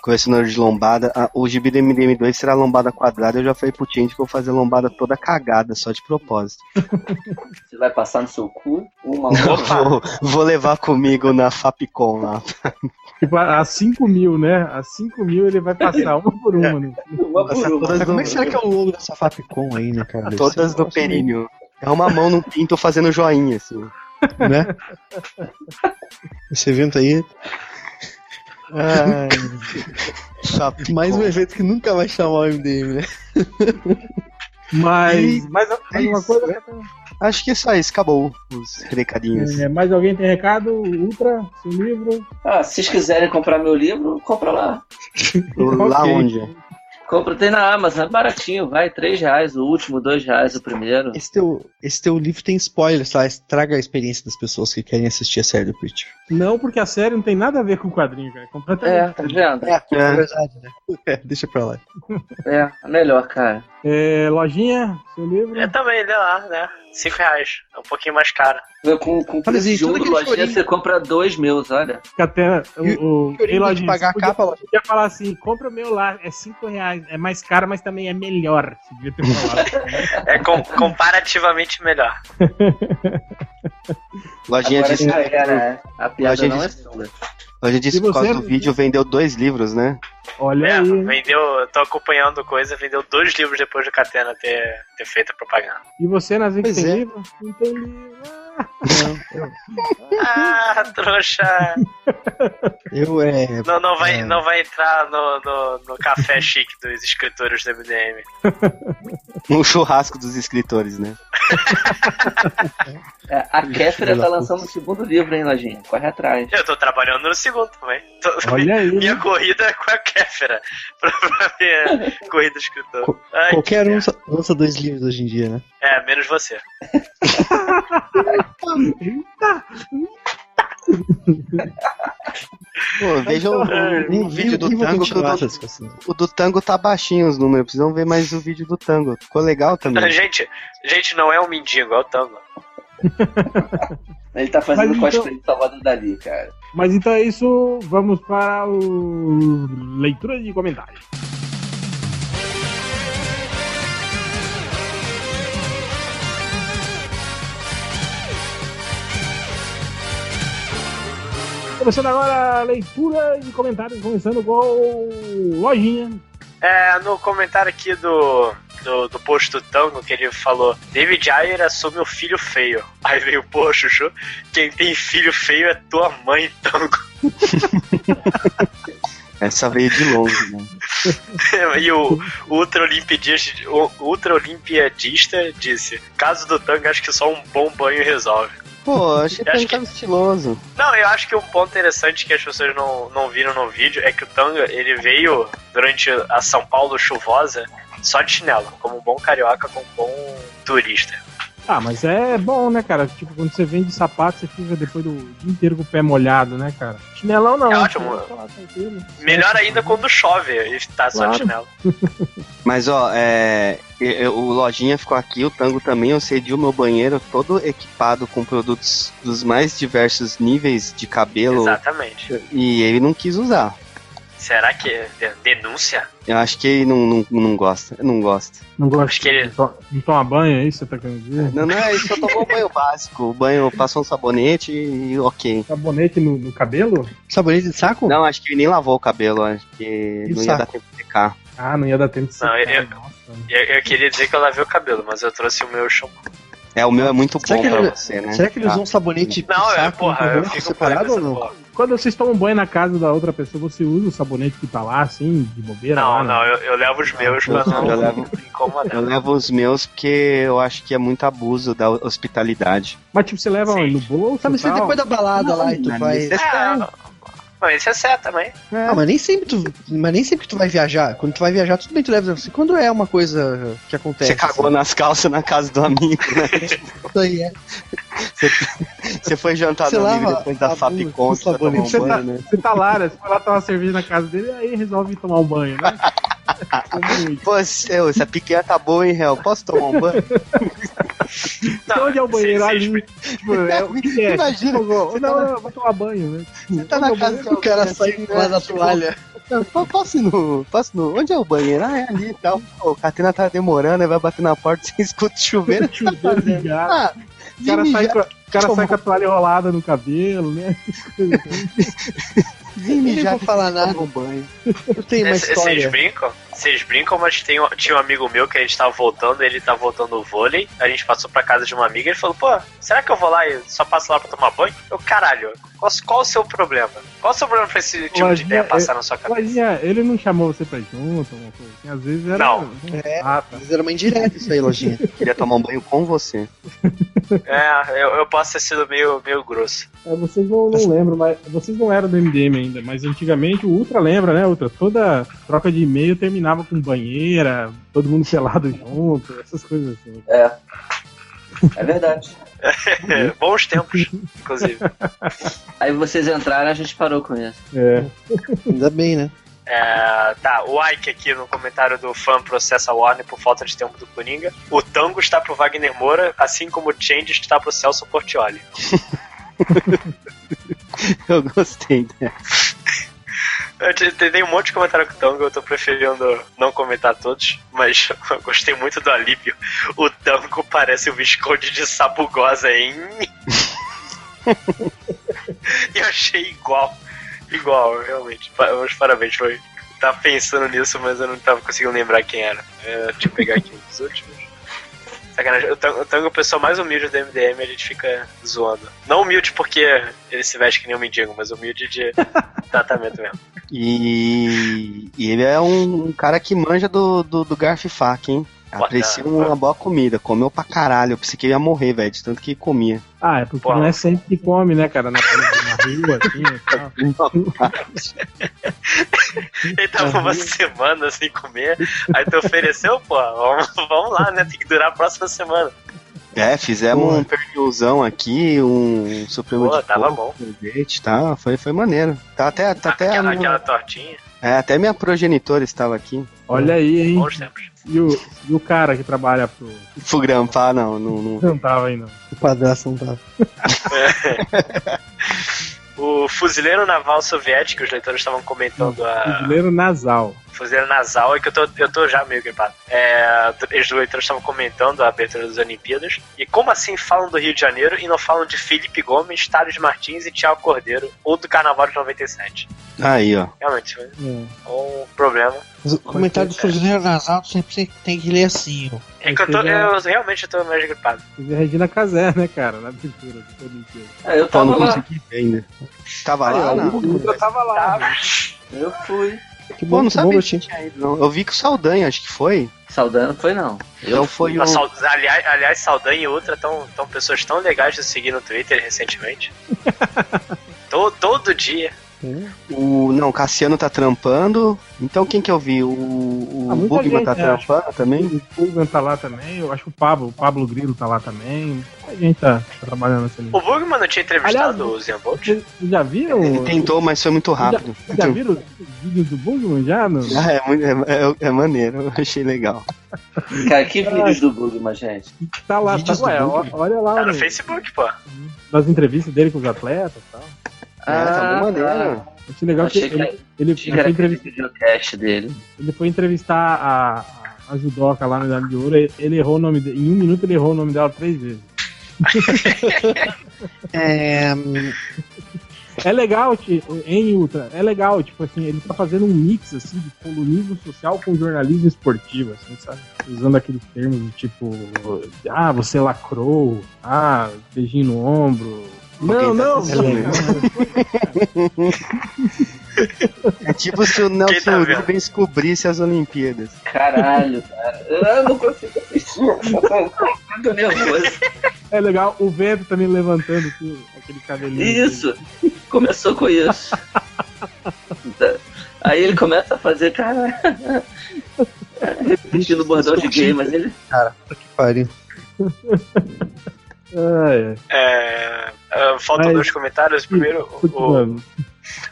Colecionador de lombada. O gibi do MDM2 será lombada quadrada. Eu já falei pro Change que eu vou fazer lombada toda cagada, só de propósito. Você vai passar no seu cu? Uma Vou, vou levar comigo na Fapcom lá. Tipo, a a 5 mil, né? A 5 mil ele vai passar uma por uma, né? uma por uma. todas Como no, é que será que é o logo dessa Fapcom aí, né, cara? Todas um no períneo. É uma mão no pinto fazendo joinha, assim. né? Esse evento aí. Ai, Fapcom. mais um evento que nunca vai chamar o MDM, né? Mas, E- mais, mais uma coisa, né? Acho que é só isso, acabou os recadinhos. é, mais alguém tem recado? Ultra, seu livro. Ah, se vocês quiserem comprar meu livro, compra lá. Lá Ok. onde? Compra, tem na Amazon, é baratinho, vai, 3 reais o último, 2 reais o primeiro. Esse teu, esse teu livro tem spoilers, tá? Estraga a experiência das pessoas que querem assistir a série do Preacher. Não, porque a série não tem nada a ver com o quadrinho, cara. É, Completamente. tá vendo? É, É. verdade, né? É, deixa pra lá. É, é melhor, cara. É, lojinha, seu livro. Eu também, lê lá, né? 5 reais. É um pouquinho mais caro. Eu, com com Olha, preço gente, de lojinha, chorinho. você compra dois meus, olha. Catena, E- o, o, ei, lojinha, pagar você a podia, capa, Lojinha. podia falar assim, compra o meu lá, é 5 reais. É mais caro, mas também é melhor. Você devia ter falado. É com- comparativamente melhor. Lojinha Agora disse, já era, é. A piada Lojinha não é disse- sua. Lojinha disse que por causa do vídeo vendeu dois livros, né? Olha É, aí. vendeu, eu tô acompanhando coisa, vendeu dois livros depois do Catena ter, ter feito a propaganda. E você, Nazinho, que tem é. livro? Não tem livro. Ah, trouxa! Eu, é. Não, não, vai, É. não vai entrar no, no, no café chique dos escritores do MDM. Um churrasco dos escritores, né? É, a Kéfera tá lançando o segundo livro, hein, Lojinha? Corre atrás. Eu tô trabalhando no segundo também. Tô- Olha aí. Minha corrida é com a Kéfera. Pra, pra minha corrida escritor. Co- Ai, Qualquer que um lança dois livros hoje em dia, né? É, menos você. Pô, vejam um, um vídeo do Tango, que o do, essa discussão. o do Tango tá baixinho os números. Precisam ver mais o vídeo do Tango. Ficou legal também. Gente, gente, não é um mendigo, é o tango. Ele tá fazendo Mas então- cosplay de Salvador Dali, cara. Mas então é isso, vamos para o leitura de comentários. Começando agora a leitura de comentários, começando com o Lojinha. É, no comentário aqui do, do, do post do Tango, que ele falou: David Ayer assume o filho feio. Aí veio, pô, Chuchu, quem tem filho feio é tua mãe, Tango. Essa veio de longe, né? e o, o ultra olimpíadista, o ultra olimpiadista disse: caso do Tango, acho que só um bom banho resolve. Pô, achei ele que- estiloso. Não, eu acho que um ponto interessante que as pessoas não, não viram no vídeo é que o Tanga, ele veio durante a São Paulo chuvosa só de chinelo, como um bom carioca, como um bom turista. Ah, mas é bom, né, cara? Tipo, quando você vem de sapato, você fica depois do dia inteiro com o pé molhado, né, cara? Chinelão não. É ótimo. Chinelo, tá. Melhor ainda quando chove e tá só de chinelo. Mas ó, é. eu- O Lojinha ficou aqui, o Tango também. Eu cedi o meu banheiro todo equipado com produtos dos mais diversos níveis de cabelo. Exatamente. E ele não quis usar. Será que é de- denúncia? Eu acho que ele não, não, não gosta. Não gosta. Não gosta Acho que ele- não toma banho, é isso que você tá querendo dizer? Não, não, ele só tomou o banho básico. O banho passou um sabonete e ok. Sabonete no, no cabelo? Sabonete de saco? Não, acho que ele nem lavou o cabelo, acho que E não ia saco? dar tempo de secar. Ah, não ia dar tempo de Não, secar, eu- nossa. Eu, eu queria dizer que eu lavei o cabelo, mas eu trouxe o meu shampoo. É, o meu é muito Será bom que pra ele- você, né? Será que ele Ah, usou um sabonete de Não, é, saco porra, eu sabonete fico separado ou não? porra. Quando vocês tomam banho na casa da outra pessoa, você usa o sabonete que tá lá, assim, de bobeira? Não, lá, né? não, eu, eu levo os meus pra não Eu levo- incomodar. Eu levo os meus porque eu acho que é muito abuso da hospitalidade. Mas tipo, você leva Sim. no bolso Tá, mas e você depois da balada lá e tu Não, vai. mas É, mas isso é certo também. É. Ah, mas nem sempre tu. Mas nem sempre que tu vai viajar. Quando tu vai viajar, tudo bem, tu leva. Assim, quando é uma coisa que acontece. Você cagou nas calças na casa do amigo, né? Isso aí é. Você foi jantar Você no amigo depois da a FAP bunda Contra com pra tomar um banho, né? Você tá lá, né? Você vai lá tomar cerveja na casa dele, aí resolve tomar um banho, né? Pô, essa piquinha tá boa, hein, réu? Posso tomar um banho? Então, onde é o banheiro? sim, Ali. Tipo, é, o que é? Imagina, Tipo, não, tá na- não, vou tomar banho, né? Você tá na casa O cara sai assim, lá né? da Tipo, toalha. "Não, Posso ir no. Posso ir no. Onde é o banheiro? Ah, é ali e tal. Pô, o Catena tá demorando, vai bater na porta, você escuta chuveiro. tá Chuveiro fazendo? ligado. Ah, O cara, sai mijar- com, a- o cara sai com a toalha enrolada no cabelo, né? vim Nem mijar vou falar nada. no banho. Eu tenho uma É, Vocês história. brincam? Vocês brincam, mas tem, um- tinha um amigo meu que a gente tava voltando, ele tava voltando no vôlei, a gente passou pra casa de uma amiga e ele falou, pô, será que eu vou lá e só passo lá pra tomar banho? Eu, caralho, qual, qual o seu problema? Qual o seu problema pra esse tipo de Lojinha, ideia passar na sua cabeça? Lojinha, ele não chamou você pra ir junto, alguma coisa assim? Às vezes era. Não. É. Ah, tá. Mas era uma indireta isso aí, lojinha. Queria tomar um banho com você. É, eu, eu posso ter sido meio, meio grosso. É, vocês não, não lembram, mas vocês não eram do MDM ainda, mas antigamente o Ultra lembra, né, Ultra? Toda troca de e-mail terminava com banheira, todo mundo pelado junto, essas coisas assim. É. É verdade. Bons tempos, inclusive. Aí vocês entraram a gente parou com isso. É. Ainda bem, né? É, tá, o Ike aqui no comentário do fã processa Warner por falta de tempo do Coringa. O Tango está pro Wagner Moura, assim como o Change está pro Celso Portioli. Eu gostei dela. Tem um monte de comentário com o Tango, eu tô preferindo não comentar todos, mas eu gostei muito do alívio. O Tango parece o Visconde de Sabugosa, hein? Eu achei igual. Igual, realmente. Meus parabéns, foi. Tava pensando nisso, mas eu não tava conseguindo lembrar quem era. É, deixa eu pegar aqui os últimos. Sacanagem, o Tango, o Tango é a pessoa mais humilde do MDM, a gente fica zoando. Não humilde porque ele se veste que nem um mendigo, mas humilde de tratamento mesmo. E, e ele é um, um cara que manja do, do, do garfo e faca, hein? Aprecia uma boa comida. Comeu pra caralho. Eu pensei que ele ia morrer, velho, de tanto que comia. Ah, é porque Pô. não é sempre que come, né, cara? Na, na rua, assim, e tal. Ele tava uma semana sem comer, aí tu ofereceu, pô, vamos, vamos lá, né? Tem que durar a próxima semana. É, fizemos Pô. um pernilzão aqui, um supremo Pô, de tava coco, sorvete, tá? Foi, foi maneiro. Tá até, tá até, aquela, a- aquela tortinha, é, até minha progenitora estava aqui. Olha aí, hein? E o, e o cara que trabalha pro. Fui grampar, não, não, não. Não tava aí, não. O padrasto não tava. O fuzileiro naval soviético, os leitores estavam comentando a. Fuzileiro nasal. Fuzileiro nasal, é que eu tô, eu tô já meio gripado. É, os leitores estavam comentando a abertura das Olimpíadas. E como assim falam do Rio de Janeiro e não falam de Felipe Gomes, Thales Martins e Thiago Cordeiro, ou do Carnaval de 97? Aí, ó. Realmente, foi É. um problema. Mas o comentário do fuzileiro nasal sempre tem que ler assim, ó. É que eu, tô, eu realmente tô mais gripado. Teve a Regina Casé, né, cara, na abertura do Olimpíada. É, eu tava não lá. consegui ver ainda. Tava Aí, lá, não? Ultra tava lá. Eu fui. Que Pô, bom, não que bom, sabia Bertinho. que tinha ido, não. Eu vi que o Saldanha, acho que foi. Saldanha não foi, não. Então foi o. A Sal- aliás, aliás, Saldanha e Ultra estão tão pessoas tão legais de seguir no Twitter recentemente. todo, todo dia. O não, o Cassiano tá trampando. Então quem que eu vi? O, o Ah, Bugman gente, tá né, trampando também? O Fulgan tá lá também, eu acho que o Pablo, o Pablo Grilo tá lá também. A gente tá, tá trabalhando nessa linha. O Bugman não tinha entrevistado Aliás, o Zian Bolt? Já viram? Ele tentou, mas foi muito rápido. Já viram os vídeos do Bugman já? No... Ah, é, é, é, é maneiro, eu achei legal. Cara, que vídeos do Bugman, gente. Tá lá, tá, Vídeos ué, Bugman? olha lá, Tá no né, Facebook, pô. das entrevistas dele com os atletas É, tá bom maneiro. Achei legal que Achei que ele, ele, que ele, era foi entrevistar, dele. ele foi entrevistar a, a, judoca lá no Medalha de Ouro, ele, ele errou o nome dele, em um minuto ele errou o nome dela três vezes. É, É legal, em Ultra, é legal, tipo assim, ele tá fazendo um mix, assim, de colunismo social com jornalismo esportivo, assim, sabe? Usando aqueles termos do tipo, ah, você lacrou, ah, beijinho no ombro, Não, não. Alguém É tipo se o Nelson tá? Rubens cobrisse as Olimpíadas. Caralho, cara. Eu não consigo assistir. Eu tô muito nervoso. É legal o vento também levantando assim, aquele cabelinho. Isso. Começou com isso. Aí ele começa a fazer, cara. Repetindo o bordão de gay, mas ele. Puta que pariu. Ah, é. É, faltam Mas- dois comentários. Primeiro, o,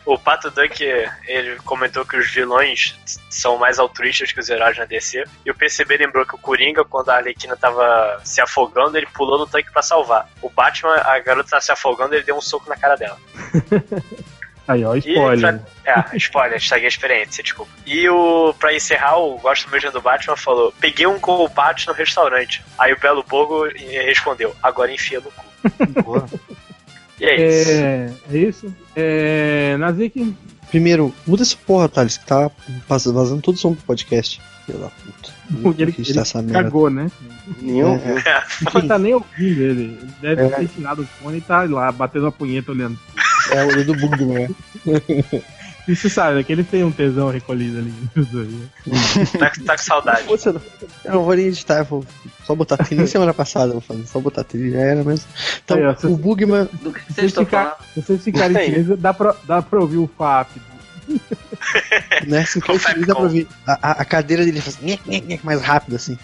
o Pato Duck ele comentou que os vilões são mais altruístas que os heróis na DC. E o PCB lembrou que o Coringa, quando a Arlequina tava se afogando, ele pulou no tanque pra salvar. O Batman, a garota tá se afogando, ele deu um soco na cara dela. Aí, ó, E spoiler. pra- É, spoiler, estraguei a experiência, desculpa. E o, pra encerrar, o Gosto Mesmo do Batman falou: Peguei um colpate no restaurante. Aí o Belo Bogo eh, respondeu: Agora enfia no cu. Boa. E é isso. É, é isso. É, Nazik, Primeiro, muda essa porra, Thales, que tá vazando todo o som pro podcast. Da puta. porque ele, ele essa merda. cagou, né? Nem ouviu. Não tá nem ouvindo ele. Ele deve É. ter tirado o fone e tá lá, batendo a punheta olhando. É o olho do Bugman, né? E você sabe, né? Que ele tem um tesão recolhido ali. né? Tá, tá com saudade. Putz, Eu não- eu não vou nem editar, eu vou só botar trilha. Nem semana passada eu vou fazer, só botar trilha, já era mesmo. Então, Aí, ó, o Bugman, Do que Se vocês estão ficar- falando? Se vocês ficarem chineses, dá pra, dá pra ouvir o FAP. né, se for dá pra ouvir. A, a- a cadeira dele faz nhec, mais rápido assim.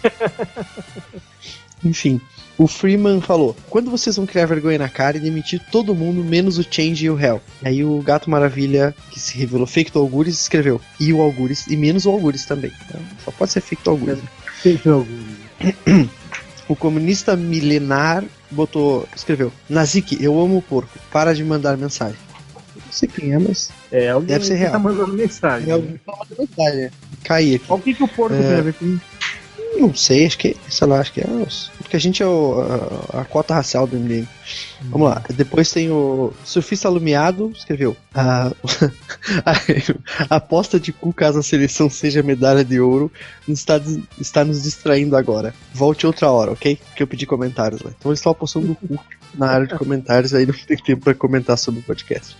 Enfim, o Freeman falou: quando vocês vão criar vergonha na cara e demitir todo mundo, menos o Change e o Hell? Aí o Gato Maravilha, que se revelou fake do Algures, escreveu: e o Algures, e menos o Algures também. Então, só pode ser fake do Algures. Tem jogo. O comunista milenar botou, escreveu: Nazik, eu amo o porco, para de mandar mensagem. Não sei quem é, mas. É, alguém Deve ser que real. tá mandando mensagem. É alguém que tá mandando mensagem. né? Caí aqui. O que, que o porco É. tem a ver com? Não sei, acho que, sei lá, acho que é porque a gente é o- a, a cota racial do MDM. Vamos lá, depois tem o Surfista Alumiado, escreveu. A, a aposta de cu caso a seleção seja medalha de ouro está, está nos distraindo agora. Volte outra hora, ok? Porque eu pedi comentários lá. Então eles estão apostando cu na área de comentários, aí não tem tempo pra comentar sobre o podcast.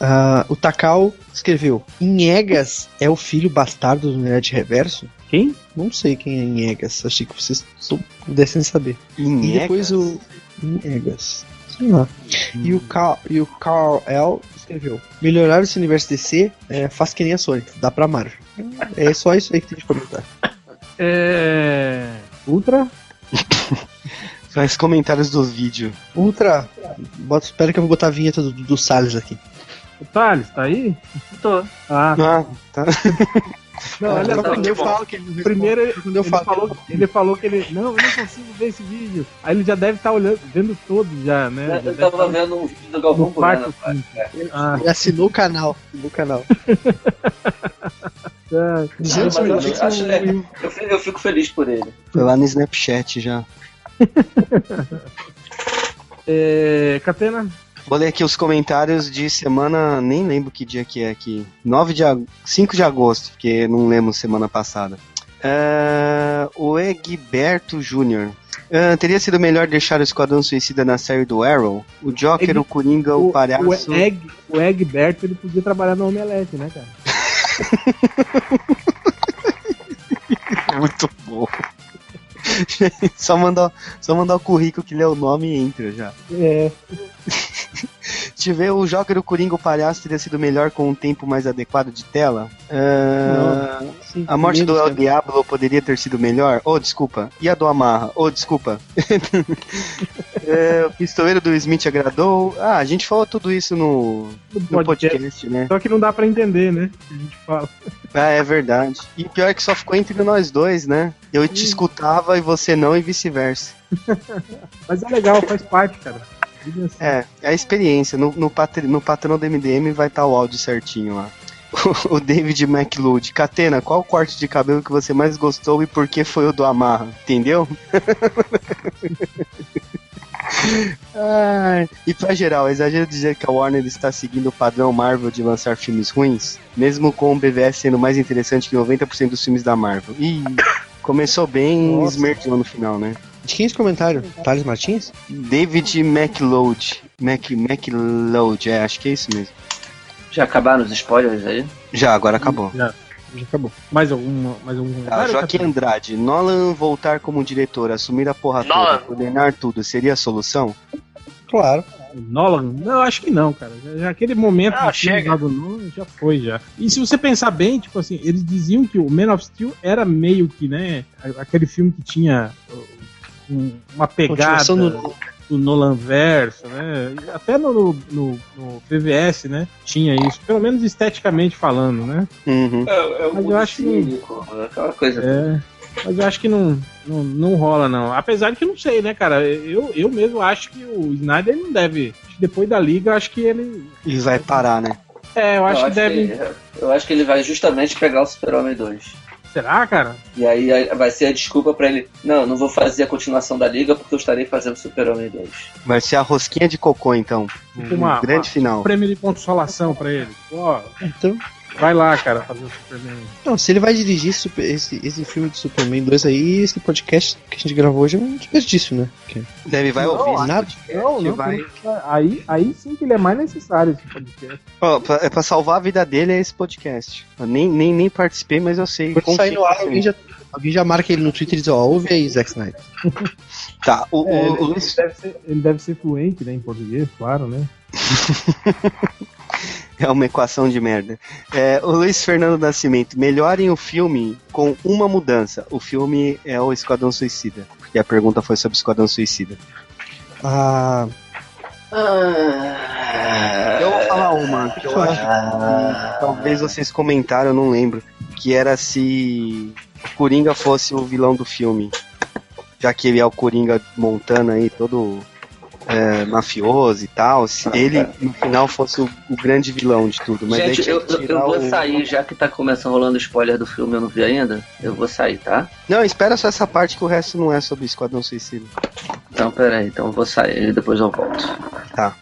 Ah, o Takao escreveu: Inhegas é o filho bastardo do Nerd Reverso? Quem? Não sei quem é Inhegas, achei que vocês pudessem saber. E Inhegas? depois o. Inhegas. Sei lá. E o Carl, e o Carl L escreveu: Melhorar esse universo DC é, faz que nem a Sony, dá pra Marvel. É só isso aí que tem de comentar. É. Ultra? Faz comentários do vídeo. Ultra, bota, espera que eu vou botar a vinheta do, do Salles aqui. O Thales, tá aí? Tô. Ah, Ah, tá. não, Olha, só quando eu falo que ele. Primeiro ele, quando eu ele falo, falou, ele falou que ele. Não, eu não consigo ver esse vídeo. Aí ele já deve estar olhando, vendo todos já, né? Já Eu deve tava tá vendo um vídeo do Galvão no Bueno. quarto. Ah, ele assinou o canal. Assinou o canal. tá. Gente, eu acho legal. Eu fico, eu fico feliz por ele. Foi lá no Snapchat já. É, Catena? Vou ler aqui os comentários de semana, nem lembro que dia que é aqui. 9 de ag... 5 de agosto, porque não lembro semana passada. É, o Egberto Jr. É, teria sido melhor deixar o Esquadrão Suicida na série do Arrow? O Joker, Egg- o Coringa, o, palhaço. O Egg, o Egberto ele podia trabalhar no Omelete, né, cara? Muito bom. só, mandar, só mandar o currículo que lê o nome e entra já. É. Deixa eu ver, o Joker, o Coringa, o palhaço teria sido melhor com um tempo mais adequado de tela? É, Sim, A morte do El. Diablo poderia ter sido melhor? Oh, desculpa. E a do Amarra? Oh, desculpa. É, o pistoleiro do Smith agradou? Ah, a gente falou tudo isso no, No podcast. podcast, né? Só que não dá pra entender, né? A gente fala. Ah, é verdade. E pior é que só ficou entre nós dois, né? Eu te escutava e você não, e vice-versa. Mas é legal, faz parte, cara. É, é a experiência. No, no, patr- no patrão do MDM vai estar o áudio certinho lá. O David McLeod. Catena, qual o corte de cabelo que você mais gostou e por que foi o do Amarra? Entendeu? Ai, e pra geral, é exagero dizer que a Warner está seguindo o padrão Marvel de lançar filmes ruins, mesmo com o BVS sendo mais interessante que 90% dos filmes da Marvel. Ih, começou bem esmerdeou no final, né? De quem é esse comentário? Thales Martins? David McLeod. Mac, MacLeod, é, acho que é isso mesmo. Já acabaram os spoilers aí? Já, agora acabou. Já, já acabou. Mais alguma, mais algum Tá, comentário, Joaquim? Andrade, Nolan voltar como diretor, assumir a porra Nolan. toda, coordenar tudo, seria a solução? Claro. Nolan? Não, eu acho que não, cara. Já, aquele momento Ah, chega. do Nolan já foi, já. E se você pensar bem, tipo assim, eles diziam que o Man of Steel era meio que, né, aquele filme que tinha um- uma pegada do, do- Nolan verso, né? Até no, no, no- BVS, né, tinha isso. Pelo menos esteticamente falando, né? Uhum. É, é Mas eu acho que- cínico, aquela coisa. É, mas eu acho que não, não, não rola, não. Apesar de que não sei, né, cara? Eu, eu mesmo acho que o Snyder não deve. acho que Depois da liga, eu acho que ele. E vai parar, né? É, eu acho que deve. que- eu acho que ele vai justamente pegar o Super-Homem 2. Será, cara? E aí vai ser a desculpa pra ele. Não, eu não vou fazer a continuação da liga porque eu estarei fazendo Super-Homem 2. Vai ser a rosquinha de cocô, então. Tipo Um uma- grande uma- final. Prêmio de consolação pra ele. Ó, Então, vai lá, cara, fazer o Superman. não, se ele vai dirigir super- esse, esse filme do Superman 2 aí, esse podcast que a gente gravou hoje é um desperdício, né? Porque Deve vai Não, ouvir. nada. Não, não, vai- não. Aí, aí sim que ele é mais necessário esse podcast. Ó, pra- é pra salvar a vida dele é esse podcast. Eu nem, nem, nem participei, mas eu sei. quando sair no ar, alguém já, alguém já marca ele no Twitter e diz, ó, ouve aí, Zack Snyder. Tá, o, É, o- ele, o ele Luiz deve ser, ele deve ser fluente, né, em português, claro, né? é uma equação de merda. É, o Luiz Fernando Nascimento, melhorem o filme com uma mudança. O filme é o Esquadrão Suicida. Porque a pergunta foi sobre o Esquadrão Suicida. Ah, Eu vou falar uma que eu acho que talvez vocês comentaram, eu não lembro. Que era se o Coringa fosse o vilão do filme. Já que ele é o Coringa Montana aí, todo é, mafioso e tal. Se ele no final fosse o, o grande vilão de tudo. Mas Gente, eu, eu, vou o- sair, já que tá começando rolando spoiler do filme, eu não vi ainda. Eu vou sair, tá? Não, espera só essa parte que o resto não é sobre Esquadrão Suicida. Então, peraí, então eu vou sair e depois eu volto. Tá.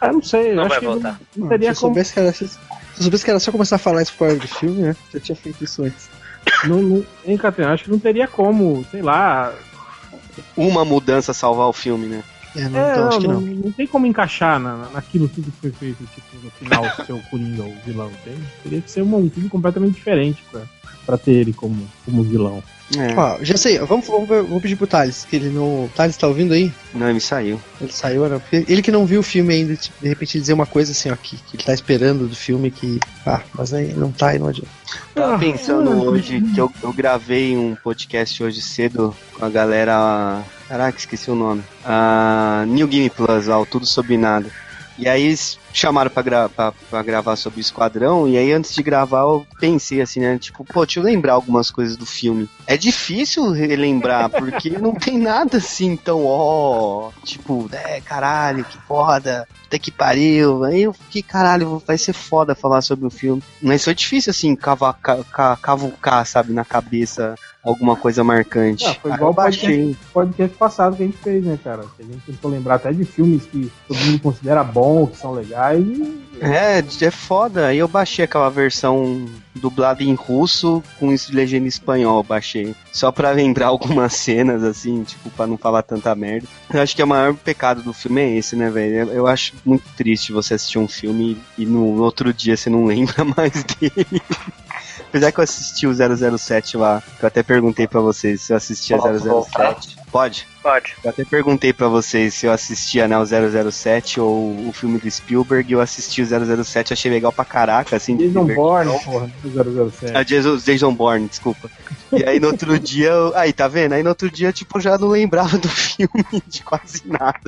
Ah, não sei, Não acho vai que voltar. não, não se teria eu como. soubesse que era, se eu soubesse que era só começar a falar spoiler do filme, né? Já tinha feito isso antes. Não, não, hein, Catena? Acho que não teria como, sei lá. Uma mudança salvar o filme, né? É, não, É, então não, não, não. tem como encaixar na, na- naquilo tudo que foi feito, tipo, no final, ser o Coringa ou o vilão, tem? Teria que ser um filme completamente diferente pra, pra ter ele como, como vilão. É, Ó, já sei, vamos, vamos, vamos pedir pro Thales, que ele não. Thales, tá ouvindo aí? não, ele saiu. Ele saiu, né? Ele que não viu o filme ainda, tipo, de repente dizer uma coisa assim, ó, que, que ele tá esperando do filme que. Ah, mas aí não tá e não adianta. Tava Ah, pensando ah, hoje que eu, eu gravei um podcast hoje cedo com a galera. Caraca, esqueci o nome. A New Game Plus, o Tudo Sobre Nada. E aí eles chamaram pra, gra pra, pra gravar sobre o Esquadrão, e aí antes de gravar eu pensei assim, né? Tipo, pô, deixa eu lembrar algumas coisas do filme. É difícil relembrar, porque não tem nada assim tão, ó, tipo, é, caralho, que foda, até que pariu. Aí eu fiquei, caralho, vai ser foda falar sobre o filme. Mas foi difícil, assim, cavucar, sabe, na cabeça alguma coisa marcante. Ah, foi igual o podcast, podcast passado que a gente fez, né, cara? Que a gente tentou lembrar até de filmes que todo mundo considera bom, que são legais, e É, é foda. Aí eu baixei aquela versão dublada em russo com isso de legenda em espanhol, baixei. Só pra lembrar algumas cenas, assim, tipo, pra não falar tanta merda. Eu acho que o maior pecado do filme é esse, né, velho? Eu acho muito triste você assistir um filme e no outro dia você não lembra mais dele. Apesar que eu assisti o 007 lá, que eu até perguntei pra vocês se eu assistia Posso voltar? 007. Pode? Pode. Eu até perguntei pra vocês se eu assistia né, o 007 ou o filme do Spielberg. Eu assisti o 007, achei legal pra caraca, assim. de Jason. Bourne, porra, do 007. Ah, Jason, Jason Bourne, desculpa. E aí no outro dia, eu- aí tá vendo? Aí no outro dia, tipo, eu já não lembrava do filme de quase nada.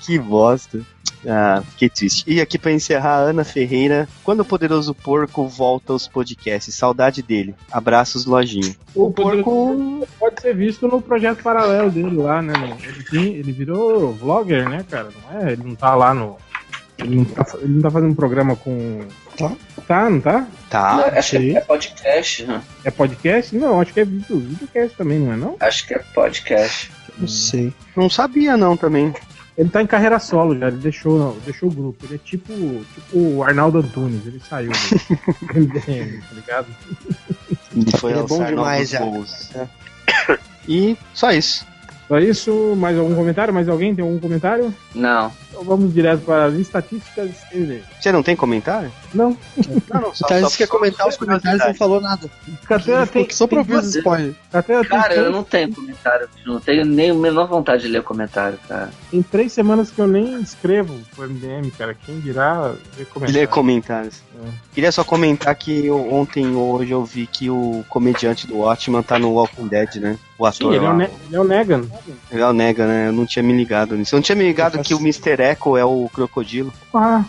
Que bosta. Ah, fiquei triste. E aqui pra encerrar, Ana Ferreira. Quando o Poderoso Porco volta aos podcasts? Saudade dele. Abraços, lojinha. O porco pode ser visto no projeto paralelo dele lá, né? Ele, tem- ele virou vlogger, né, cara? Não é? Ele não tá lá no. Ele não tá, ele não tá fazendo um programa com. Tá. Tá, não tá? Tá? Acho que é podcast, né? É podcast? Não, acho que é vídeo, videocast também, não é não? Acho que é podcast. Não sei. Não sabia, não, também. Ele tá em carreira solo já, ele deixou, deixou o grupo. Ele é tipo, tipo o Arnaldo Antunes, ele saiu do MDM, tá ligado? Ele foi Ele é bom demais já. voos. E só isso. Só isso, mais algum comentário? Mais alguém tem algum comentário? Não. Então vamos direto para as estatísticas. Você não tem comentário? Não, Não, não, O cara disse que ia comentar os comentários e não falou nada. Catena tem. só pra ouvir os spoilers. Cara, eu não tenho comentário. Não tenho nem a menor vontade de ler comentário, cara. tem três semanas que eu nem escrevo pro MDM, cara. Quem dirá ver comentário. Ler comentários. É. Queria só comentar que eu- ontem ou hoje eu vi que o comediante do Watchman tá no Walking Dead, né? O Sim, ator ele é, o lá. Ne- ele é o Negan. Ele é o Nega, né? Eu não tinha me ligado nisso. Eu não tinha me ligado que o Mr. Echo é o crocodilo. Ah,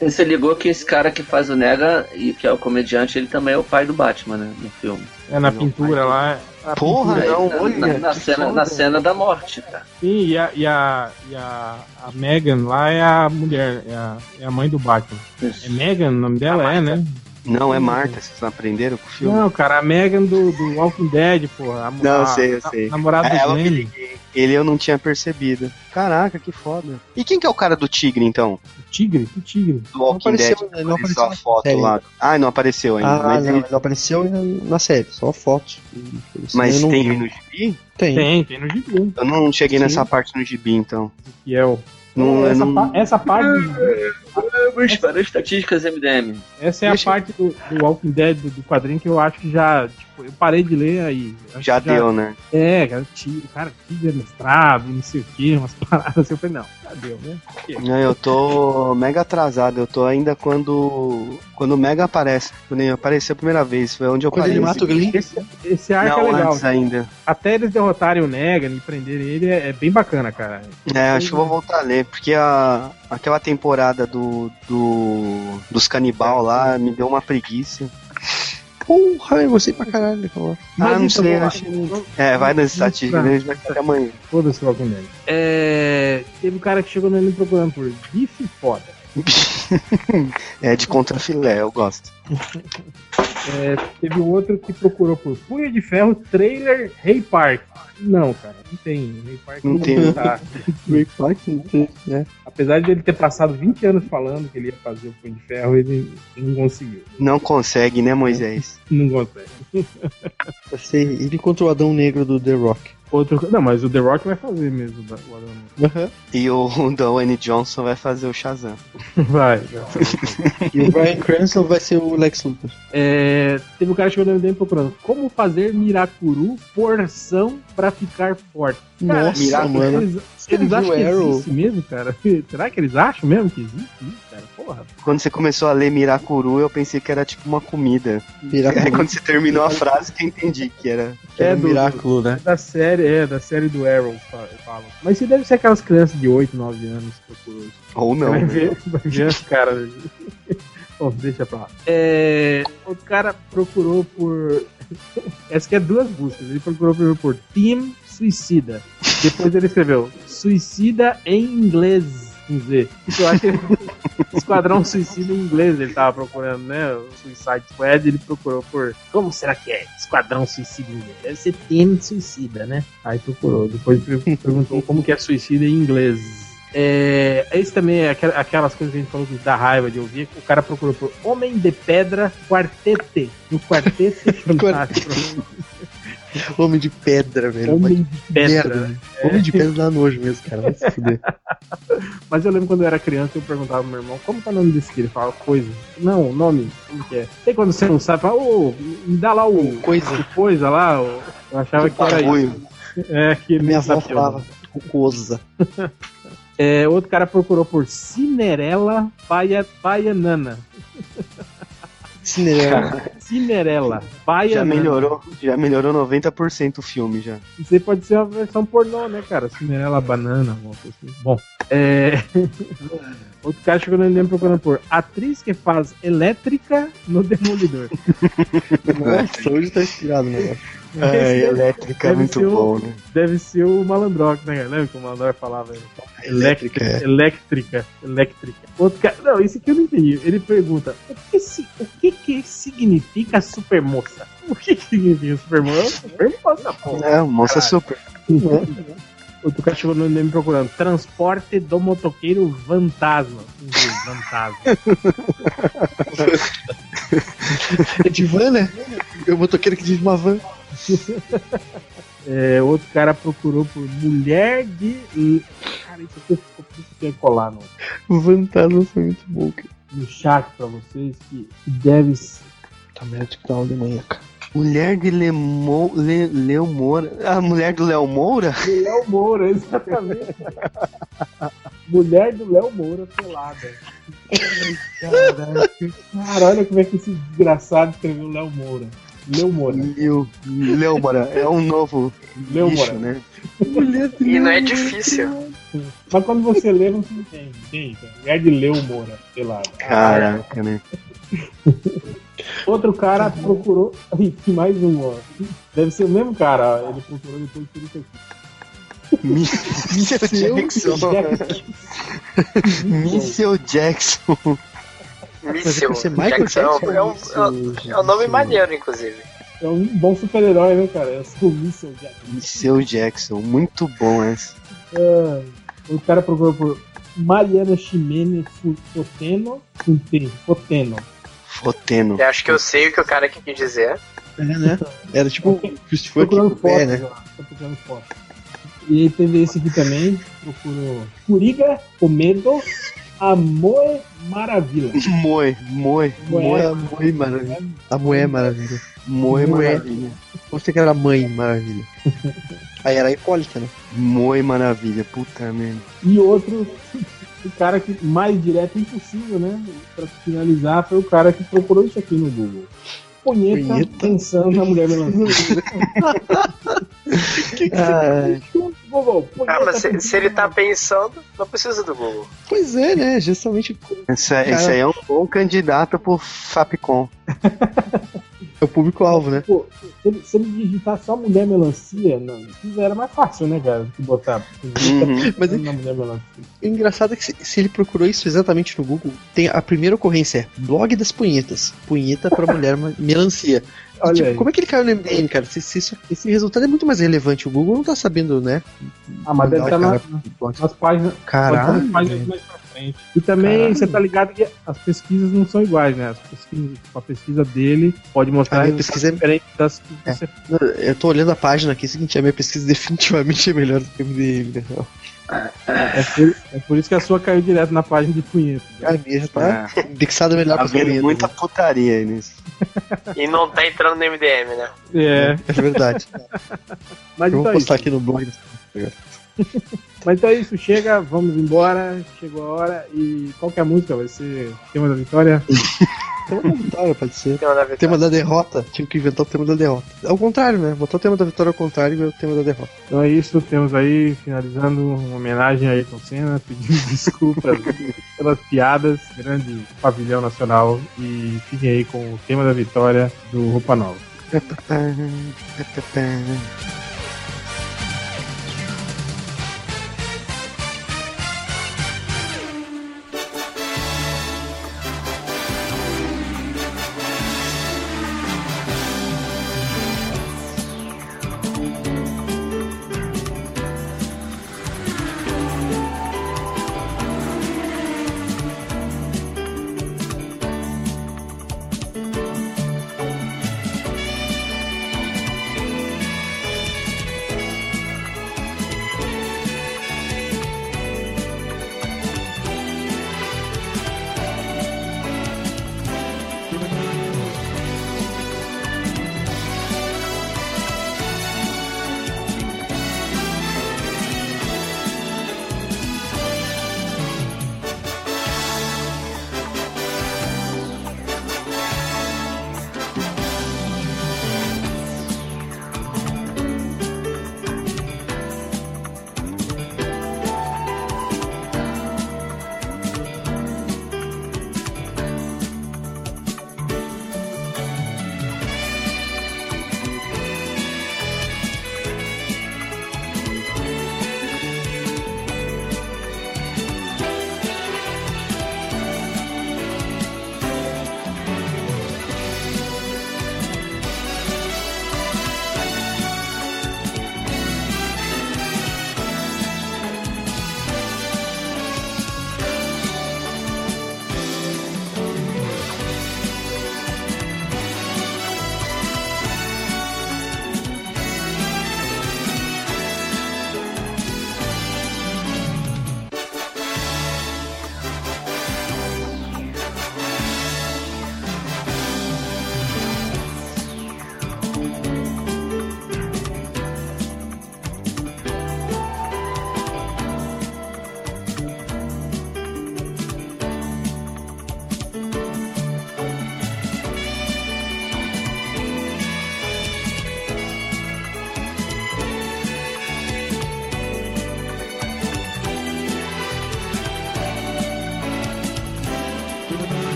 Você ligou que esse cara que faz o Nega, e que é o comediante, ele também é o pai do Batman, né? No filme. é na pintura lá. a Porra, pintura- não, na, olha, na- na cena, foda. na cena da morte, cara. Sim, e a, e a, e a, a Megan lá é a mulher, é a, é a mãe do Batman. É Megan, o nome dela é, né? Não, é Marta, vocês não aprenderam com o filme? Não, cara, a Megan do, do Walking Dead, porra. A, Não, eu a- sei, eu a- sei. namorada É do ela que Glenn. Ele eu não tinha percebido. Caraca, que foda. E quem que é o cara do tigre, então? Tigre? Que tigre? Do Walking apareceu, Dead? ele não Apareceu a na foto série. lá. Ah, não apareceu ainda. Ah, mas não, ele- não apareceu na série, só foto. mas não tem vi. no gibi? Tem. Tem, tem no gibi. Eu não cheguei Sim. nessa parte no gibi, então. Que é o. Não, eu essa, não- pa- essa parte. Vamos para as estatísticas MDM. Essa é a Deixa- parte do, do Walking Dead, do, do quadrinho, que eu acho que já. Tipo, eu parei de ler aí. Já deu, né? É, cara, tigre, cara, tigre é mestrado, não sei o que, umas paradas assim. Eu falei, não, já deu, né? Não, eu tô mega atrasado. Eu tô ainda quando. Quando o Mega aparece. Quando ele apareceu a primeira vez. Foi onde eu Quando parei. ele mata o Glenn, Esse, esse arco Não, é legal. antes ainda. Até eles derrotarem o Negan e prenderem ele é, é bem bacana, cara. É, acho que eu vou voltar a ler, porque a, aquela temporada do, do dos canibal lá me deu uma preguiça. porra, eu gostei pra caralho daquela hora. ah, não então, sei, lá. achei... É, vai nas estatísticas, a gente vai ficar amanhã. Foda-se o Dead. É, teve um cara que chegou nele procurando por bife foda. É de contrafilé, eu gosto. É, teve um outro que procurou por Punha de Ferro Trailer Rei Park. Não, cara, não tem. Rei Park Não tem. tá. Ray Park, não tem, né? Apesar de ele ter passado 20 anos falando que ele ia fazer o Punho de Ferro, ele não conseguiu. Não consegue, né, Moisés? Não consegue. Ser ele contra o Adão Negro do The Rock. Outro, não, mas o The Rock vai fazer mesmo o Adão Negro. E o Dwayne Johnson vai fazer o Shazam. Vai, vai. E o Brian Cranston vai ser o Lex Luthor. É, teve um cara chegou no MDM procurando como fazer Miracuru porção pra ficar forte. Cara, Nossa, Miracle, mano. Eles, Você eles acham que Arrow? existe mesmo, cara? Será que eles acham mesmo que existe isso, cara? Porra. Quando você começou a ler Miracuru, eu pensei que era tipo uma comida. Miracle. Aí quando você terminou a frase que eu entendi que era. Que é É um do- Miraculo, né? Da série, é, da série do Arrow, fa- falam. Mas isso deve ser aquelas crianças de 8, 9 anos isso. Ou não. vai, né? ver, vai ver os caras. Bom, deixa pra lá. É, o cara procurou por. Essa aqui é duas buscas. Ele procurou por, por Team Suicida. Depois ele escreveu Suicida em inglês. Com Z. Eu acho que Esquadrão Suicida em inglês ele tava procurando, né? O Suicide Squad, ele procurou por. Como será que é? Esquadrão Suicida em inglês? Deve ser Team Suicida, né? Aí procurou. Depois per- perguntou como que é suicida em inglês. É, esse também é aquela- aquelas coisas que a gente falou que dá raiva de ouvir. O cara procurou por Homem de Pedra Quartete. No Quartete Fantástico. Homem de pedra, velho. Homem de Merda, Pedra. né? Homem de pedra dá nojo mesmo, cara. Vai se fuder. Mas eu lembro quando eu era criança, eu perguntava pro meu irmão, como é o nome desse aqui? Ele falava coisa. Não, nome, como que é? Tem quando você não sabe, fala, ô, me dá lá o, Coisa. o coisa lá. o- Eu achava que era isso. É, que Minha avó falava cocosa. É, outro cara procurou por Cinerela Baia, Baianana. Cinderela. Cinerela Já Baianana. melhorou, já melhorou 90% o filme já. Isso aí pode ser uma versão pornô, né, cara? Cinderela banana, alguma coisa assim. Bom, é... Outro cara chegou no MDM procurando por atriz que faz elétrica no Demolidor. Nossa, hoje tá inspirado o negócio. É, elétrica é Deve muito ser o- bom, né? Deve ser o Malandrox, né? Lembra que o Malandrox falava? aí? Elétrica, é. Elétrica. Elétrica. Outro cara... Não, isso aqui eu não entendi. Ele pergunta, o que, se... o que, que significa supermoça? O que, que significa supermoça? Supermoça, pô. É, moça super. Outro cara chegou no MDM procurando transporte do motoqueiro fantasma. Fantasma. É de van, né? Eu motoqueiro que diz uma van. É, outro cara procurou por mulher de. Cara, isso aqui eu preciso colar no, O fantasma foi muito bom, cara. no chat pra vocês que deve ser. Tá merda de que tá uma de manhã, cara. Mulher de Lemo, Le, Leo Moura. A mulher do Léo Moura? Léo Moura, exatamente. Mulher do Léo Moura pelada. Cara, olha como é que esse desgraçado escreveu Léo Moura. Léo Moura. Leo, Leo Moura. É um novo Léo bicho, né? E não é difícil. Mas quando você lê, você entende. Mulher de Léo Moura pelada. Caraca, né? Outro cara procurou. Mais um, ó. Deve ser o mesmo cara. Ele procurou depois por isso aqui. Michael Jackson. Michael Jackson. Míssil. É Michael Jackson é Jackson é um, ou é um- Míssil é um nome Jackson? maneiro, inclusive. É um bom super-herói, né, cara? É o Missile Jack. Michael Jackson. Muito bom essa. Ah, o cara procurou por Mariana Ximene Foteno. Foteno. Foteno. Foteno. Eu acho que eu sei o que o cara aqui quis dizer. É, né? Era tipo o Christopher Procurando Kiko pé, fotos, né? Tô procurando fotos. E aí teve esse aqui também. Procurou Curiga, Comedo, Amoe Maravilha. Moi, moi, Moé. A mãe maravilha. A mulher maravilha. moi Moé. maravilha. Você que era a mãe maravilha. Aí era a Hipólita, né? Moi maravilha. Puta merda. E outro, o cara que mais direto impossível, né? Pra finalizar, foi o cara que procurou isso aqui no Google. Punheta, Punheta. pensando na mulher melancia. Ah, Google, Ah, mas se, pensando se ele tá pensando, não precisa do Google. pois é, né? Justamente Esse, esse aí é um bom candidato pro Fapcom. é o público-alvo, né? Pô, se ele, se ele digitar só mulher melancia, não, isso era mais fácil, né, cara? Do que botar Uhum. Mas mulher melancia. O engraçado é que se, se ele procurou isso exatamente no Google, tem a primeira ocorrência é blog das punhetas. Punheta pra mulher melancia. Olha Tipo, aí. como é que ele caiu no MDM, cara? Se, se isso- esse resultado é muito mais relevante. O Google não tá sabendo, né? Ah, mas deve estar Cara, nas páginas, Caralho. nas páginas mais pra frente. E também Caralho. você tá ligado que as pesquisas não são iguais, né? As pesquisas, a pesquisa dele pode mostrar A minha pesquisa é- diferentes das que É. você Eu tô olhando a página aqui, é o seguinte, a minha pesquisa definitivamente é melhor do que o MDM, né? É por, é por isso que a sua caiu direto na página de punheta. Minha já tá indexada melhor Tá pra vendo punheta, muita né? putaria aí nisso. E não tá entrando no MDM, né? É, É verdade. mas Eu vou então, é postar isso. aqui no blog. mas então é isso, chega, vamos embora, chegou a hora. E qual que é a música? Vai ser tema da vitória? Tema da vitória, pode ser. Tem uma da Tema da derrota. Tinha que inventar o tema da derrota. Ao contrário, né? Botar o tema da vitória ao contrário e o tema da derrota. Então é isso, temos aí, finalizando, uma homenagem a Ayrton Senna, pedindo desculpas pelas piadas, grande pavilhão nacional. E fiquem aí com o tema da vitória do Roupa Nova.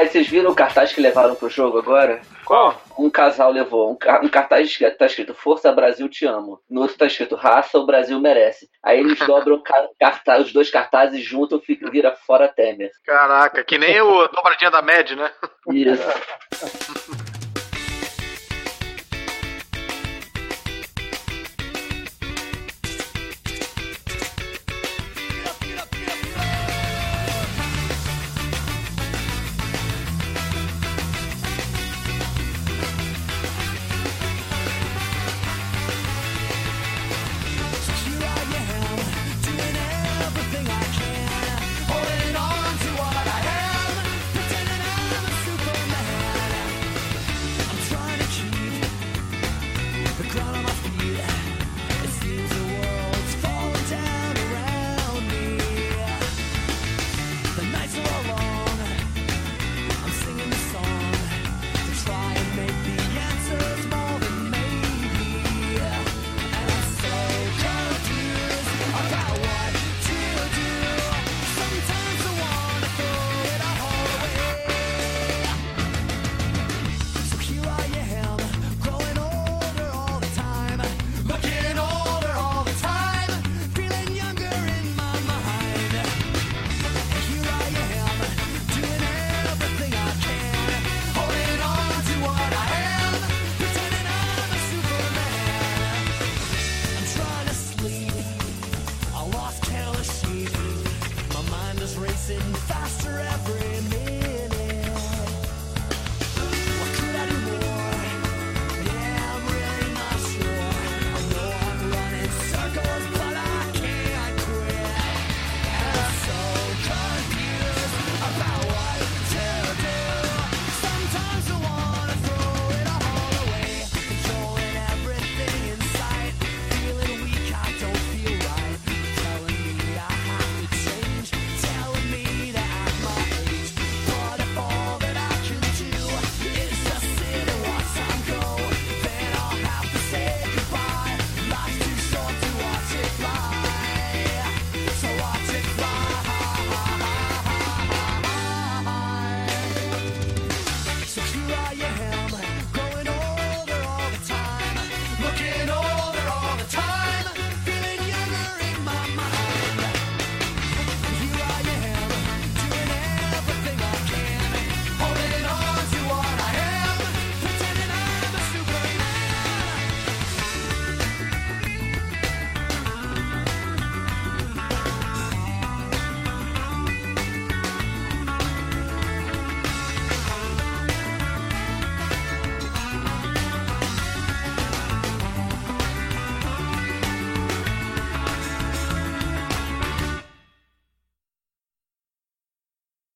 Aí vocês viram o cartaz que levaram pro jogo agora? Qual? Um casal levou um, um cartaz que tá escrito Força Brasil Te Amo. No outro tá escrito Raça o Brasil Merece. Aí eles dobram cartaz, os dois cartazes juntam e fica, vira fora Temer. Caraca, que nem o dobradinha da Med, né? Isso.